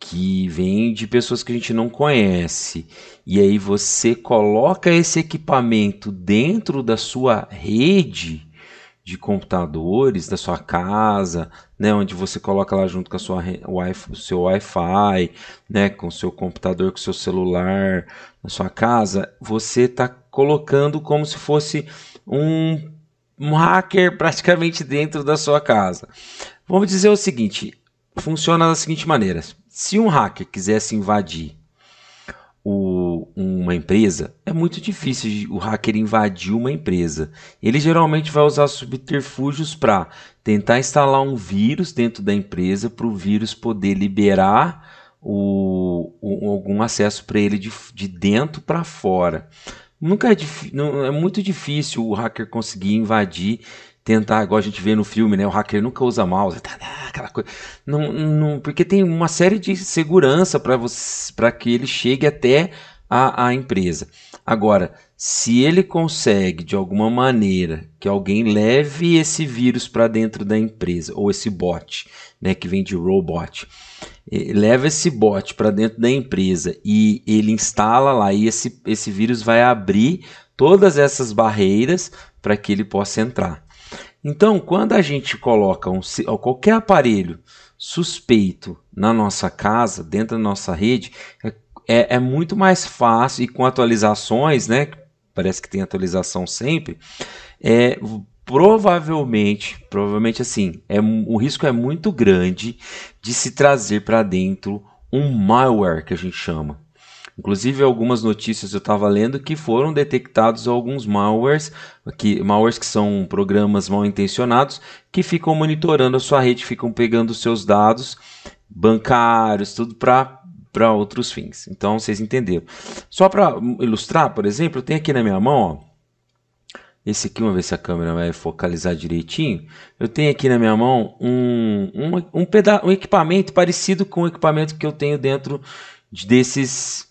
que vem de pessoas que a gente não conhece, e aí você coloca esse equipamento dentro da sua rede de computadores da sua casa, né, onde você coloca lá junto com a sua o seu Wi-Fi, né, com o seu computador, com o seu celular na sua casa, você está colocando como se fosse um, um hacker praticamente dentro da sua casa. Vamos dizer o seguinte: funciona da seguinte maneira: se um hacker quisesse invadir o, uma empresa, é muito difícil o hacker invadir uma empresa. Ele geralmente vai usar subterfúgios para tentar instalar um vírus dentro da empresa para o vírus poder liberar o, o algum acesso para ele de, de dentro para fora. Nunca é, não, é muito difícil o hacker conseguir invadir tentar, igual a gente vê no filme, né? O hacker nunca usa mouse, tá, tá, aquela coisa. Não, não, porque tem uma série de segurança para que ele chegue até a, a empresa. Agora, se ele consegue de alguma maneira que alguém leve esse vírus para dentro da empresa, ou esse bot, né, que vem de robot, leva esse bot para dentro da empresa e ele instala lá, e esse, esse vírus vai abrir todas essas barreiras para que ele possa entrar. Então, quando a gente coloca um, qualquer aparelho suspeito na nossa casa, dentro da nossa rede, é, é, é muito mais fácil e com atualizações, né? Parece que tem atualização sempre. É, provavelmente, provavelmente assim, é, o risco é muito grande de se trazer para dentro um malware que a gente chama. Inclusive, algumas notícias eu estava lendo que foram detectados alguns malwares, que, malwares que são programas mal intencionados, que ficam monitorando a sua rede, ficam pegando seus dados bancários, tudo para para outros fins. Então, vocês entenderam. Só para ilustrar, por exemplo, eu tenho aqui na minha mão, ó, esse aqui, vamos ver se a câmera vai focalizar direitinho. Eu tenho aqui na minha mão um, um, um, um equipamento parecido com o equipamento que eu tenho dentro desses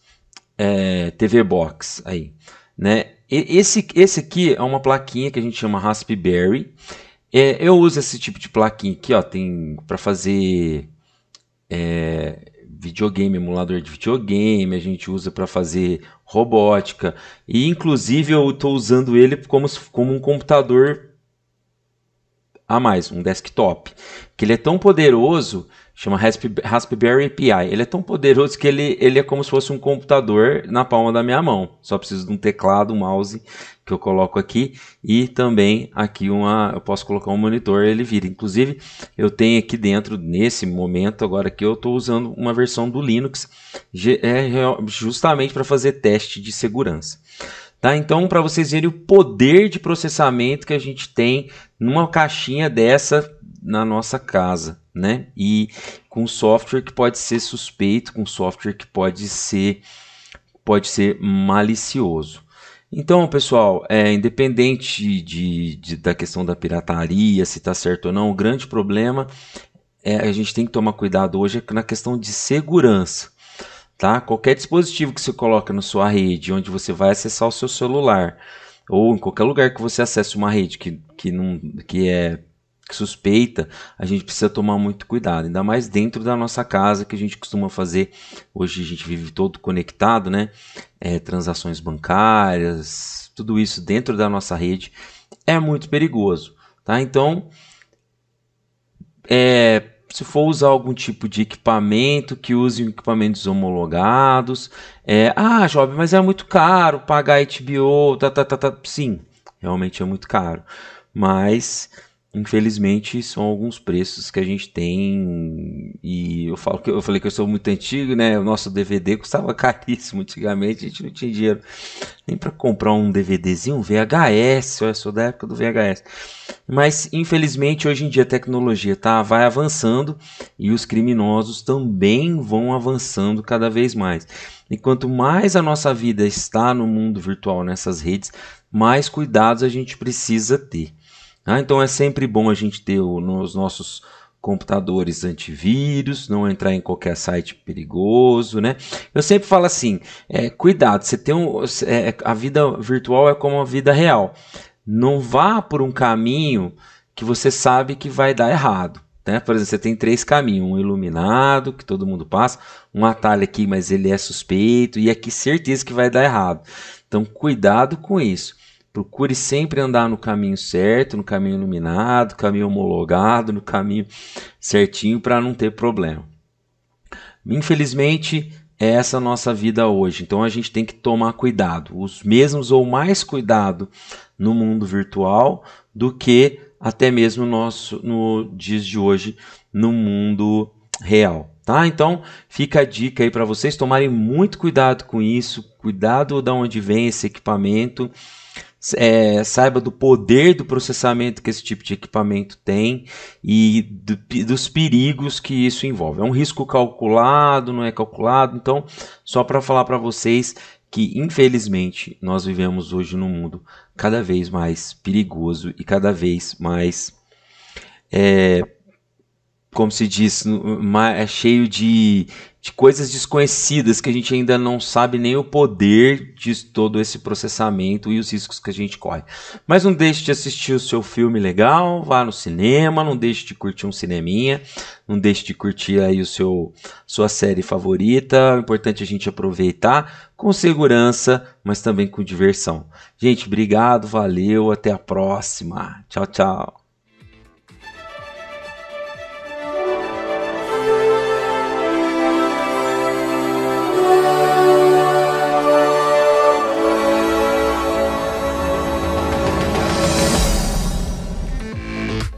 é, TV Box aí, né? Esse, esse aqui é uma plaquinha que a gente chama Raspberry. É, eu uso esse tipo de plaquinha aqui, ó, tem para fazer é, videogame, emulador de videogame, a gente usa para fazer robótica e inclusive eu estou usando ele como, como um computador a mais, um desktop, que ele é tão poderoso chama Raspberry Pi. Ele é tão poderoso que ele, ele é como se fosse um computador na palma da minha mão. Só preciso de um teclado, um mouse que eu coloco aqui e também aqui uma, eu posso colocar um monitor, ele vira. Inclusive, eu tenho aqui dentro nesse momento agora que eu estou usando uma versão do Linux é justamente para fazer teste de segurança. Tá? Então, para vocês verem o poder de processamento que a gente tem numa caixinha dessa na nossa casa, né? E com software que pode ser suspeito, com software que pode ser pode ser malicioso. Então, pessoal, é, independente de, de, da questão da pirataria, se está certo ou não, o grande problema é a gente tem que tomar cuidado hoje na questão de segurança. Tá? Qualquer dispositivo que você coloca na sua rede, onde você vai acessar o seu celular, ou em qualquer lugar que você acesse uma rede que, que, não, que é suspeita, a gente precisa tomar muito cuidado, ainda mais dentro da nossa casa que a gente costuma fazer. Hoje a gente vive todo conectado, né? É, transações bancárias, tudo isso dentro da nossa rede é muito perigoso, tá? Então, é, se for usar algum tipo de equipamento que use equipamentos homologados, é, ah, Job, mas é muito caro pagar HBO, tá, tá, tá, tá. Sim, realmente é muito caro, mas infelizmente são alguns preços que a gente tem e eu falo que eu falei que eu sou muito antigo, né? O nosso DVD custava caríssimo antigamente, a gente não tinha dinheiro nem para comprar um DVDzinho, um VHS, eu sou da época do VHS. Mas infelizmente hoje em dia a tecnologia tá vai avançando e os criminosos também vão avançando cada vez mais. E quanto mais a nossa vida está no mundo virtual nessas redes, mais cuidados a gente precisa ter. Ah, então é sempre bom a gente ter o, nos nossos computadores antivírus, não entrar em qualquer site perigoso, né? Eu sempre falo assim, é, cuidado, você tem um, é, a vida virtual é como a vida real. Não vá por um caminho que você sabe que vai dar errado. Né? Por exemplo, você tem três caminhos: um iluminado, que todo mundo passa, um atalho aqui, mas ele é suspeito, e aqui certeza que vai dar errado. Então, cuidado com isso. Procure sempre andar no caminho certo, no caminho iluminado, caminho homologado, no caminho certinho para não ter problema. Infelizmente, é essa a nossa vida hoje. Então a gente tem que tomar cuidado, os mesmos ou mais cuidado no mundo virtual do que até mesmo nosso no dias de hoje no mundo real. Tá? Então fica a dica aí para vocês tomarem muito cuidado com isso, cuidado de onde vem esse equipamento é, saiba do poder do processamento que esse tipo de equipamento tem e do, dos perigos que isso envolve. É um risco calculado, não é calculado. Então, só para falar para vocês que, infelizmente, nós vivemos hoje num mundo cada vez mais perigoso e cada vez mais. É, como se diz, é cheio de de coisas desconhecidas que a gente ainda não sabe nem o poder de todo esse processamento e os riscos que a gente corre. Mas não deixe de assistir o seu filme legal, vá no cinema, não deixe de curtir um cineminha, não deixe de curtir aí o seu sua série favorita. É importante a gente aproveitar com segurança, mas também com diversão. Gente, obrigado, valeu, até a próxima. Tchau, tchau.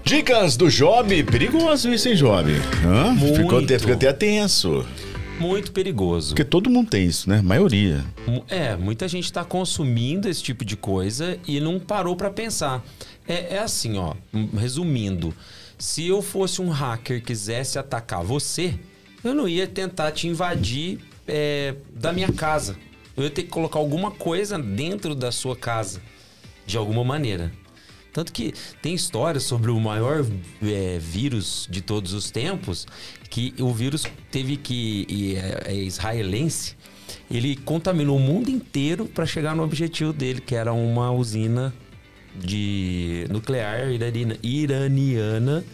Dicas do Job. Perigoso isso, hein, Job? Hã? Muito. Ficou, até, ficou até tenso. Muito perigoso. Porque todo mundo tem isso, né? Maioria. É, muita gente está consumindo esse tipo de coisa e não parou para pensar. É, é assim, ó, resumindo. Se eu fosse um hacker quisesse atacar você, eu não ia tentar te invadir é, da minha casa. Eu ia ter que colocar alguma coisa dentro da sua casa, de alguma maneira. Tanto que tem histórias sobre o maior é, vírus de todos os tempos, que o vírus teve que. É, é israelense, ele contaminou o mundo inteiro para chegar no objetivo dele, que era uma usina de nuclear iraniana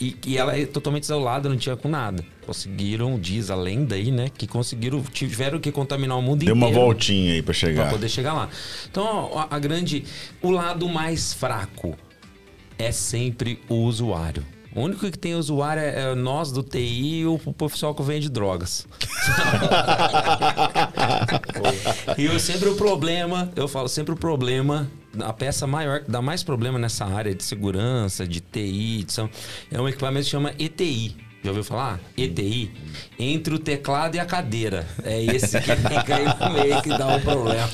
e, e ela é totalmente isolada, não tinha com nada. Conseguiram, diz a lenda aí, né? Que conseguiram, tiveram que contaminar o mundo Deu inteiro. Deu uma voltinha aí para chegar. Pra poder chegar lá. Então, a, a grande. O lado mais fraco é sempre o usuário. O único que tem usuário é nós do TI e o profissional que vende drogas. e eu sempre o problema, eu falo sempre o problema, a peça maior que dá mais problema nessa área de segurança, de TI, de, é um equipamento que chama ETI. Já ouviu falar? ETI? Entre o teclado e a cadeira. É esse que fica aí no meio que dá o um problema.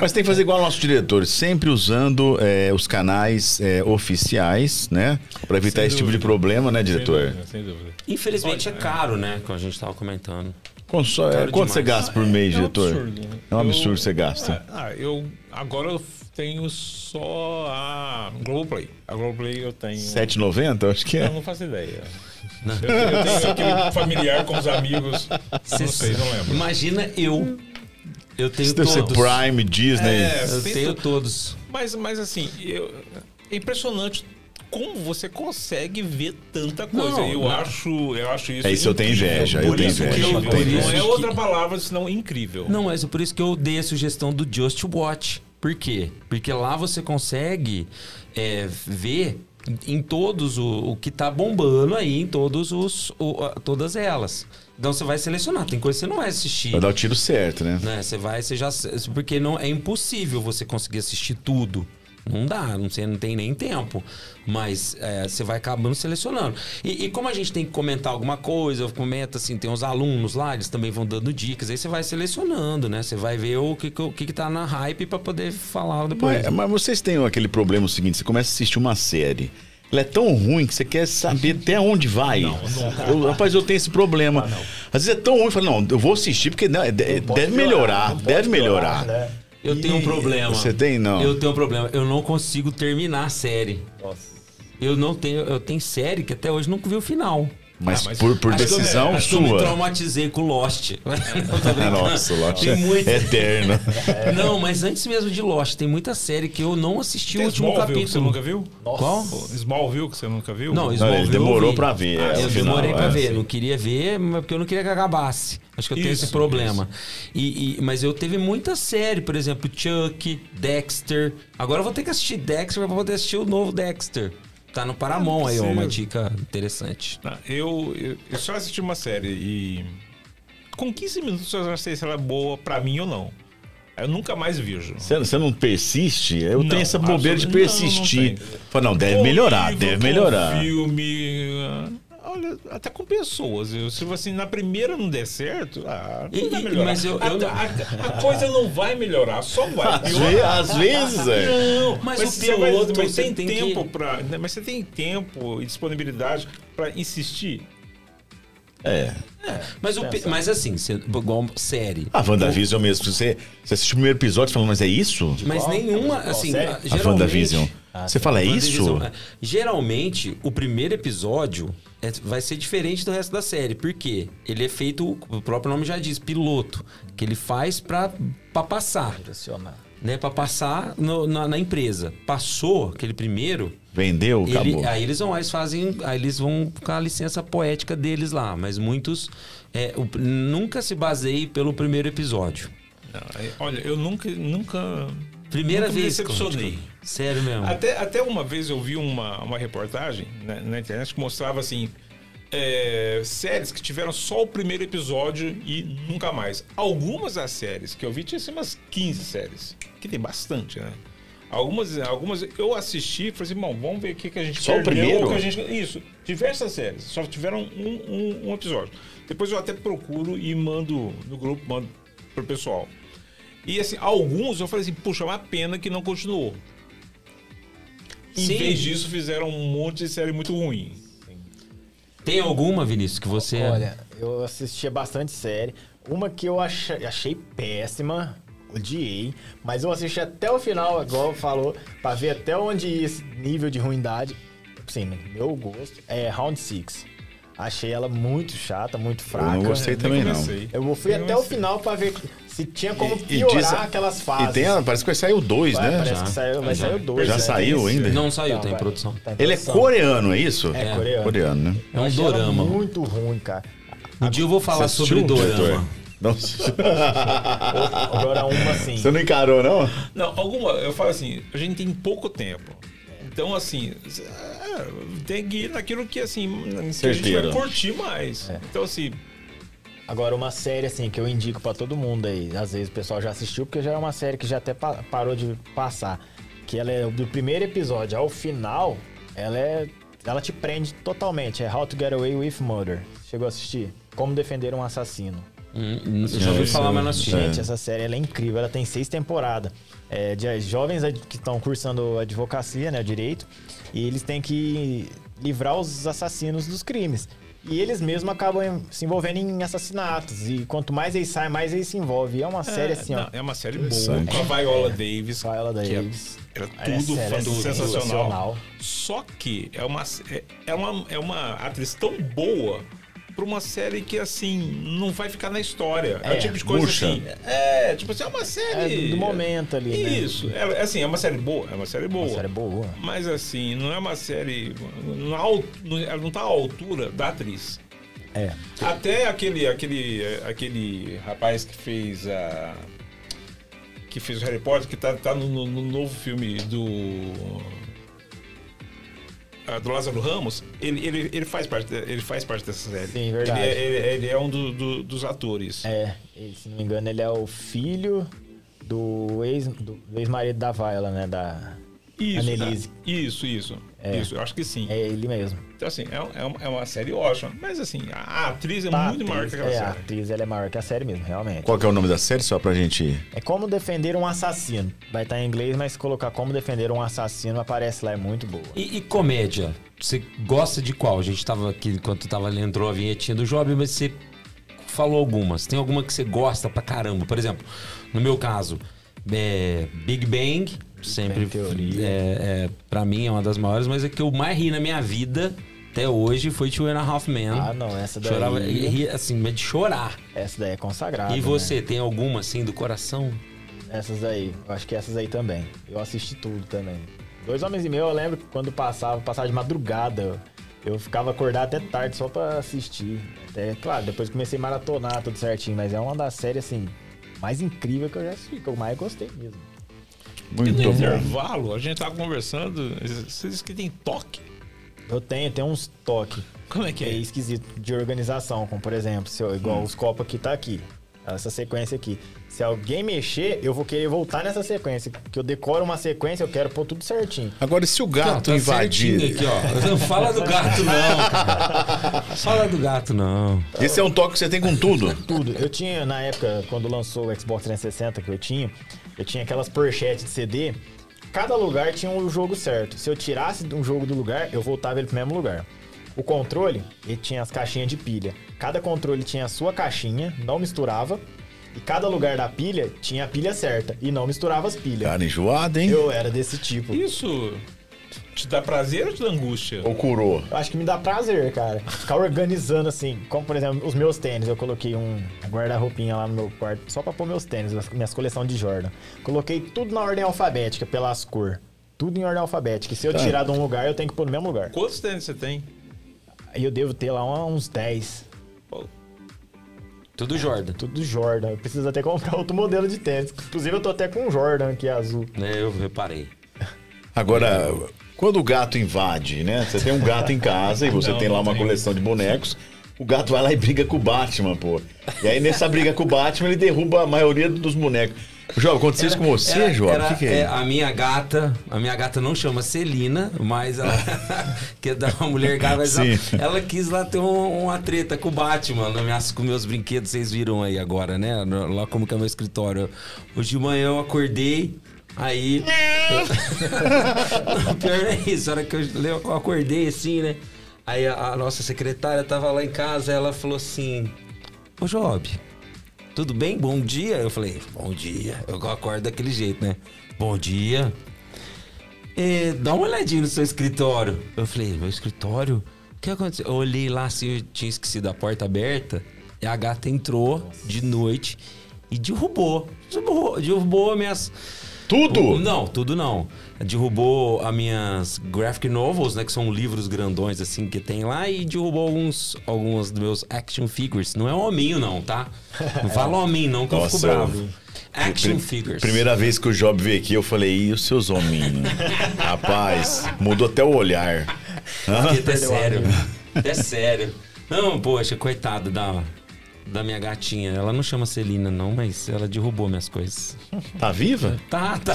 Mas tem que fazer igual o nosso diretor, sempre usando é, os canais é, oficiais, né? Para evitar sem esse dúvida. tipo de problema, né, diretor? Sem dúvida, sem dúvida. Infelizmente é caro, né? Como a gente estava comentando. Consó, é, quanto você gasta por mês, é, diretor? É um absurdo. É um absurdo eu, você gasta. Ah, eu agora eu tenho só a Globoplay. A Globoplay eu tenho. 7,90? Acho que é. Eu não faço ideia. Não. Eu, eu, tenho aquele familiar com os amigos. Cê, não sei, não lembro. Imagina eu. Eu tenho Isso todos. Deve ser Prime, Disney. É, eu tenho todos. Mas, mas assim, eu, é impressionante como você consegue ver tanta coisa. Não, eu não. acho, eu acho isso. É isso, eu tenho inveja, eu Por tenho isso que inveja, eu- eu tenho Não é outra palavra senão incrível. Não, mas é por isso que eu dei a sugestão do Just Watch. Por quê? Porque lá você consegue é, ver em todos o, o que tá bombando aí, em todos os, o- todas elas. Então você vai selecionar. Tem coisa que você não vai assistir. Vai dar o tiro certo, né? né? Você vai, você já. Porque não, é impossível você conseguir assistir tudo. Não dá, não, você não tem nem tempo. Mas é, você vai acabando selecionando. E, e como a gente tem que comentar alguma coisa, comenta assim, tem uns alunos lá, eles também vão dando dicas, aí você vai selecionando, né? Você vai ver o que, que- o que, tá na hype pra poder falar depois. Mas, mas vocês têm aquele problema o seguinte: você começa a assistir uma série. Ela é tão ruim que você quer saber até onde vai. Eu- rapaz, eu tenho esse problema. Às vezes é tão ruim, eu falo, não, eu vou assistir porque não, é- Pode deve melhorar, não deve piorar, melhorar. né? Eu tenho um problema. Você tem, não? Eu tenho um problema. Eu não consigo terminar a série. Nossa. Eu não tenho. Eu tenho série que até hoje nunca vi o final. Mas, Ah, mas por, por Acho que eu- decisão acho que eu me sua. traumatizei com Lost. Não, brincando. Nossa, o Lost Tem é muito- eterno. Não, mas antes mesmo de Lost, tem muita série que eu não assisti Tem o último Smallville que você capítulo. nunca viu? Qual? Smallville que você nunca viu? Não, Smallville ele demorou eu pra ver. é, eu final, demorei pra é. ver, não queria ver, mas porque eu não queria que acabasse. Acho que eu tenho Isso, esse problema. E, e- mas eu teve muita série, por exemplo, Chuck, Dexter. Agora eu vou ter que assistir Dexter pra poder assistir o novo Dexter. Tá no Paramount aí, ó, uma dica interessante. Ah, Eu, eu, eu só assisti uma série e. Com 15 minutos eu já sei se ela é boa pra mim ou não. Eu nunca mais vejo. Você, você não persiste? Eu Não, tenho essa bobeira de absolutamente- não, não persistir. Fala, não, deve melhorar, livro, deve melhorar. filme. Olha, até com pessoas. Se assim, na primeira não der certo, ah, não E- vai melhorar. mas eu- eu a, não- a- a coisa não vai melhorar, só vai Às, piorar. às vezes, é. Não, Mas mas, o você vai- piloto, mas você tem, tem tempo que- pra, né, mas você tem tempo e disponibilidade pra insistir. É. Mas, o, mas assim, você- igual série. A WandaVision mesmo. Você, você assiste o primeiro episódio e fala, mas é isso? Mas Qual? nenhuma, Qual assim, a- A geralmente... WandaVision. Você fala, é isso? É. Geralmente, o primeiro episódio é- vai ser diferente do resto da série. Por quê? Ele é feito, o próprio nome já diz, piloto. Que ele faz pra, pra passar, Direcionar. Né? Pra passar no- na, na empresa. Passou aquele primeiro... Vendeu, ele- acabou. aí eles vão, aí eles fazem, aí eles vão com a licença poética deles lá, mas muitos é, o- nunca se baseiem pelo primeiro episódio. É- olha, eu nunca, nunca, Primeira nunca me vez. decepcionei. Cláudio. Sério mesmo. Até, até uma vez eu vi uma, uma reportagem na, na internet que mostrava assim. É, séries que tiveram só o primeiro episódio e nunca mais. Algumas das séries que eu vi tinha assim, umas 15 séries. Que tem bastante, né? Algumas, algumas eu assisti e falei assim, bom, vamos ver o que, que a gente Só o perdeu, primeiro? o que a gente, Isso, diversas séries, só tiveram um, um, um episódio. Depois eu até procuro e mando no grupo, mando pro pessoal. E assim, alguns eu falei assim, puxa, é uma pena que não continuou. Em Sim. vez disso, fizeram um monte de série muito ruim. Tem alguma, Vinícius, que você. Olha, eu assistia bastante série. Uma que eu achei, achei péssima, odiei, mas eu assisti até o final, igual falou, pra ver até onde ia esse nível de ruindade. Assim, no meu gosto, é Round Six. Achei ela muito chata, muito Eu fraca. não gostei também, não. Eu fui Nem até o final pra ver se tinha como E- e piorar diz- aquelas fases. E tem, a- parece que vai sair o 2, Vai, né? Parece Já. que saiu, vai Já. sair o 2. Já né? saiu ainda? Não saiu, tá em produção. Tá em Ele é coreano, é isso? É, coreano. Coreano, né? É um ela dorama. muito ruim, cara. Um dia eu vou falar Você sobre dorama. diretor? Não. Agora uma assim. Você não encarou, não? Não, alguma, eu falo assim, a gente tem pouco tempo. Então, assim, é, tem que ir naquilo que, assim, que a gente vai curtir mais. É. Então, assim, Agora, uma série, assim, que eu indico pra todo mundo aí. Às vezes o pessoal já assistiu, porque já é uma série que já até pa- parou de passar. Que ela é do primeiro episódio ao final, ela é. Ela te prende totalmente. É How to Get Away with Murder. Chegou a assistir? Como defender um assassino. Hum, hum, eu já ouvi falar, mas não assisti. Gente, essa série é incrível. Ela tem seis temporadas. É, de jovens ad- que estão cursando advocacia, né, direito, e eles têm que livrar os assassinos dos crimes. E eles mesmos acabam em- se envolvendo em assassinatos. E quanto mais eles saem, mais eles se envolvem. E é uma série assim, não, ó. é uma série boa. Com a Viola Davis. Viola que é- Davis. Era Essa tudo é sensacional. sensacional. Só que é uma, é, é uma, é uma atriz tão boa pra uma série que, assim, não vai ficar na história. É, o É, tipo de coisa murcha. assim. É, tipo assim, é uma É série. do momento ali, né? Isso. É, é assim, é uma série boa. É uma série boa. Uma série boa. Mas assim, não é uma série. Não, ela não tá à altura da atriz. É. Até aquele, aquele, aquele rapaz que fez a. Que fez o Harry Potter, que tá, tá no- no novo filme do. Do Lázaro Ramos, ele, ele, ele, faz parte, ele faz parte dessa série. Sim, verdade. Ele é, ele- ele é um do- do- dos atores. É, se não me engano, ele é o filho do ex- do ex-marido da Viola, né? Da... Isso, Annelise. é, isso, isso. É. Isso, eu acho que sim. É ele mesmo. Então, assim, é, é uma, é uma série ótima. Mas, assim, a, a atriz é Tá, muito maior que atriz- aquela É, a série. atriz ela é maior que a série mesmo, realmente. Qual que é o nome da série, só pra gente... É como defender um assassino. Vai estar em inglês, mas se colocar como defender um assassino, aparece lá, é muito boa. E, e comédia? Você gosta de qual? A gente tava aqui, enquanto tava ali, entrou a vinhetinha do Job, mas você falou algumas. Tem alguma que você gosta pra caramba? Por exemplo, no meu caso, é, Big Bang, sempre Theory. é, é, pra mim é uma das maiores, mas é que eu mais ri na minha vida até hoje foi Two and a Half Men. Ah, não, essa daí- Chorava, ri, assim, mas de chorar. Essa daí é consagrada. e né? você, tem alguma assim do coração? Essas aí, eu acho que essas aí também. Eu assisti tudo também. Dois Homens e Meio, eu lembro que quando passava, passava de madrugada. Eu ficava acordado até tarde só pra assistir. Até, claro, depois comecei a maratonar tudo certinho, mas é uma das séries, assim, mais incrível que eu já assisti, que eu mais gostei mesmo. E no Muito bom. intervalo, a gente tava conversando, você disse que tem toque. Eu tenho, tenho uns toques. Como é que que é é? esquisito de organização, como por exemplo, se eu, igual os copos aqui tá aqui, essa sequência aqui. Se alguém mexer, eu vou querer voltar nessa sequência, porque eu decoro uma sequência, eu quero pôr tudo certinho. Agora, e se o ó, gato tá invadir... Aqui, ó. Não fala do gato, não. cara. Fala do gato, não. Esse é um toque que você tem com tudo. Tudo. Eu tinha, na época, quando lançou o Xbox 360 que eu tinha, eu tinha aquelas porchetes de CD. Cada lugar tinha um jogo certo. Se eu tirasse um jogo do lugar, eu voltava ele pro mesmo lugar. O controle, ele tinha as caixinhas de pilha. Cada controle tinha a sua caixinha, não misturava. E cada lugar da pilha tinha a pilha certa e não misturava as pilhas. Cara enjoado, hein? Eu era desse tipo. Isso te dá prazer ou te dá angústia? Ou curou? Eu acho que me dá prazer, cara. Ficar organizando assim, como por exemplo, os meus tênis. Eu coloquei um guarda-roupinha lá no meu quarto só pra pôr meus tênis, as minhas coleções de Jordan. Coloquei tudo na ordem alfabética, pelas cor. Tudo em ordem alfabética. E se eu Tá. tirar de um lugar, eu tenho que pôr no mesmo lugar. Quantos tênis você tem? Eu devo ter lá uns 10. Pô, Tudo Jordan. Tudo Jordan. Eu preciso até comprar outro modelo de tênis. Inclusive, eu tô até com um Jordan aqui azul. Né, eu reparei. Agora, quando o gato invade, né? Você tem um gato em casa e você Não, tem lá uma coleção de bonecos. O gato vai lá e briga com o Batman, pô. E aí, nessa briga com o Batman, ele derruba a maioria dos bonecos. João, aconteceu isso com você, Era- João? O era- que, que é? A minha gata, a minha gata não chama Celina, mas ela que é da uma mulher gata, mas ela, ela quis lá ter um- uma treta com o Batman, minhas, com meus brinquedos, vocês viram aí agora, né? Lá como que é meu escritório. Hoje de manhã eu acordei, aí. Não, pior é isso, a hora que eu, acordei assim, né? Aí a, a nossa secretária tava lá em casa, ela falou assim: Ô Job, tudo bem? Bom dia? Eu falei, bom dia. Eu acordo daquele jeito, né? Bom dia. É, dá uma olhadinha no seu escritório. Eu falei, meu escritório? O que aconteceu? Eu olhei lá assim, eu tinha esquecido a porta aberta. E a gata entrou de noite e derrubou. Derrubou, derrubou minhas. Tudo? Não, tudo não. Derrubou as minhas graphic novels, né? Que são livros grandões assim que tem lá. E derrubou alguns, alguns dos meus action figures. Não é hominho, não, tá? Não fala hominho, não, que eu Nossa, fico bravo. Action Pri- figures. Primeira vez que o Job veio aqui, eu falei, e os seus hominhos? Rapaz, mudou até o olhar. Fiquei até sério. Até sério. Não, poxa, coitado da, da minha gatinha. Ela não chama Celina, não, mas ela derrubou minhas coisas. Tá viva? Tá, tá.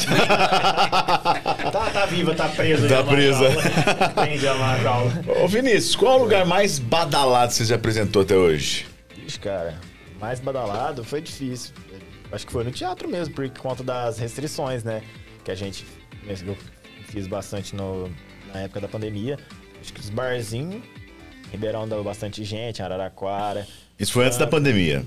Tá, tá viva, tá presa. Tá presa. Prende ela na jaula. Ô, Vinícius, qual é o lugar mais badalado que você já apresentou até hoje? Ixi, cara, mais badalado foi difícil. Acho que foi no teatro mesmo, por conta das restrições, né? Que a gente eu fiz bastante no, na época da pandemia. Acho que os barzinhos, Ribeirão deu bastante gente, Araraquara. Isso foi antes da pandemia.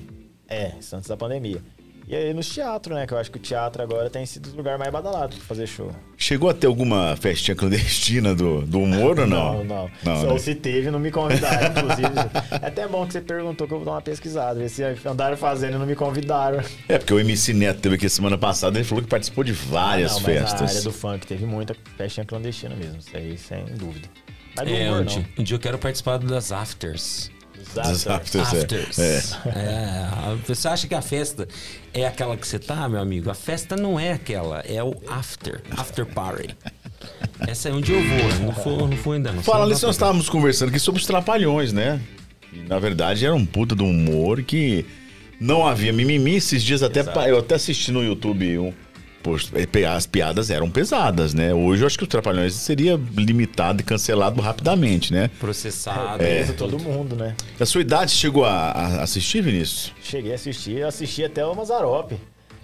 É, isso antes da pandemia. E aí nos teatros, né? Que eu acho que o teatro agora tem sido o lugar mais badalado pra fazer show. Chegou a ter alguma festinha clandestina do, do humor ou não? Não, não. Não, Só né? se teve, não me convidaram, inclusive. é até bom que você perguntou que eu vou dar uma pesquisada. Ver se andaram fazendo e não me convidaram. É, porque o MC Neto teve aqui semana passada, ele falou que participou de várias Ah, não, mas festas. na área do funk teve muita festinha clandestina mesmo. Isso aí, sem dúvida. Mas do É, humor, um não. dia, um dia eu quero participar das afters. Exato. Dos afters, é. Afters. É. É, Você acha que a festa é aquela que você tá, meu amigo? A festa não é aquela, é o after, after party. Essa é onde eu vou, eu não for, não for ainda não. Fala nós estávamos conversando aqui sobre os trapalhões, né? E, na verdade, era um puta do humor que não havia mimimi. Esses dias até eu até assisti no YouTube um. Poxa, as piadas eram pesadas, né? Hoje eu acho que os trapalhões seria limitado e cancelado rapidamente, né? Processado. Tudo. todo mundo, né? A sua idade chegou a, a assistir, Vinícius? Cheguei a assistir, eu assisti até o Mazarope.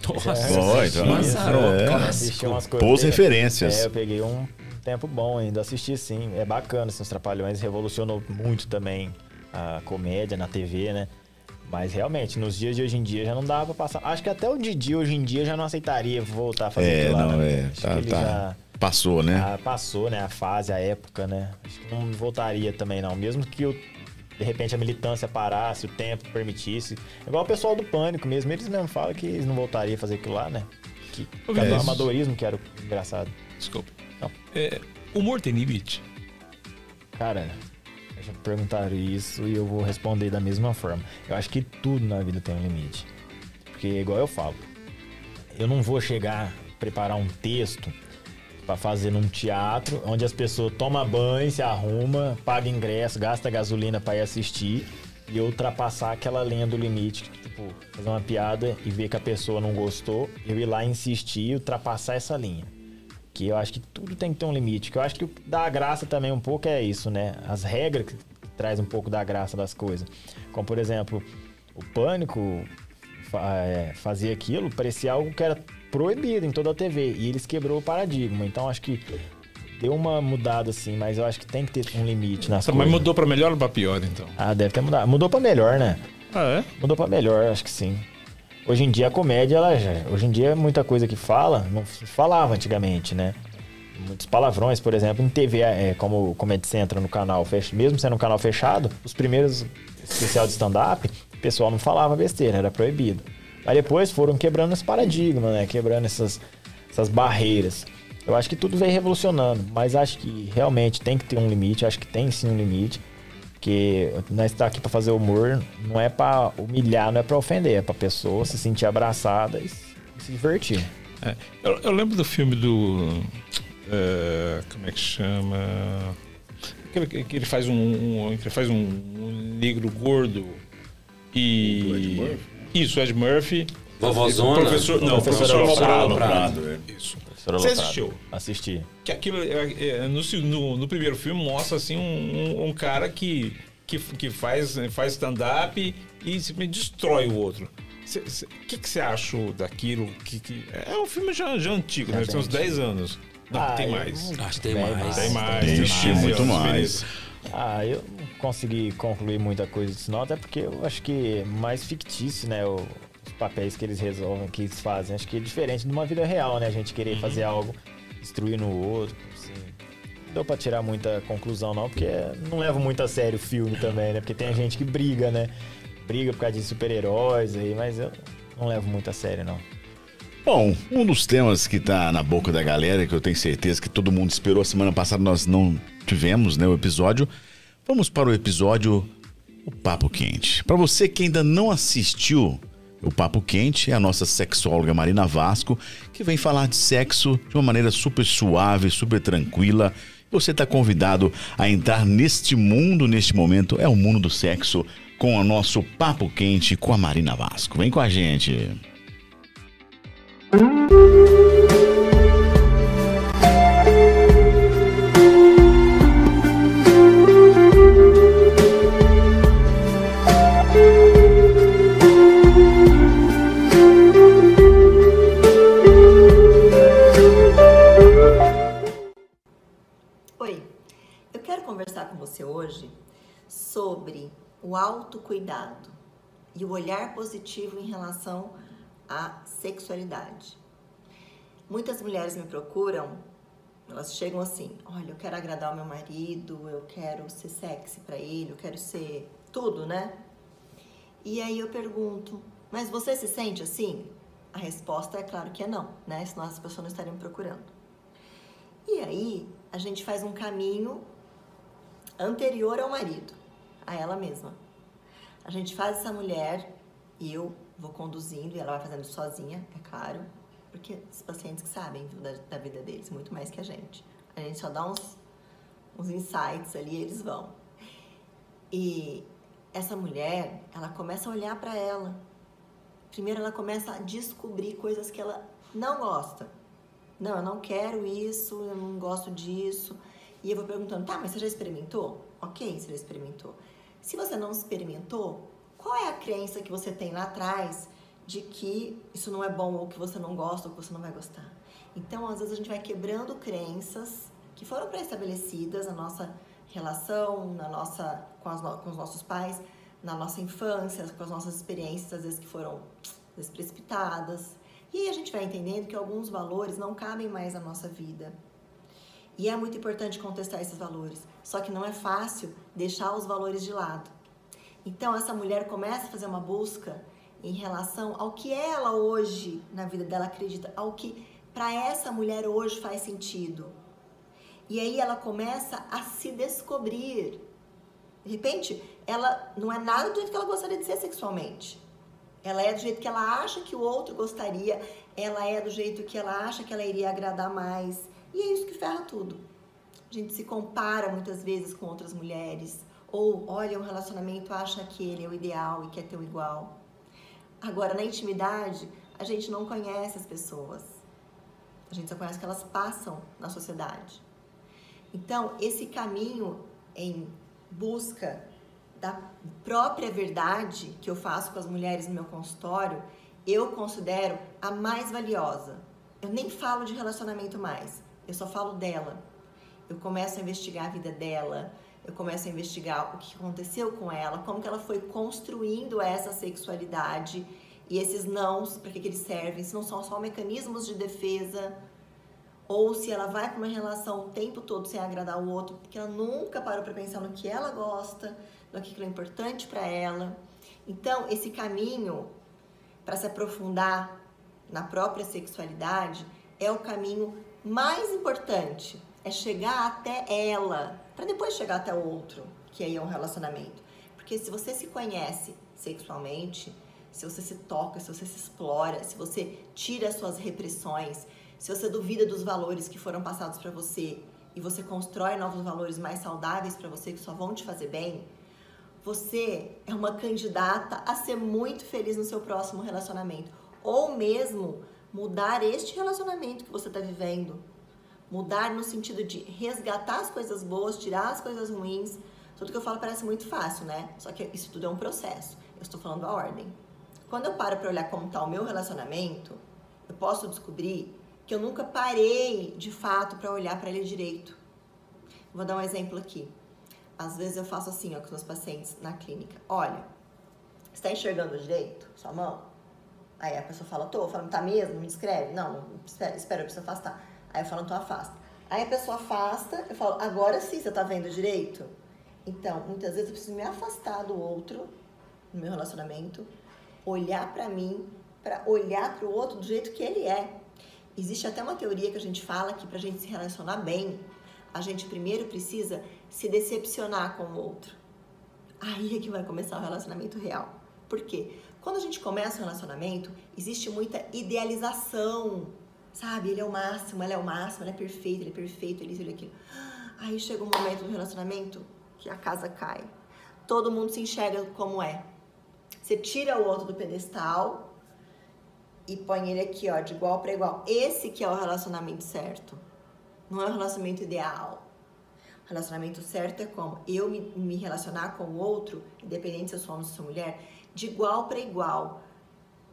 Nossa, então, Mazzaropi, é. clássico. Umas. Boas referências. É, eu peguei um tempo bom ainda, assisti sim. É bacana, assim, os Trapalhões revolucionou muito também a comédia na TV, né? Mas realmente, nos dias de hoje em dia já não dava pra passar. Acho que até o Didi hoje em dia já não aceitaria voltar a fazer É, aquilo lá, não, né? é. Acho Tá, que ele tá. já Passou, né? ah, passou, né? A fase, a época, né? Acho que não voltaria também, não. Mesmo que o- de repente a militância parasse, o tempo permitisse. Igual o pessoal do Pânico mesmo, eles mesmo falam que eles não voltariam a fazer aquilo lá, né? Que o Vinícius. amadorismo que era o engraçado. Desculpa. Não. É, humor tem limite? Cara, já perguntaram isso e eu vou responder da mesma forma. Eu acho que tudo na vida tem um limite. Porque, igual eu falo, eu não vou chegar, preparar um texto pra fazer num teatro onde as pessoas tomam banho, se arruma, paga ingresso, gasta gasolina pra ir assistir e eu ultrapassar aquela linha do limite, tipo, fazer uma piada e ver que a pessoa não gostou, eu ir lá insistir e ultrapassar essa linha. Que eu acho que tudo tem que ter um limite. Que eu acho que o que dá graça também um pouco é isso, né? As regras que traz um pouco da graça das coisas. Como, por exemplo, o pânico é, fazia aquilo, parecia algo que era proibido em toda a TV. E eles quebrou o paradigma. Então acho que deu uma mudada assim, mas eu acho que tem que ter um limite nas Mas coisas. mudou pra melhor ou pra pior, então? Ah, deve ter mudado. Mudou pra melhor, né? Ah, é? Mudou pra melhor, acho que sim. Hoje em dia a comédia, ela já, hoje em dia muita coisa que fala, não falava antigamente, né? Muitos palavrões, por exemplo, em TV, é, como o Comedy Central no canal, mesmo sendo um canal fechado, os primeiros especial de stand-up, o pessoal não falava besteira, era proibido. Mas depois foram quebrando esse paradigma, né? Quebrando essas, essas barreiras. Eu acho que tudo veio revolucionando, mas acho que realmente tem que ter um limite, acho que tem sim um limite. Porque nós estamos aqui para fazer humor, não é para humilhar, não é para ofender, é para pessoa se sentir abraçada e se divertir. É. Eu, eu lembro do filme do. é, como é que chama? Aquele que que ele faz um, um- ele faz um, um negro gordo e. Isso, Ed Murphy. Vovózona? O professor, não, o Professor professor Aloprado. Aloprado. Prado, Isso. Você assistiu? Assisti. Que aquilo, é, é, no, se- no, no primeiro filme, mostra assim um, um- um cara que, que, que faz, faz stand-up e simplesmente destrói o outro. O que, que você achou daquilo? Que, que- é um filme já, já antigo, Já né? Tem uns 10 anos. Não, Ah, tem mais. Acho que tem Bem mais. mais. Tem mais. tem mais, muito mais. beleza. Ah, eu não consegui concluir muita coisa disso não, até porque eu acho que é mais fictício, né? o- papéis que eles resolvem, que eles fazem. Acho que é diferente de uma vida real, né? A gente querer fazer algo, destruir no outro, assim. Não deu pra tirar muita conclusão não, porque não levo muito a sério o filme também, né? Porque tem gente que briga, né? Briga por causa de super-heróis aí, mas eu não levo muito a sério não. Bom, um dos temas que tá na boca da galera, que eu tenho certeza que todo mundo esperou, a semana passada nós não tivemos, né, o episódio. Vamos para o episódio O Papo Quente. Para você que ainda não assistiu o Papo Quente, é a nossa sexóloga Marina Vasco, que vem falar de sexo de uma maneira super suave, super tranquila. Você está convidado a entrar neste mundo, neste momento, é o mundo do sexo, com o nosso Papo Quente com a Marina Vasco. Vem com a gente. Oi, você hoje sobre o autocuidado e o olhar positivo em relação a sexualidade. Muitas mulheres me procuram, elas chegam assim: olha, eu quero agradar o meu marido, eu quero ser sexy para ele, eu quero ser tudo, né? E aí eu pergunto: mas você se sente assim? A resposta é claro que é não, né? Senão as pessoas não estariam procurando. E aí a gente faz um caminho anterior ao marido, a ela mesma. A gente faz essa mulher e eu vou conduzindo e ela vai fazendo sozinha, é claro, porque os pacientes que sabem da, da vida deles muito mais que a gente. A gente só dá uns, uns insights ali e eles vão. E essa mulher, ela começa a olhar para ela. Primeiro ela começa a descobrir coisas que ela não gosta. Não, eu não quero isso, eu não gosto disso. E eu vou perguntando, tá, mas você já experimentou? Ok, você já experimentou. Se você não experimentou, qual é a crença que você tem lá atrás de que isso não é bom ou que você não gosta ou que você não vai gostar? Então, às vezes a gente vai quebrando crenças que foram pré-estabelecidas na nossa relação, na nossa com, as, com os nossos pais, na nossa infância, com as nossas experiências às vezes que foram desprecipitadas. E a gente vai entendendo que alguns valores não cabem mais na nossa vida. E é muito importante contestar esses valores. Só que não é fácil deixar os valores de lado. Então essa mulher começa a fazer uma busca em relação ao que ela hoje na vida dela acredita, ao que para essa mulher hoje faz sentido. E aí ela começa a se descobrir. De repente, ela não é nada do jeito que ela gostaria de ser sexualmente. Ela é do jeito que ela acha que o outro gostaria, ela é do jeito que ela acha que ela iria agradar mais. E é isso que ferra tudo. A gente se compara muitas vezes com outras mulheres, ou olha um relacionamento, acha que ele é o ideal e quer ter o igual. Agora, na intimidade, a gente não conhece as pessoas. A gente só conhece que elas passam na sociedade. Então, esse caminho em busca da própria verdade que eu faço com as mulheres no meu consultório, eu considero a mais valiosa. Eu nem falo de relacionamento mais eu só falo dela. Eu começo a investigar a vida dela, eu começo a investigar o que aconteceu com ela, como que ela foi construindo essa sexualidade e esses nãos, para que, que eles servem, se não são só mecanismos de defesa, ou se ela vai para uma relação o tempo todo sem agradar o outro, porque ela nunca parou para pensar no que ela gosta, no que é importante para ela. Então, esse caminho para se aprofundar na própria sexualidade é o caminho mais importante é chegar até ela, para depois chegar até o outro, que aí é um relacionamento. Porque se você se conhece sexualmente, se você se toca, se você se explora, se você tira as suas repressões, se você duvida dos valores que foram passados para você e você constrói novos valores mais saudáveis para você que só vão te fazer bem, você é uma candidata a ser muito feliz no seu próximo relacionamento ou mesmo mudar este relacionamento que você está vivendo. Mudar no sentido de resgatar as coisas boas, tirar as coisas ruins. Tudo que eu falo parece muito fácil, né? Só que isso tudo é um processo. Eu estou falando a ordem. Quando eu paro para olhar como está o meu relacionamento, eu posso descobrir que eu nunca parei de fato para olhar para ele direito. Vou dar um exemplo aqui. Às vezes eu faço assim ó, com os meus pacientes na clínica. Olha, está enxergando direito sua mão? Aí a pessoa fala, tô, falando, tá mesmo? Me descreve. Não, espera, espera, eu preciso afastar. Aí eu falo, então afasta. Aí a pessoa afasta, eu falo, agora sim, você tá vendo direito? Então, muitas vezes eu preciso me afastar do outro, no meu relacionamento, olhar para mim, para olhar para o outro do jeito que ele é. Existe até uma teoria que a gente fala que pra gente se relacionar bem, a gente primeiro precisa se decepcionar com o outro. Aí é que vai começar o relacionamento real. Por quê? Quando a gente começa um relacionamento, existe muita idealização, sabe? Ele é o máximo, ela é o máximo, ela é perfeita, ele é perfeito, ele é isso, ele é aquilo. Aí chega um momento do relacionamento que a casa cai. Todo mundo se enxerga como é. Você tira o outro do pedestal e põe ele aqui, ó, de igual para igual. Esse que é o relacionamento certo. Não é o relacionamento ideal. Relacionamento certo é como eu me, me relacionar com o outro, independente se eu sou homem ou se eu sou mulher, de igual para igual.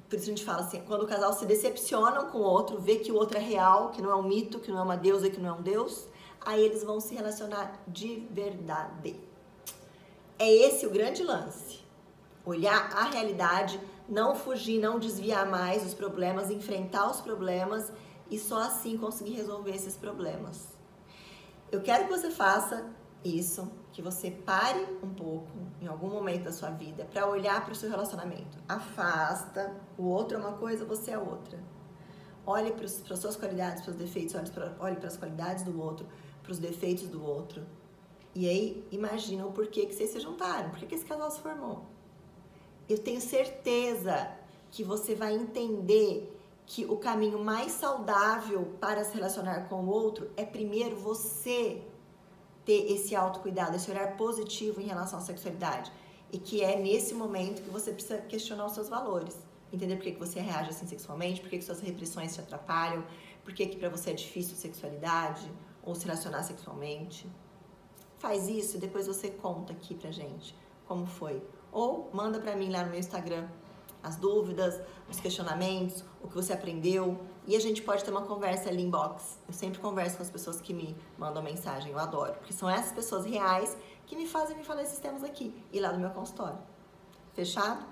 Por isso a gente fala assim, quando o casal se decepciona com o outro, vê que o outro é real, que não é um mito, que não é uma deusa, que não é um deus, aí eles vão se relacionar de verdade. É esse o grande lance. Olhar a realidade não fugir, não desviar mais dos problemas, enfrentar os problemas e só assim conseguir resolver esses problemas. Eu quero que você faça isso, que você pare um pouco em algum momento da sua vida para olhar para o seu relacionamento. Afasta, o outro é uma coisa, você é outra. Olhe para as suas qualidades, para os defeitos, olhe para as qualidades do outro, para os defeitos do outro. E aí, imagina o porquê que vocês se juntaram, por que esse casal se formou. Eu tenho certeza que você vai entender que o caminho mais saudável para se relacionar com o outro é primeiro você ter esse autocuidado, esse olhar positivo em relação à sexualidade. E que é nesse momento que você precisa questionar os seus valores. Entender por que, que você reage assim sexualmente, por que, que suas repressões te atrapalham, por que, que para você é difícil sexualidade ou se relacionar sexualmente. Faz isso e depois você conta aqui pra gente como foi. Ou manda pra mim lá no meu Instagram as dúvidas, os questionamentos, o que você aprendeu. E a gente pode ter uma conversa ali inbox. Eu sempre converso com as pessoas que me mandam mensagem, eu adoro. Porque são essas pessoas reais que me fazem me falar esses temas aqui. E lá no meu consultório. Fechado?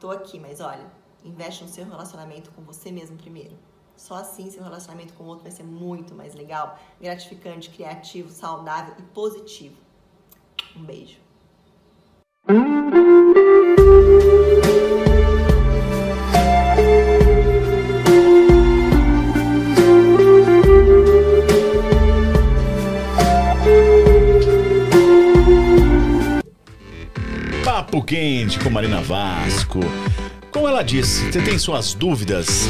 Tô aqui, mas olha, investe no seu relacionamento com você mesmo primeiro. Só assim seu relacionamento com o outro vai ser muito mais legal, gratificante, criativo, saudável e positivo. Um beijo. Papo Quente com Marina Vasco. Como ela disse, você tem suas dúvidas?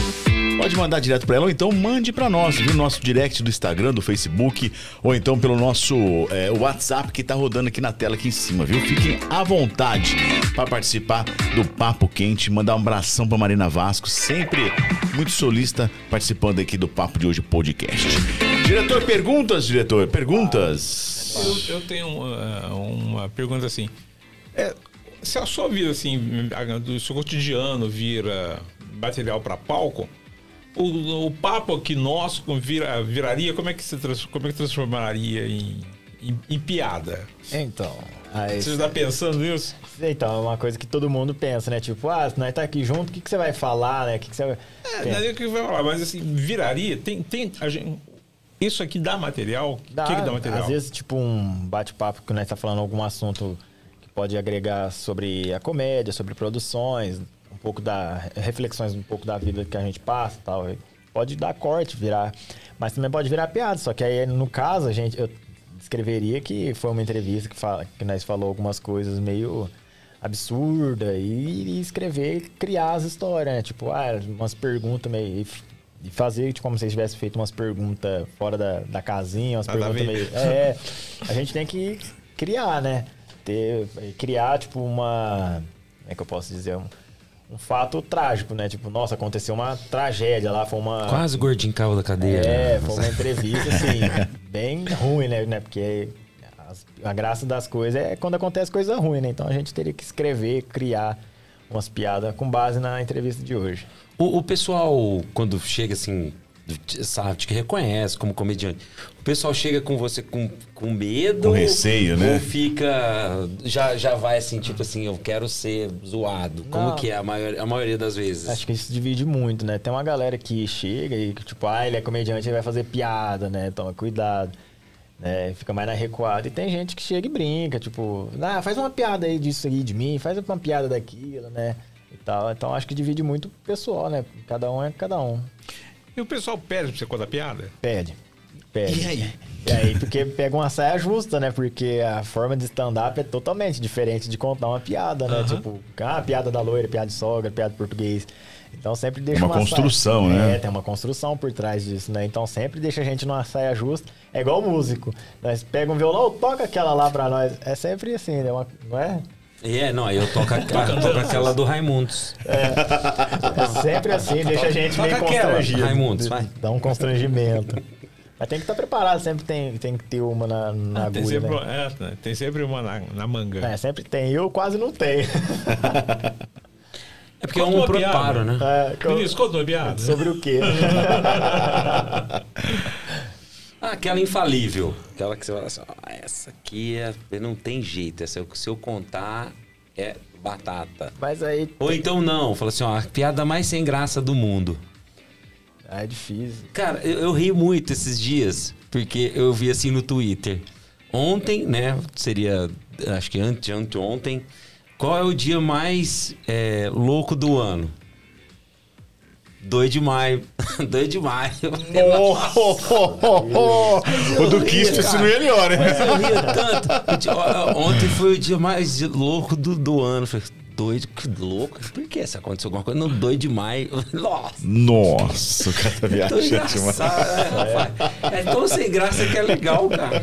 Pode mandar direto para ela ou então mande para nós, viu? Nosso direct do Instagram, do Facebook ou então pelo nosso é, WhatsApp que tá rodando aqui na tela aqui em cima, viu? Fiquem à vontade para participar do Papo Quente, mandar um abração para Marina Vasco, sempre muito solista participando aqui do Papo de Hoje podcast. Diretor, perguntas, diretor, perguntas. Eu, eu tenho uma, uma pergunta assim. É, se a sua vida, assim, do seu cotidiano vira material para palco, o, o papo aqui nosso vira, viraria, como é que se como é que transformaria em, em, em piada? Então. Aí, Você está pensando nisso? Então, é uma coisa que todo mundo pensa, né? Tipo, ah, se nós tá aqui junto, o que, que você vai falar, né? O que, que você vai. É, não é o que vai falar, mas assim, viraria. Tem, tem, a gente, isso aqui dá material? O que, que dá material? Às vezes, tipo, um bate-papo que nós tá falando algum assunto pode agregar sobre a comédia, sobre produções, um pouco da. reflexões um pouco da vida que a gente passa e tal. Pode dar corte, virar. Mas também pode virar piada. Só que aí, no caso, a gente. Eu escreveria que foi uma entrevista que, fala, que nós falou algumas coisas meio absurda e, e escrever, criar as histórias, né? Tipo, ah, umas perguntas meio. E fazer tipo, como se tivesse feito umas perguntas fora da, da casinha, umas Nada a perguntas meio. É, a gente tem que criar, né? Ter, criar, tipo, uma. Como é que eu posso dizer? Um, um fato trágico, né? Tipo, nossa, aconteceu uma tragédia lá, foi uma. Quase gordinho caiu da cadeira. É, foi uma entrevista, assim, bem ruim, né? né? Porque as- a graça das coisas é quando acontece coisa ruim, né? Então a gente teria que escrever, criar umas piadas com base na entrevista de hoje. O, o pessoal, quando chega assim, sabe, te reconhece como comediante. O pessoal chega com você com, com medo. Com receio, né? Ou fica. Já, já vai assim, tipo assim, eu quero ser zoado. Como Não. que é a, maior, a maioria das vezes? Acho que isso divide muito, né? Tem uma galera que chega e, que, tipo, ah, ele é comediante, ele vai fazer piada, né? Toma cuidado. Né? Fica mais na recuada. E tem gente que chega e brinca, tipo, ah, faz uma piada aí disso aí de mim, faz uma piada daquilo, né? E tal. Então acho que divide muito o pessoal, né? Cada um é cada um. E o pessoal pede pra você contar piada? Pede. Pede. E aí? E aí, porque pega uma saia justa, né? Porque a forma de stand-up é totalmente diferente de contar uma piada, né? Tipo, ah, piada da loira, piada de sogra, piada de português. Então sempre deixa Uma uma, construção, saia. né? É, tem uma construção por trás disso, né? Então sempre deixa a gente numa saia justa. É igual músico. Nós pega um violão, toca aquela lá pra nós. É sempre assim, né? Uma- não é? É, não, aí eu toco, a- toco aquela do Raimundos. É sempre assim, deixa a gente Toca meio constrangido. Raimundos, vai. Dá um constrangimento. Mas tem que estar preparado, sempre tem, tem que ter uma na, na tem, agulha, sempre, né? é, né? tem sempre uma na, na manga. É, sempre tem. Eu quase não tenho. É porque é Conta um uma piada. preparo, né? É, co- Vinícius, conta uma piada. sobre o quê? Ah, aquela infalível. Aquela que você fala assim, ó, essa aqui é, não tem jeito. Essa, se eu contar, é, Batata. Mas aí Ou então não, fala assim, ó, a piada mais sem graça do mundo. é difícil. Cara, eu, eu ri muito esses dias, porque eu vi assim no Twitter. Ontem, né, seria, acho que ante, anteontem, qual é o dia mais é, louco do ano? 2 de maio. 2 de maio. o do Kisto isso não ia melhor, né? Mas eu ria tanto. Ontem foi o dia mais louco do, do ano. Falei, doido, que louco. Por que isso aconteceu alguma coisa? No 2 de maio. Nossa. Nossa, o cara tá viajando demais. rapaz? É tão sem graça que é legal, cara.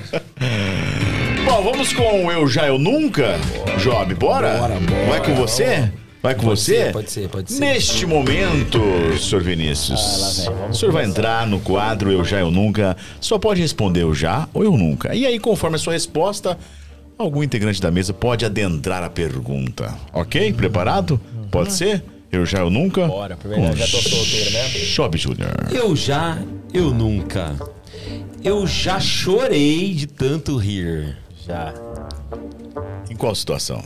Bom, vamos com o Eu Já Eu Nunca? Job, bora? Bora, bora. Vai com você? Vai com Pode você? ser, pode ser, pode ser. Neste momento, senhor Vinícius, Ah, o senhor vai entrar no quadro Eu Já Eu Nunca. Só pode responder Eu Já ou Eu Nunca. E aí, conforme a sua resposta, algum integrante da mesa pode adentrar a pergunta. Ok? Preparado? Pode ser? Eu Já Eu Nunca? Bora, primeiro, Com já tô solteiro mesmo. Job Júnior. Eu já, eu nunca. Eu já chorei de tanto rir. Já. Em qual situação?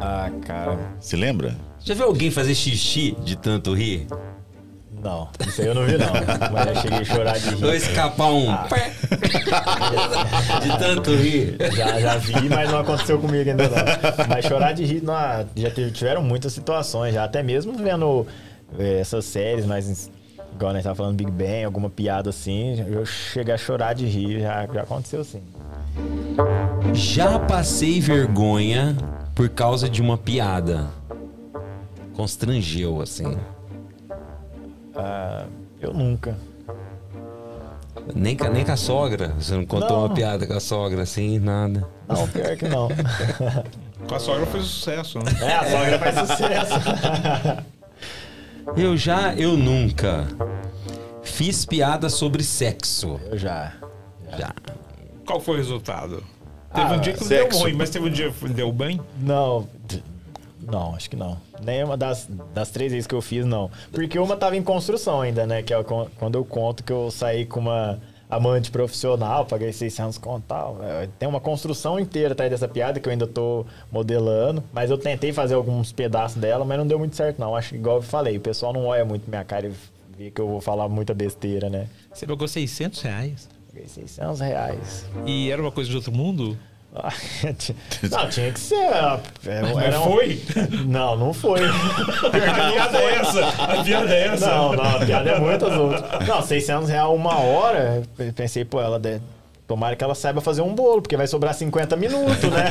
Ah, cara. Se lembra? Já viu alguém fazer xixi de tanto rir? Não, isso aí eu não vi não. Mas já cheguei a chorar de rir. escapar um pé de tanto rir? Já, já vi, mas não aconteceu comigo ainda não. Mas chorar de rir, não, já teve- tiveram muitas situações, já até mesmo vendo eh, essas séries, mas igual nós tava falando Big Bang, alguma piada assim, eu cheguei a chorar de rir, já, já aconteceu sim. Já passei vergonha por causa de uma piada. Constrangeu, assim. Ah, eu nunca. Nem, com- nem com a sogra. Você não contou Não. uma piada com a sogra, assim, nada. Não, pior que não. Com a sogra foi sucesso, né? É, a sogra faz sucesso. Eu já, eu nunca. Fiz piada sobre sexo. Eu já. Já. Qual foi o resultado? Teve Ah, um dia que não sexo. deu ruim, mas teve um dia que deu bem. Não, não, acho que não. Nenhuma das, das três vezes que eu fiz, não. Porque uma tava em construção ainda, né? Que é quando eu conto que eu saí com uma amante profissional, paguei 600 conto e tal. É, Tem uma construção inteira atrás dessa piada que eu ainda tô modelando. Mas eu tentei fazer alguns pedaços dela, mas não deu muito certo, não. Acho que, igual eu falei, o pessoal não olha muito minha cara e vê que eu vou falar muita besteira, né? Você pagou 600 reais. Paguei 600 reais. E era uma coisa de outro mundo? Não, tinha que ser. Era, era um- foi? Não, não foi. A piada é essa. A piada é essa. Não, não, a piada é muitas outras. Não, 600 reais uma hora, eu pensei, pô, ela deve... Tomara que ela saiba fazer um bolo, porque vai sobrar 50 minutos, né?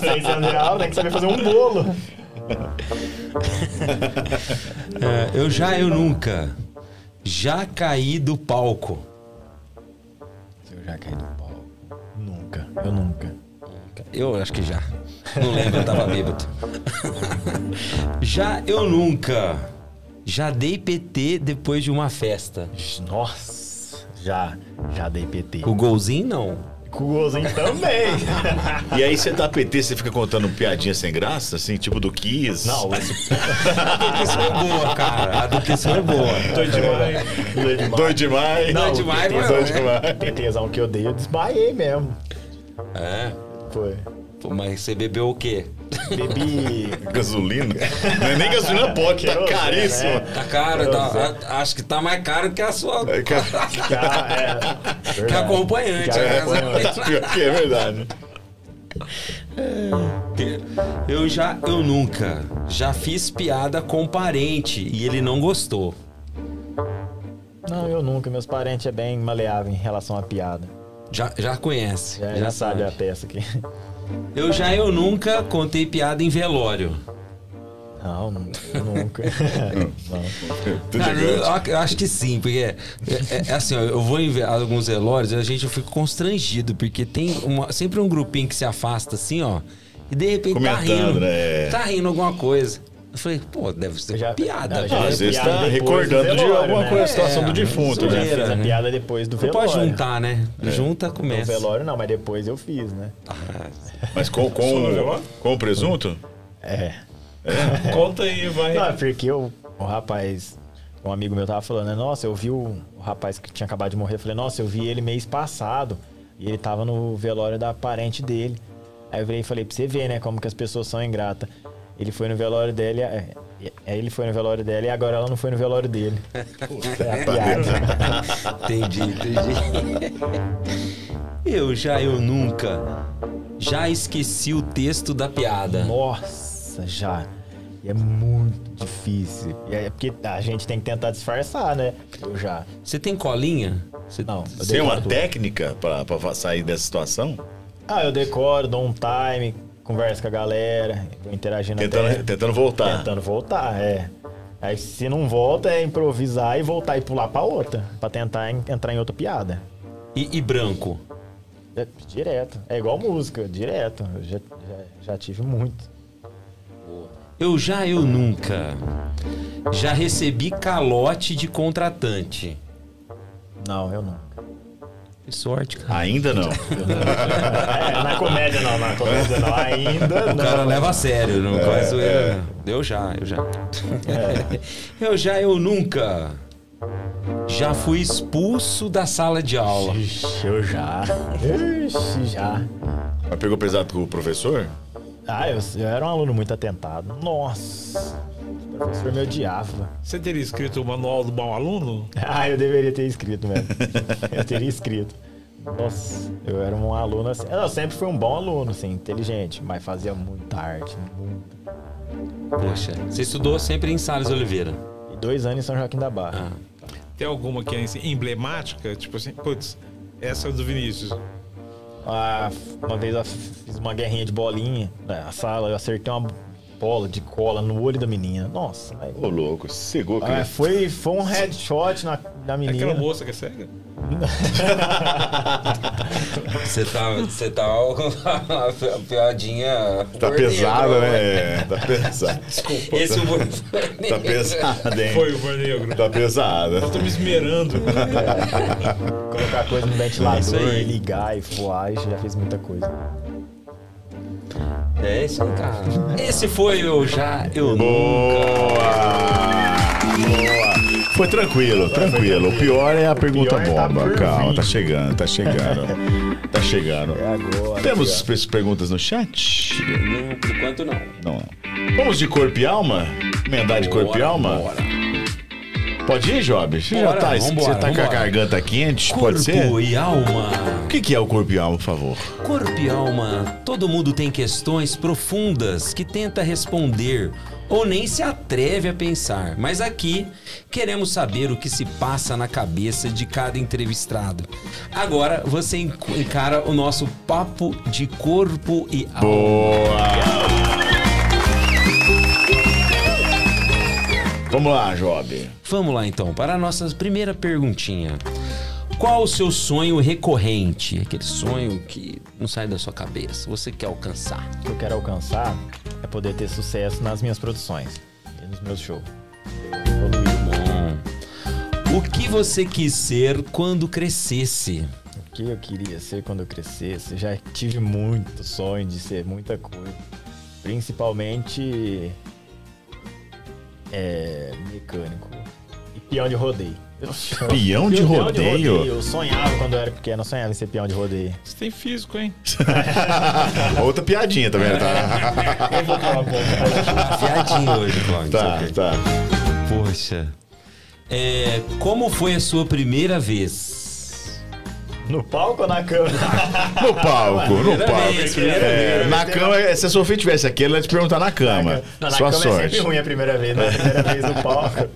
600 reais, ela tem que saber fazer um bolo. É, eu já, eu nunca. Já caí do palco. Já caí do pau. Nunca, eu nunca. Eu acho que já. Não lembro, eu tava bêbado. já, eu nunca. Já dei PT depois de uma festa. Nossa, já, já dei PT. O golzinho, não. Também. E aí você dá PT, você fica contando piadinha sem graça, assim, tipo do Kiss? Não, esse A do que foi boa, cara. A do que foi boa. Doido demais. doido demais. Doido demais. Doido demais, Doido demais. PTzão que eu dei, eu desmaiei mesmo. É. Foi. Pô, Mas você bebeu o quê? Bebi Gasolina? Não é nem gasolina pode, tá Querosene, caríssimo. né? Tá caro, tá, acho que tá mais caro que a sua. É, Ah, é, Que acompanhante. Que né? acompanhante. pior que é verdade. Eu já, eu nunca. Já fiz piada com parente e ele não gostou. Não, eu nunca. Meus parentes é bem maleável em relação à piada. Já, já conhece. Já, já sabe a peça aqui. Eu já, eu nunca contei piada em velório. Não, eu nunca. Cara, eu, eu acho que sim, porque é, é- é assim, ó, eu vou em alguns velórios e a gente fica constrangido, porque tem uma- sempre um grupinho que se afasta assim, ó, e de repente tá Comentando, rindo. né? Tá rindo alguma coisa. Eu falei, pô, deve ser Já- piada. não, já velho. Às vezes piada tá recordando do de velório, alguma né? coisa, a situação É, do defunto, né? Fiz a né? piada depois do velório. pode juntar, né? Junta, No começa. velório não, mas depois eu fiz, né? Mas com, com, velório? com o presunto? É. Conta aí, vai. Não, é porque o, o rapaz, um amigo meu tava falando, né? Nossa, eu vi o, o rapaz que tinha acabado de morrer. Eu falei, nossa, eu vi ele mês passado. E ele tava no velório da parente dele. Aí eu virei e falei, pra você ver, né, como que as pessoas são ingratas. Ele foi no velório dela, e- é, aí ele foi no velório dela e agora ela não foi no velório dele. É a piada. Entendi, entendi. Eu já, eu nunca. Já esqueci o texto da piada. Nossa, já. E é muito difícil. E é porque a gente tem que tentar disfarçar, né? Eu já. Você tem colinha? Você... Não, Tem uma tudo. técnica pra, pra sair dessa situação? Ah, eu decoro, dou um time, converso com a galera, interagindo Tentando, até... tentando voltar. Tentando voltar, é. Aí se não volta, é improvisar e voltar e pular pra outra. Pra tentar en- entrar em outra piada. E, e branco? É, direto. É igual música, direto. Eu já, já, já tive muito. Eu já, eu nunca. Já recebi calote de contratante. Não, eu não. Que sorte, cara. Ainda não. É, na comédia não, na comédia não. Ainda O não. cara leva a sério, não faz zoeira. Eu já, eu já. Eu já, eu nunca. Já fui expulso da sala de aula. Ixi, eu já. Ixi, já. Mas pegou pesado com o professor? Ah, eu, eu era um aluno muito atentado. Nossa. O professor me odiava. Você teria escrito o manual do bom aluno? Ah, eu deveria ter escrito mesmo. eu teria escrito. Nossa, eu era um aluno assim. Eu sempre fui um bom aluno, assim, inteligente, mas fazia muita arte, muita. Poxa, você estudou sempre em Salles Oliveira. E dois anos em São Joaquim da Barra. Ah, Tem alguma que é assim, emblemática? Tipo assim, putz, essa é do Vinícius. Ah, uma vez eu fiz uma guerrinha de bolinha na sala, eu acertei uma bola de cola no olho da menina. Nossa, aí- Ô, louco, cegou, Ah, cara. foi, foi um headshot na, na É menina. aquela moça que é cega? Você tá. Você tá. a piadinha. Tá pesado, né? Tá pesado. Esse humor. Tá pesado, hein? Foi o Humor Negro. Tá pesado. Tô me esmerando. Colocar coisa no Isso ventilador, aí. ligar e voar, já fez muita coisa. É aí, cara. Esse foi o já, eu nunca. Boa! Boa! Foi tranquilo, tranquilo. O pior é a pergunta pior tá bomba. por Calma, tá chegando, tá chegando. Tá chegando. É agora. Temos pe- perguntas no chat? Não, por enquanto não. Não. Vamos de corpo e alma? Emendar de corpo e alma? bora. Pode ir, Job? Você já tá, vambora, você tá com a garganta quente? Corpo Pode ser? e alma. O que, que é o corpo e alma, por favor? Corpo e alma. Todo mundo tem questões profundas que tenta responder ou nem se atreve a pensar. Mas aqui queremos saber o que se passa na cabeça de cada entrevistado. Agora você enc- encara o nosso papo de corpo e alma. Boa! Vamos lá, Job. Vamos lá então, para a nossa primeira perguntinha. Qual o seu sonho recorrente? Aquele sonho que não sai da sua cabeça, você quer alcançar? O que eu quero alcançar é poder ter sucesso nas minhas produções e nos meus shows. Bom. O que você quis ser quando crescesse? O que eu queria ser quando eu crescesse? Eu já tive muito sonho de ser muita coisa. Principalmente é, mecânico e peão de rodeio. Peão de rodeio? Eu sonhava quando eu era pequeno, eu sonhava em ser peão de rodeio. Você tem físico, hein? Outra piadinha também, tá? Eu vou falar pouco. Fiadinho hoje, Cláudio. Tá, tá. Poxa. É, como foi a sua primeira vez? No palco ou na cama? No palco, no palco. vez, É, vez. na cama, se a Sofia tivesse aqui, ela ia te perguntar na cama. Não, na Sua cama é sorte. sempre ruim a primeira vez, né? A primeira vez no palco.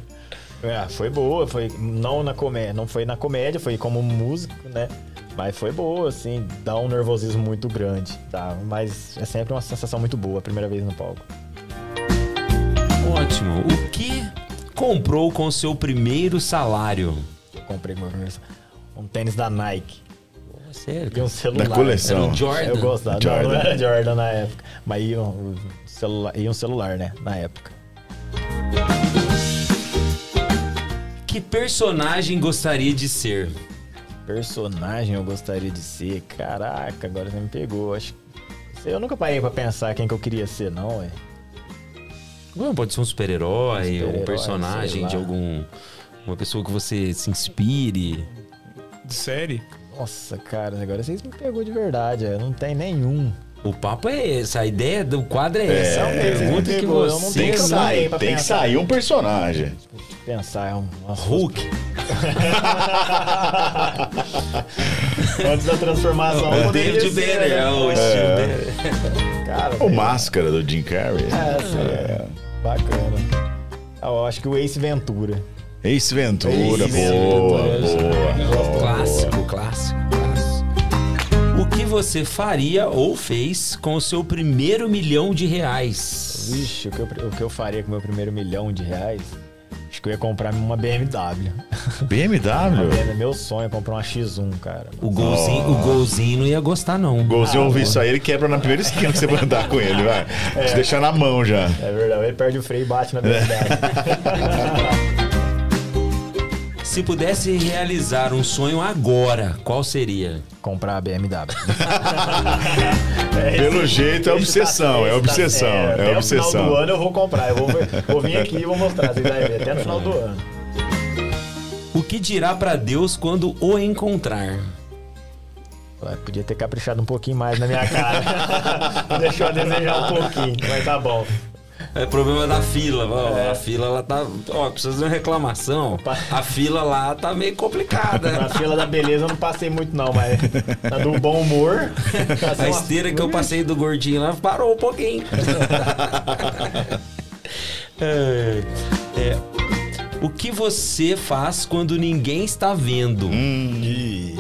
É, foi boa, foi não na comédia, não foi na comédia, foi como músico, né? Mas foi boa, assim, dá um nervosismo muito grande, tá? Mas é sempre uma sensação muito boa a primeira vez no palco. Ótimo. O que comprou com seu primeiro salário? Eu comprei meu primeiro um tênis da Nike Pô, sério? e um celular. Da coleção. Era um Jordan? Eu gostava. Não, Jordan. não era Jordan na época, mas ia um celular, ia um celular, né? Na época. Que personagem gostaria de ser? personagem eu gostaria de ser? Caraca, agora você me pegou. Acho que eu nunca parei pra pensar quem que eu queria ser, não, ué. Bom, pode ser um super-herói, um Super-herói, personagem sei de algum. Uma pessoa que você se inspire. De série? Nossa, cara, agora vocês me pegou de verdade. é, Não tem nenhum. O papo é esse, a ideia do quadro é, essa. A É, pergunta que você Tem que Tem que sair, tem que pensar. sair um personagem. Pensar, é um. Nossa, Hulk. Antes da transformação, O David Banner, é o estilo dele. Cara, O Máscara do Jim Carrey. É, sim, bacana. Ah, Eu acho que o Ace Ventura. Ace Ventura, Ace boa, Ventura. boa. Clássico, clássico, clássico. O que você faria ou fez com o seu primeiro milhão de reais? Vixe, o que, eu, o que eu faria com o meu primeiro milhão de reais? Acho que eu ia comprar uma BMW. BMW? BMW, meu sonho é comprar uma X1, cara. O golzinho, o golzinho não ia gostar, não. Golzinho ouvir isso aí, ele quebra na primeira esquina que você vai andar com ele, vai. Te deixar na mão já. É verdade, ele perde o freio e bate na BMW. Se pudesse realizar um sonho agora, qual seria? comprar a BMW. Pelo jeito é obsessão, é obsessão, é até o final do obsessão. ano eu vou comprar. Eu vou, vou vir aqui e vou mostrar. Vocês vão ver até no final do ano. O que dirá pra Deus quando o encontrar? Ué, Podia ter caprichado um pouquinho mais na minha cara. Deixou a desejar um pouquinho, mas tá bom. É problema da fila. ó, A fila ela tá. Ó, precisa de uma reclamação. A fila lá tá meio complicada. Na fila da beleza eu não passei muito não, mas na do bom humor. A uma- esteira que eu passei do gordinho lá parou um pouquinho. é, é, o que você faz quando ninguém está vendo? Ih,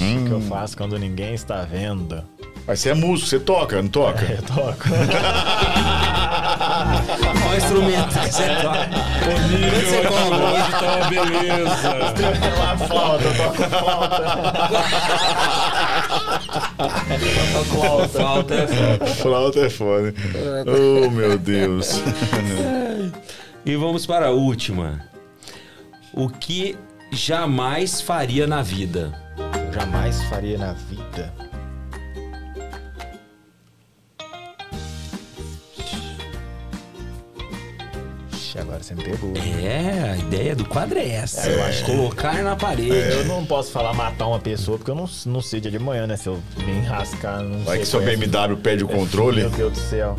O que eu faço quando ninguém está vendo? Mas você é músico, você toca, não toca? Eu toco. Qual instrumento que você toca? Quando você cobra? Tá uma beleza. Uma flauta, eu toco flauta. Eu toco flauta. Falta é falta. Flauta é foda. Oh, meu Deus. E vamos para a última. O que jamais faria na vida? Jamais faria na vida. Ixi, agora você me pegou. né? É, a ideia do quadro é essa. É, eu acho que- Colocar na parede. Eu não posso falar matar uma pessoa porque eu não, não sei dia de manhã, né? Se eu me enrascar, não Vai sei que sua conhece- BMW perde o controle. Meu Deus do céu.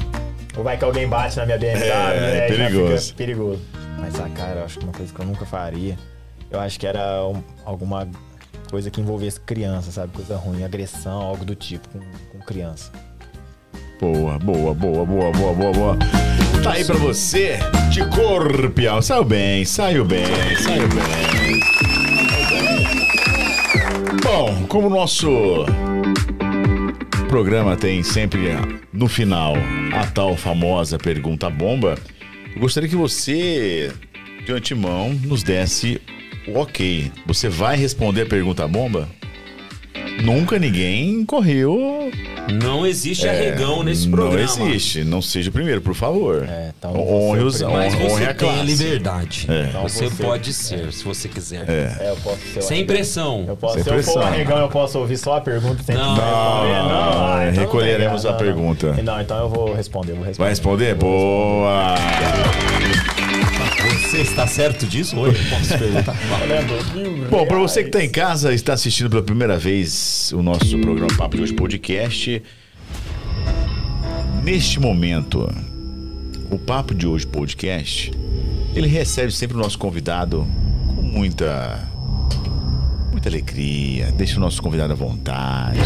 Ou vai que alguém bate na minha BMW, É, né? Já perigoso. fica perigoso. Mas, ah, cara, eu acho que uma coisa que eu nunca faria, eu acho que era um- alguma coisa que envolvesse criança, sabe? Coisa ruim, agressão, algo do tipo com, com criança. Boa, boa, boa, boa, boa, boa, boa. Tá aí pra você, de corpião. Saiu bem, saiu bem, saiu bem. Bom, como o nosso programa tem sempre no final a tal famosa pergunta bomba, eu gostaria que você, de antemão, nos desse o ok. Você vai responder a pergunta bomba? Nunca ninguém correu Não existe arregão nesse programa. É, não existe. Não seja o primeiro, por favor. É, então honre, os, você é o Mas honre você a tem a liberdade. Então Você você- pode ser, se você quiser. É, eu posso ser o Sem pressão. Eu posso, Sem se eu for pressão. o arregão, eu posso ouvir só a pergunta sem Não. responder. Não, ah, então não recolheremos tem, a pergunta. Não, então eu vou responder, eu vou responder. Vai responder? Boa! Você está certo disso? Posso perguntar? Bom, para você que está em casa e está assistindo pela primeira vez o nosso programa Papo de Hoje Podcast, neste momento, o Papo de Hoje Podcast, ele recebe sempre o nosso convidado com muita muita alegria, deixa o nosso convidado à vontade,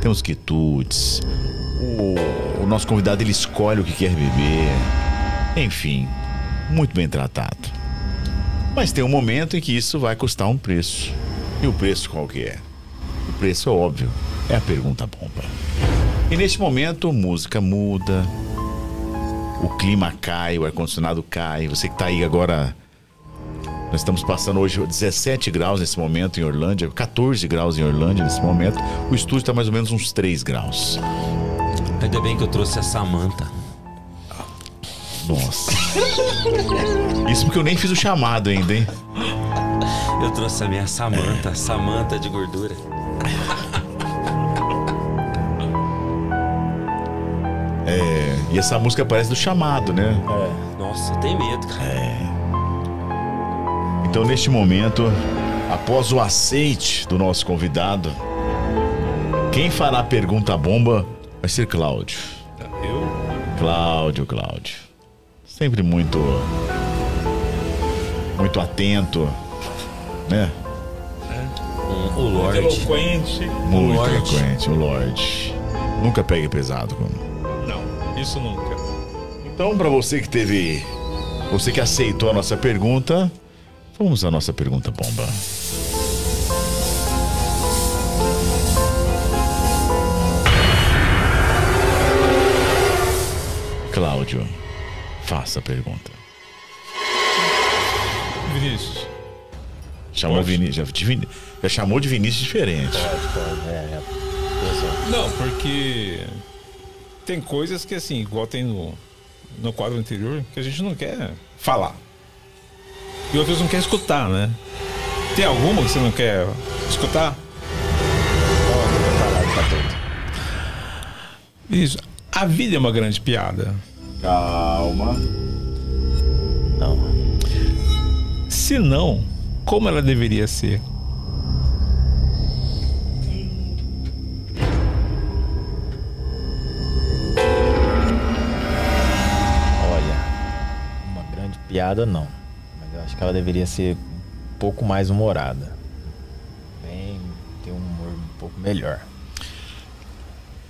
temos quitutes, o, o nosso convidado ele escolhe o que quer beber, enfim, muito bem tratado. Mas tem um momento em que isso vai custar um preço. E o preço qual que é? O preço é óbvio, é a pergunta bomba. E neste momento, música muda, o clima cai, o ar-condicionado cai. Você que tá aí agora. Nós estamos passando hoje 17 graus nesse momento em Orlândia, 14 graus em Orlândia nesse momento. O estúdio está mais ou menos uns 3 graus. Ainda bem que eu trouxe a Samanta. Nossa. Isso porque eu nem fiz o chamado ainda, hein? Eu trouxe a minha Samanta, Samanta de gordura. É, e essa música parece do chamado, né? Nossa, eu tenho medo, cara. Então, neste momento, após o aceite do nosso convidado, quem fará a pergunta bomba vai ser Cláudio. Eu? Cláudio, Cláudio. Sempre muito. Muito atento, né? O Lorde. Eloquente. Muito Lorde. frequente, o Lorde. Nunca pegue pesado com. Não, isso nunca. Então, para você que teve. Você que aceitou a nossa pergunta, vamos à nossa pergunta bomba. Cláudio, faça a pergunta. Vinícius, Chamou Pode. Vinícius. Já, de Vini- já chamou de Vinícius diferente. É, é. Pessoal. Não, porque tem coisas que, assim, igual tem no, no quadro anterior, que a gente não quer falar. E outras não quer escutar, né? Tem alguma que você não quer escutar? Isso. A vida é uma grande piada. Calma. Não. Se não, como ela deveria ser? Olha, uma grande piada não. Mas eu acho que ela deveria ser um pouco mais humorada. Bem, ter um humor um pouco melhor.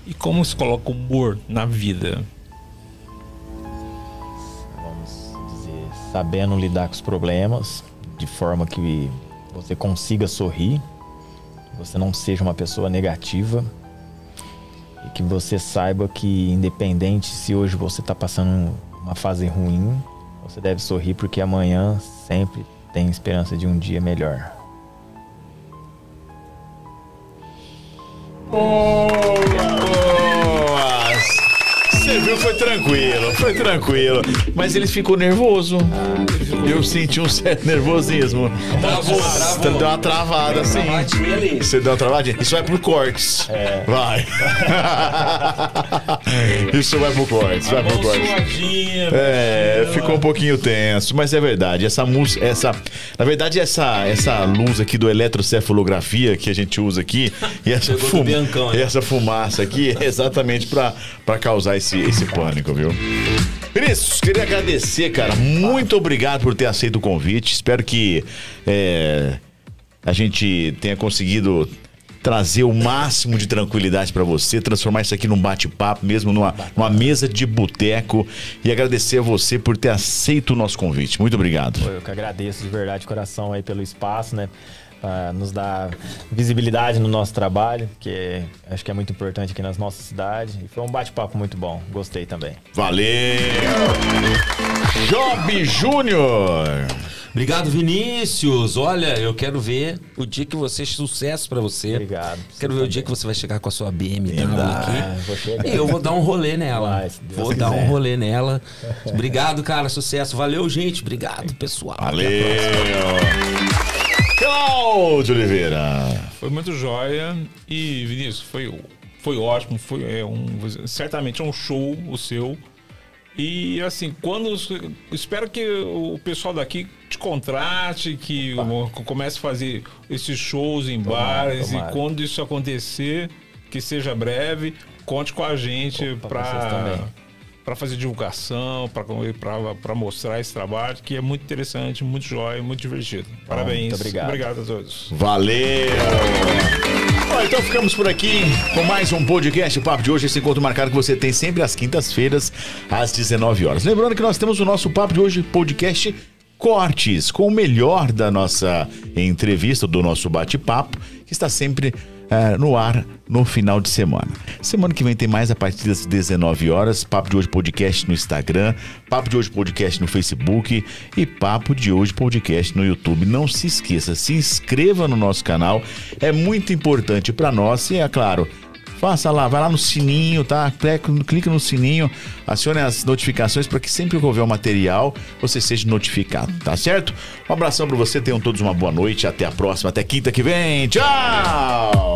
E como se coloca humor na vida? Sabendo lidar com os problemas de forma que você consiga sorrir, você não seja uma pessoa negativa e que você saiba que independente se hoje você está passando uma fase ruim, você deve sorrir porque amanhã sempre tem esperança de um dia melhor. Viu, foi tranquilo, foi tranquilo. Mas ele ficou nervoso. Eu senti um certo nervosismo. Travou, travou. Deu uma travada, assim. Você deu uma travadinha? Isso vai pro cortes. Vai. Isso vai pro cortes, vai pro cortes. É, ficou um pouquinho tenso, mas é verdade. Essa música, essa, na verdade essa essa luz aqui do eletrocefalografia que a gente usa aqui e essa fuma, Biancão, né? essa fumaça aqui é exatamente pra para causar esse esse pânico, viu? Vinícius, queria agradecer, cara. Muito obrigado por ter aceito o convite. Espero que é, a gente tenha conseguido trazer o máximo de tranquilidade pra você, transformar isso aqui num bate-papo, mesmo numa, numa mesa de boteco. E agradecer a você por ter aceito o nosso convite. Muito obrigado. Eu que agradeço de verdade de coração aí pelo espaço, né? Pra nos dar visibilidade no nosso trabalho, que acho que é muito importante aqui nas nossas cidades. E foi um bate-papo muito bom. Gostei também. Valeu! Job Júnior! Obrigado, Vinícius. Olha, eu quero ver o dia que você sucesso pra você. Obrigado. Quero ver o dia que você vai chegar com a sua BMW Ah, aqui. vou chegar. E eu vou dar um rolê nela. Vai, vou dar um quiser. rolê nela. Obrigado, cara. Sucesso. Valeu, gente. Obrigado, pessoal. Valeu! Cláudio Oliveira! Foi muito jóia. E, Vinícius, foi, foi ótimo. Foi é um, certamente é um show o seu. E assim, quando. Espero que o pessoal daqui te contrate, que comece a fazer esses shows em Tomara, bares. tomara. E quando isso acontecer, que seja breve, conte com a gente para. Para fazer divulgação, para mostrar esse trabalho, que é muito interessante, muito jóia, muito divertido. Parabéns. muito obrigado. obrigado a todos. Valeu! Ó, então ficamos por aqui com mais um podcast. O papo de hoje, esse encontro marcado que você tem sempre às quintas-feiras, às 19 horas. Lembrando que nós temos o nosso papo de hoje, podcast Cortes, com o melhor da nossa entrevista, do nosso bate-papo, que está sempre eh, no ar no final de semana. Semana que vem tem mais a partir das 19 horas. Papo de hoje podcast no Instagram, Papo de hoje podcast no Facebook e Papo de hoje podcast no YouTube. Não se esqueça, se inscreva no nosso canal, é muito importante para nós e é claro. Faça lá, vai lá no sininho, tá? Clica no sininho, acione as notificações para que sempre que houver um material, você seja notificado, tá certo? Um abração para você, tenham todos uma boa noite, até a próxima, até quinta que vem. Tchau!